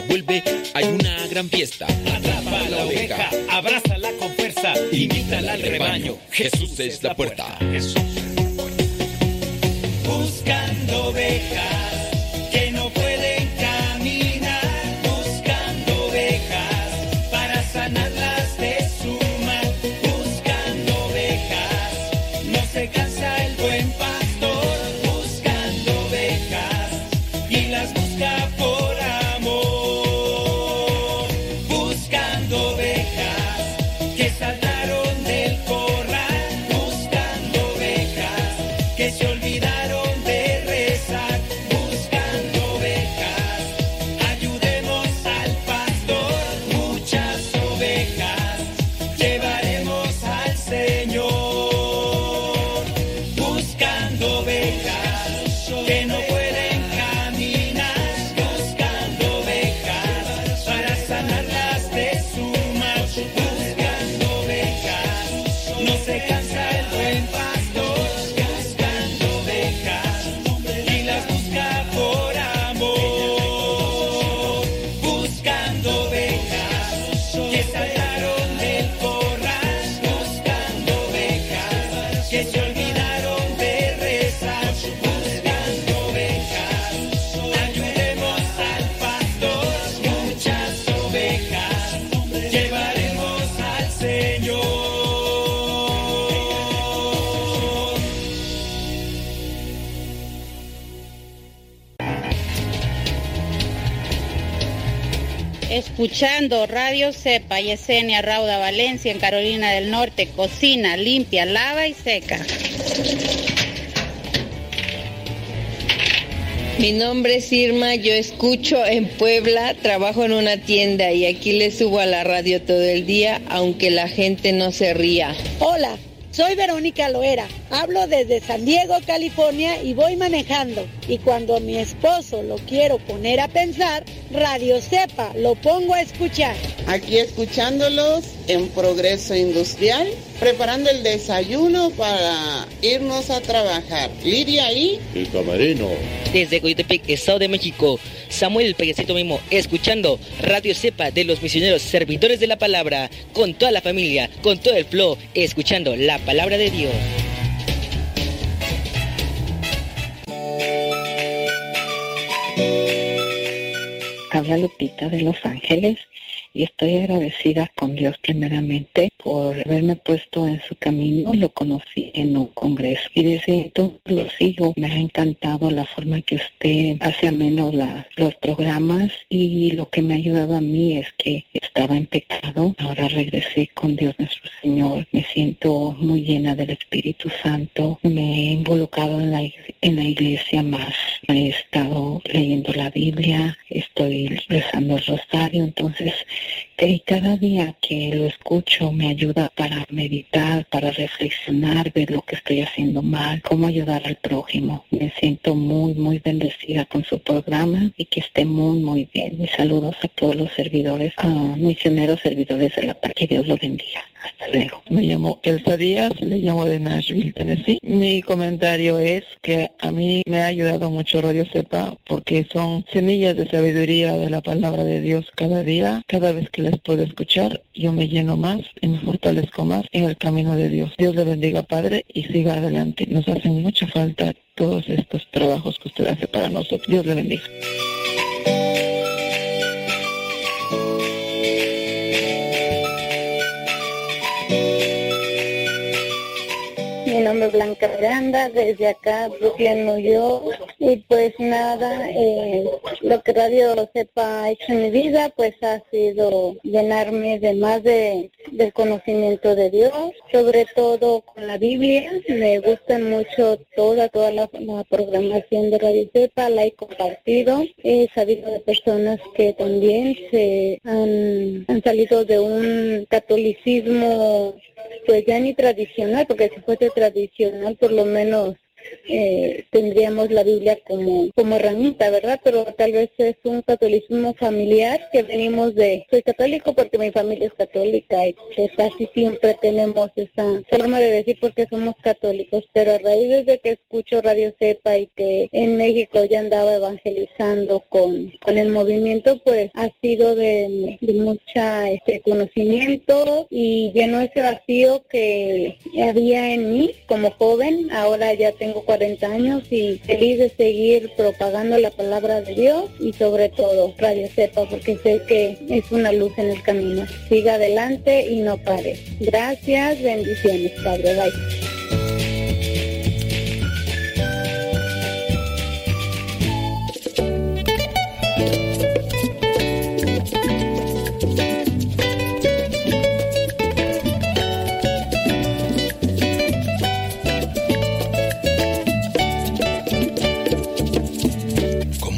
Vuelve hay una gran fiesta. Atrapa a la oveja, abrázala con fuerza, invítala al rebaño. Jesús es la puerta. Buscando ovejas Escuchando Radio Cepa, Yesenia Rauda Valencia en Carolina del Norte, cocina limpia, lava y seca. Mi nombre es Irma, yo escucho en Puebla, trabajo en una tienda y aquí le subo a la radio todo el día, aunque la gente no se ría. Hola, soy Verónica Loera. Hablo desde San Diego, California y voy manejando. Y cuando mi esposo lo quiero poner a pensar, Radio Cepa lo pongo a escuchar. Aquí escuchándolos en Progreso Industrial, preparando el desayuno para irnos a trabajar. Lidia ahí. El camarino. Desde Coyotepec, Estado de México, Samuel Payasito mismo, escuchando Radio Cepa de los misioneros servidores de la palabra, con toda la familia, con todo el flow, escuchando la palabra de Dios. Habla Lupita de Los Ángeles y estoy agradecida con Dios primeramente por haberme puesto en su camino. Lo conocí en un congreso y desde entonces lo sigo. Me ha encantado la forma que usted hace ameno la, los programas y lo que me ha ayudado a mí es que estaba en pecado. Ahora regresé con Dios nuestro Señor. Me siento muy llena del Espíritu Santo. Me he involucrado en la, en la iglesia más. He estado leyendo la Biblia, estoy rezando el rosario, entonces que cada día que lo escucho me ayuda para meditar, para reflexionar, ver lo que estoy haciendo mal, cómo ayudar al prójimo. Me siento muy, muy bendecida con su programa y que esté muy, muy bien. Mis saludos a todos los servidores, a misioneros servidores de la paz. Que Dios los bendiga. Hasta luego. Me llamo Elsa Díaz, le llamo de Nashville, Tennessee. Mi comentario es que a mí me ha ayudado mucho Radio Sepa porque son semillas de sabiduría de la palabra de Dios cada día. Cada vez que les puedo escuchar, yo me lleno más y me fortalezco más en el camino de Dios. Dios le bendiga, Padre, y siga adelante. Nos hacen mucha falta todos estos trabajos que usted hace para nosotros. Dios le bendiga. Nombre es Blanca Miranda, desde acá, Brooklyn, New York. Y pues nada, eh, lo que Radio Sepa ha hecho en mi vida, pues ha sido llenarme de más de, del conocimiento de Dios, sobre todo con la Biblia. Me gusta mucho toda, toda la, la programación de Radio Sepa, la he compartido. He sabido de personas que también se han, han salido de un catolicismo pues ya ni tradicional, porque si fuese tradicional por lo menos eh, tendríamos la Biblia como, como herramienta, ¿verdad? Pero tal vez es un catolicismo familiar que venimos de, soy católico porque mi familia es católica y pues casi siempre tenemos esa forma de decir porque somos católicos, pero a raíz de que escucho Radio Cepa y que en México ya andaba evangelizando con, con el movimiento, pues ha sido de, de mucha este conocimiento y llenó ese vacío que había en mí como joven, ahora ya tengo 40 años y feliz de seguir propagando la palabra de Dios y sobre todo Radio Sepa porque sé que es una luz en el camino. Siga adelante y no pare. Gracias, bendiciones, Padre. Bye.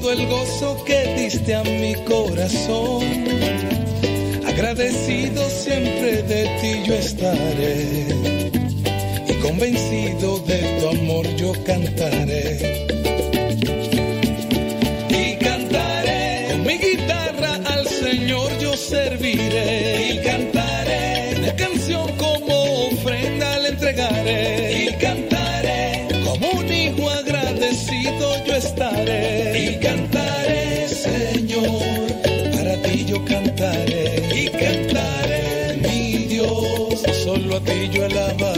todo el gozo que diste a mi corazón. Agradecido siempre de ti yo estaré y convencido de tu amor yo cantaré. Y cantaré con mi guitarra al Señor yo serviré. Y cantaré la canción como ofrenda le entregaré. Y cantaré, Señor, para ti yo cantaré. Y cantaré, mi Dios, solo a ti yo alabaré.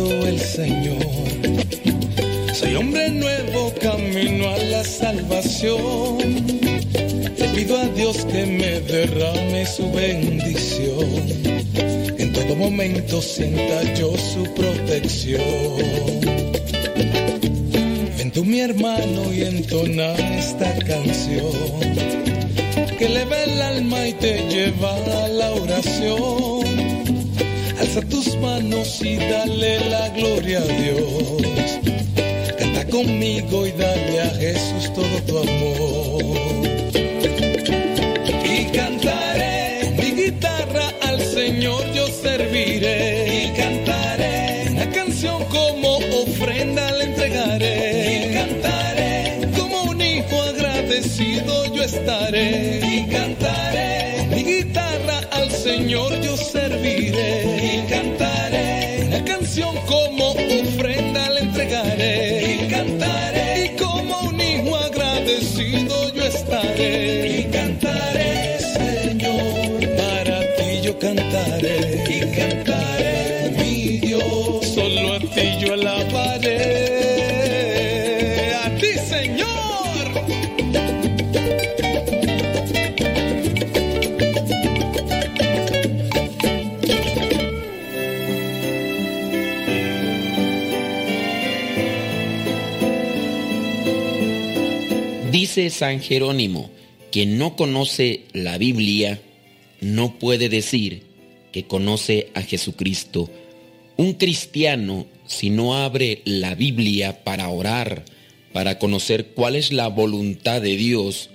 El Señor. Soy hombre nuevo, camino a la salvación. Le pido a Dios que me derrame su bendición. En todo momento sienta yo su protección. Ven tú mi hermano y entona esta canción que eleva el alma y te lleva a la oración. Manos y dale la gloria a Dios. Canta conmigo y dale a Jesús todo tu amor. Y cantaré mi guitarra al Señor yo serviré. Y cantaré una canción como ofrenda le entregaré. Y cantaré como un hijo agradecido yo estaré. Y cantaré mi guitarra al Señor yo serviré. Canción como ofrenda le entregaré. Y cantaré y como un hijo agradecido yo estaré. Y cantaré, Señor, para ti yo cantaré. Y cantaré, mi Dios, solo a ti yo alabaré. Dice San Jerónimo, quien no conoce la Biblia no puede decir que conoce a Jesucristo. Un cristiano, si no abre la Biblia para orar, para conocer cuál es la voluntad de Dios,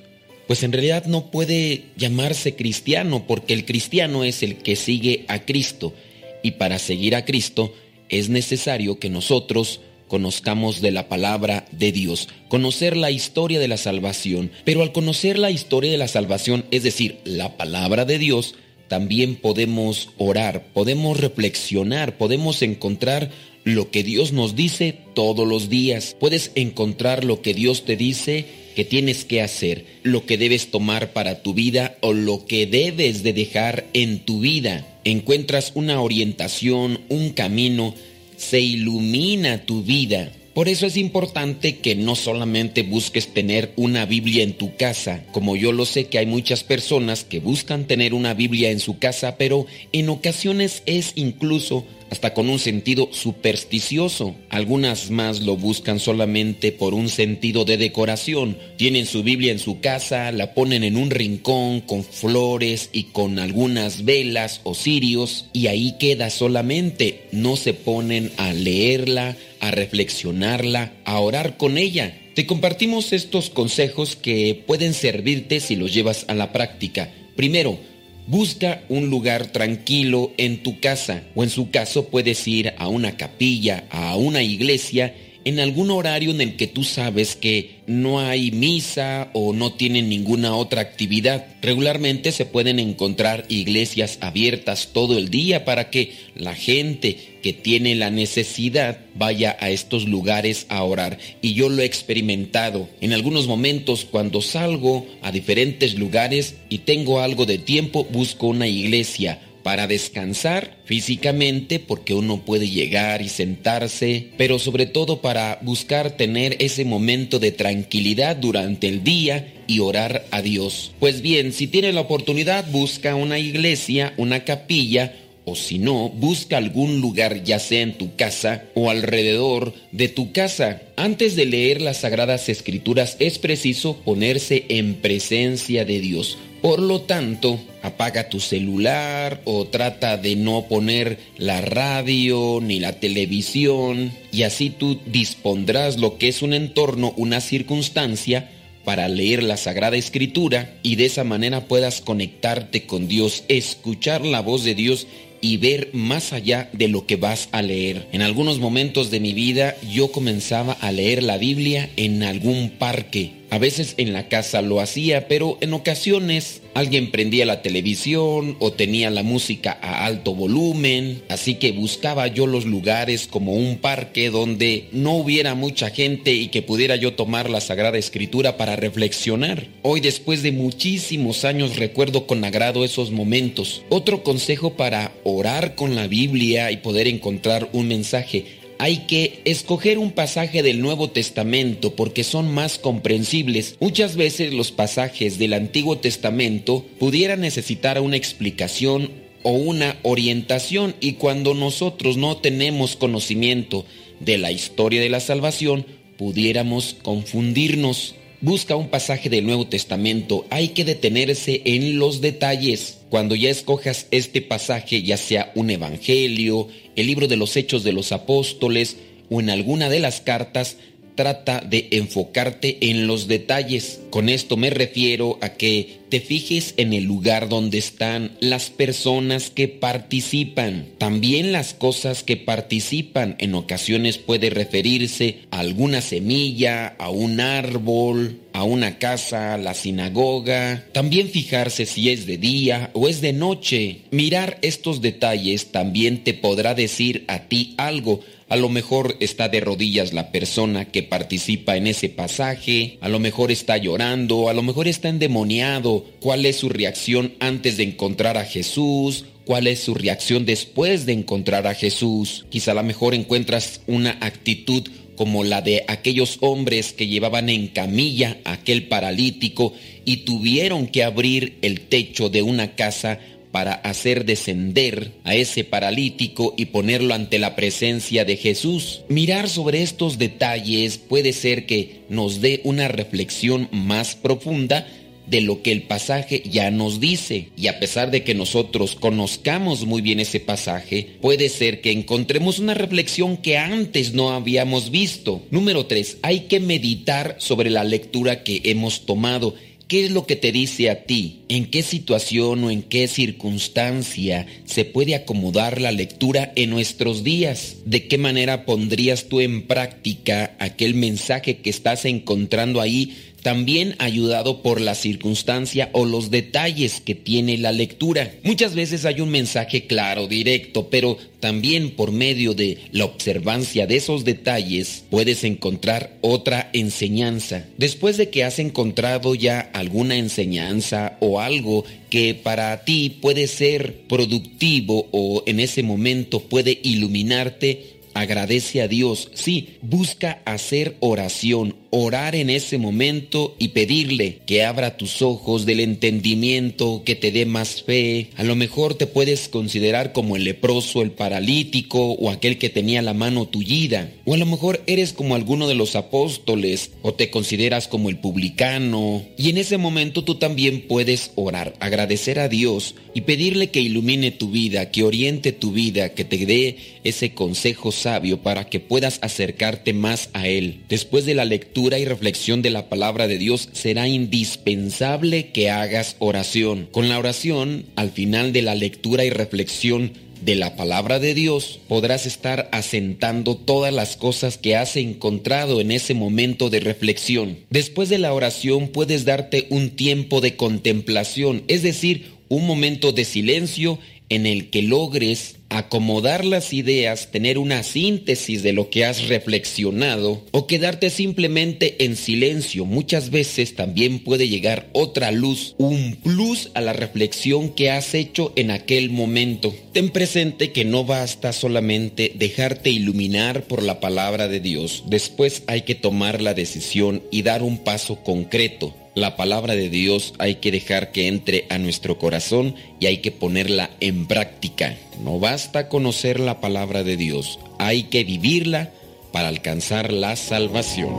pues en realidad no puede llamarse cristiano, porque el cristiano es el que sigue a Cristo. Y para seguir a Cristo es necesario que nosotros conozcamos de la palabra de Dios, conocer la historia de la salvación. Pero al conocer la historia de la salvación, es decir, la palabra de Dios, también podemos orar, podemos reflexionar, podemos encontrar lo que Dios nos dice todos los días. Puedes encontrar lo que Dios te dice que tienes que hacer, lo que debes tomar para tu vida o lo que debes de dejar en tu vida. Encuentras una orientación, un camino, se ilumina tu vida. Por eso es importante que no solamente busques tener una Biblia en tu casa, como yo lo sé que hay muchas personas que buscan tener una Biblia en su casa, pero en ocasiones es incluso hasta con un sentido supersticioso. Algunas más lo buscan solamente por un sentido de decoración. Tienen su Biblia en su casa, la ponen en un rincón con flores y con algunas velas o cirios y ahí queda solamente. No se ponen a leerla, a reflexionarla, a orar con ella. Te compartimos estos consejos que pueden servirte si los llevas a la práctica. Primero, Busca un lugar tranquilo en tu casa o en su caso puedes ir a una capilla, a una iglesia, en algún horario en el que tú sabes que no hay misa o no tienen ninguna otra actividad. Regularmente se pueden encontrar iglesias abiertas todo el día para que la gente que tiene la necesidad vaya a estos lugares a orar. Y yo lo he experimentado. En algunos momentos cuando salgo a diferentes lugares y tengo algo de tiempo, busco una iglesia para descansar físicamente porque uno puede llegar y sentarse, pero sobre todo para buscar tener ese momento de tranquilidad durante el día y orar a Dios. Pues bien, si tiene la oportunidad, busca una iglesia, una capilla, o si no, busca algún lugar ya sea en tu casa o alrededor de tu casa. Antes de leer las sagradas escrituras es preciso ponerse en presencia de Dios. Por lo tanto, apaga tu celular o trata de no poner la radio ni la televisión y así tú dispondrás lo que es un entorno, una circunstancia para leer la Sagrada Escritura y de esa manera puedas conectarte con Dios, escuchar la voz de Dios y ver más allá de lo que vas a leer. En algunos momentos de mi vida yo comenzaba a leer la Biblia en algún parque. A veces en la casa lo hacía, pero en ocasiones alguien prendía la televisión o tenía la música a alto volumen, así que buscaba yo los lugares como un parque donde no hubiera mucha gente y que pudiera yo tomar la Sagrada Escritura para reflexionar. Hoy después de muchísimos años recuerdo con agrado esos momentos. Otro consejo para orar con la Biblia y poder encontrar un mensaje hay que escoger un pasaje del Nuevo Testamento porque son más comprensibles. Muchas veces los pasajes del Antiguo Testamento pudieran necesitar una explicación o una orientación y cuando nosotros no tenemos conocimiento de la historia de la salvación, pudiéramos confundirnos. Busca un pasaje del Nuevo Testamento, hay que detenerse en los detalles. Cuando ya escojas este pasaje, ya sea un evangelio, el libro de los Hechos de los Apóstoles o en alguna de las cartas, trata de enfocarte en los detalles. Con esto me refiero a que te fijes en el lugar donde están las personas que participan. También las cosas que participan. En ocasiones puede referirse a alguna semilla, a un árbol, a una casa, a la sinagoga. También fijarse si es de día o es de noche. Mirar estos detalles también te podrá decir a ti algo a lo mejor está de rodillas la persona que participa en ese pasaje, a lo mejor está llorando, a lo mejor está endemoniado. ¿Cuál es su reacción antes de encontrar a Jesús? ¿Cuál es su reacción después de encontrar a Jesús? Quizá a lo mejor encuentras una actitud como la de aquellos hombres que llevaban en camilla a aquel paralítico y tuvieron que abrir el techo de una casa para hacer descender a ese paralítico y ponerlo ante la presencia de Jesús. Mirar sobre estos detalles puede ser que nos dé una reflexión más profunda de lo que el pasaje ya nos dice. Y a pesar de que nosotros conozcamos muy bien ese pasaje, puede ser que encontremos una reflexión que antes no habíamos visto. Número 3. Hay que meditar sobre la lectura que hemos tomado ¿Qué es lo que te dice a ti? ¿En qué situación o en qué circunstancia se puede acomodar la lectura en nuestros días? ¿De qué manera pondrías tú en práctica aquel mensaje que estás encontrando ahí también ayudado por la circunstancia o los detalles que tiene la lectura. Muchas veces hay un mensaje claro, directo, pero también por medio de la observancia de esos detalles puedes encontrar otra enseñanza. Después de que has encontrado ya alguna enseñanza o algo que para ti puede ser productivo o en ese momento puede iluminarte, agradece a Dios, sí, busca hacer oración, orar en ese momento y pedirle que abra tus ojos del entendimiento, que te dé más fe. A lo mejor te puedes considerar como el leproso, el paralítico o aquel que tenía la mano tullida. O a lo mejor eres como alguno de los apóstoles o te consideras como el publicano. Y en ese momento tú también puedes orar, agradecer a Dios y pedirle que ilumine tu vida, que oriente tu vida, que te dé ese consejo sabio para que puedas acercarte más a Él. Después de la lectura y reflexión de la palabra de Dios, será indispensable que hagas oración. Con la oración, al final de la lectura y reflexión, de la palabra de Dios podrás estar asentando todas las cosas que has encontrado en ese momento de reflexión. Después de la oración puedes darte un tiempo de contemplación, es decir, un momento de silencio en el que logres acomodar las ideas, tener una síntesis de lo que has reflexionado o quedarte simplemente en silencio. Muchas veces también puede llegar otra luz, un plus a la reflexión que has hecho en aquel momento. Ten presente que no basta solamente dejarte iluminar por la palabra de Dios. Después hay que tomar la decisión y dar un paso concreto la palabra de Dios hay que dejar que entre a nuestro corazón y hay que ponerla en práctica. No basta conocer la palabra de Dios, hay que vivirla para alcanzar la salvación.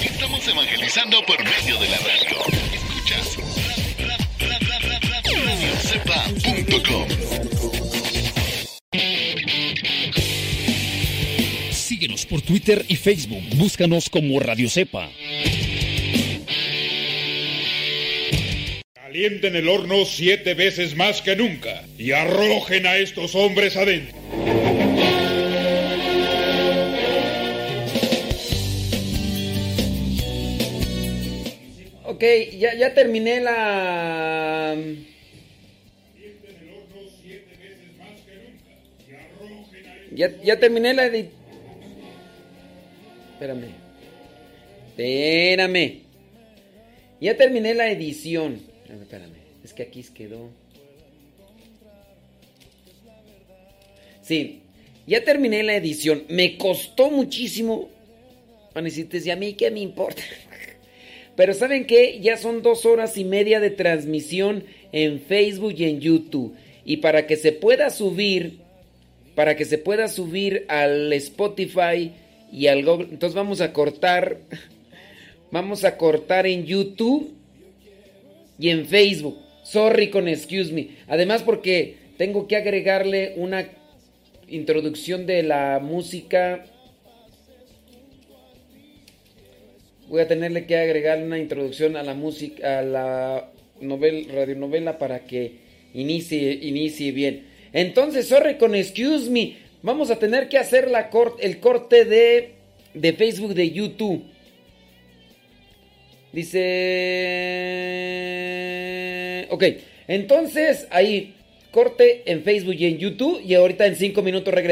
Estamos evangelizando por medio de la radio. Escuchas Síguenos por Twitter y Facebook. Búscanos como Radio Cepa. Calienten el horno siete veces más que nunca y arrojen a estos hombres adentro. Ok, ya, ya terminé la... Ya, ya terminé la edición. Espérame. Espérame. Ya terminé la edición. Espérame, Es que aquí quedó. Sí. Ya terminé la edición. Me costó muchísimo. Van a a mí qué me importa? Pero ¿saben qué? Ya son dos horas y media de transmisión en Facebook y en YouTube. Y para que se pueda subir para que se pueda subir al Spotify y al Google. Entonces vamos a cortar, vamos a cortar en YouTube y en Facebook. Sorry con excuse me. Además porque tengo que agregarle una introducción de la música. Voy a tenerle que agregar una introducción a la música, a la novela, radionovela para que inicie, inicie bien. Entonces, sorry con excuse me. Vamos a tener que hacer el corte de, de Facebook de YouTube. Dice... Ok, entonces ahí corte en Facebook y en YouTube y ahorita en 5 minutos regresamos.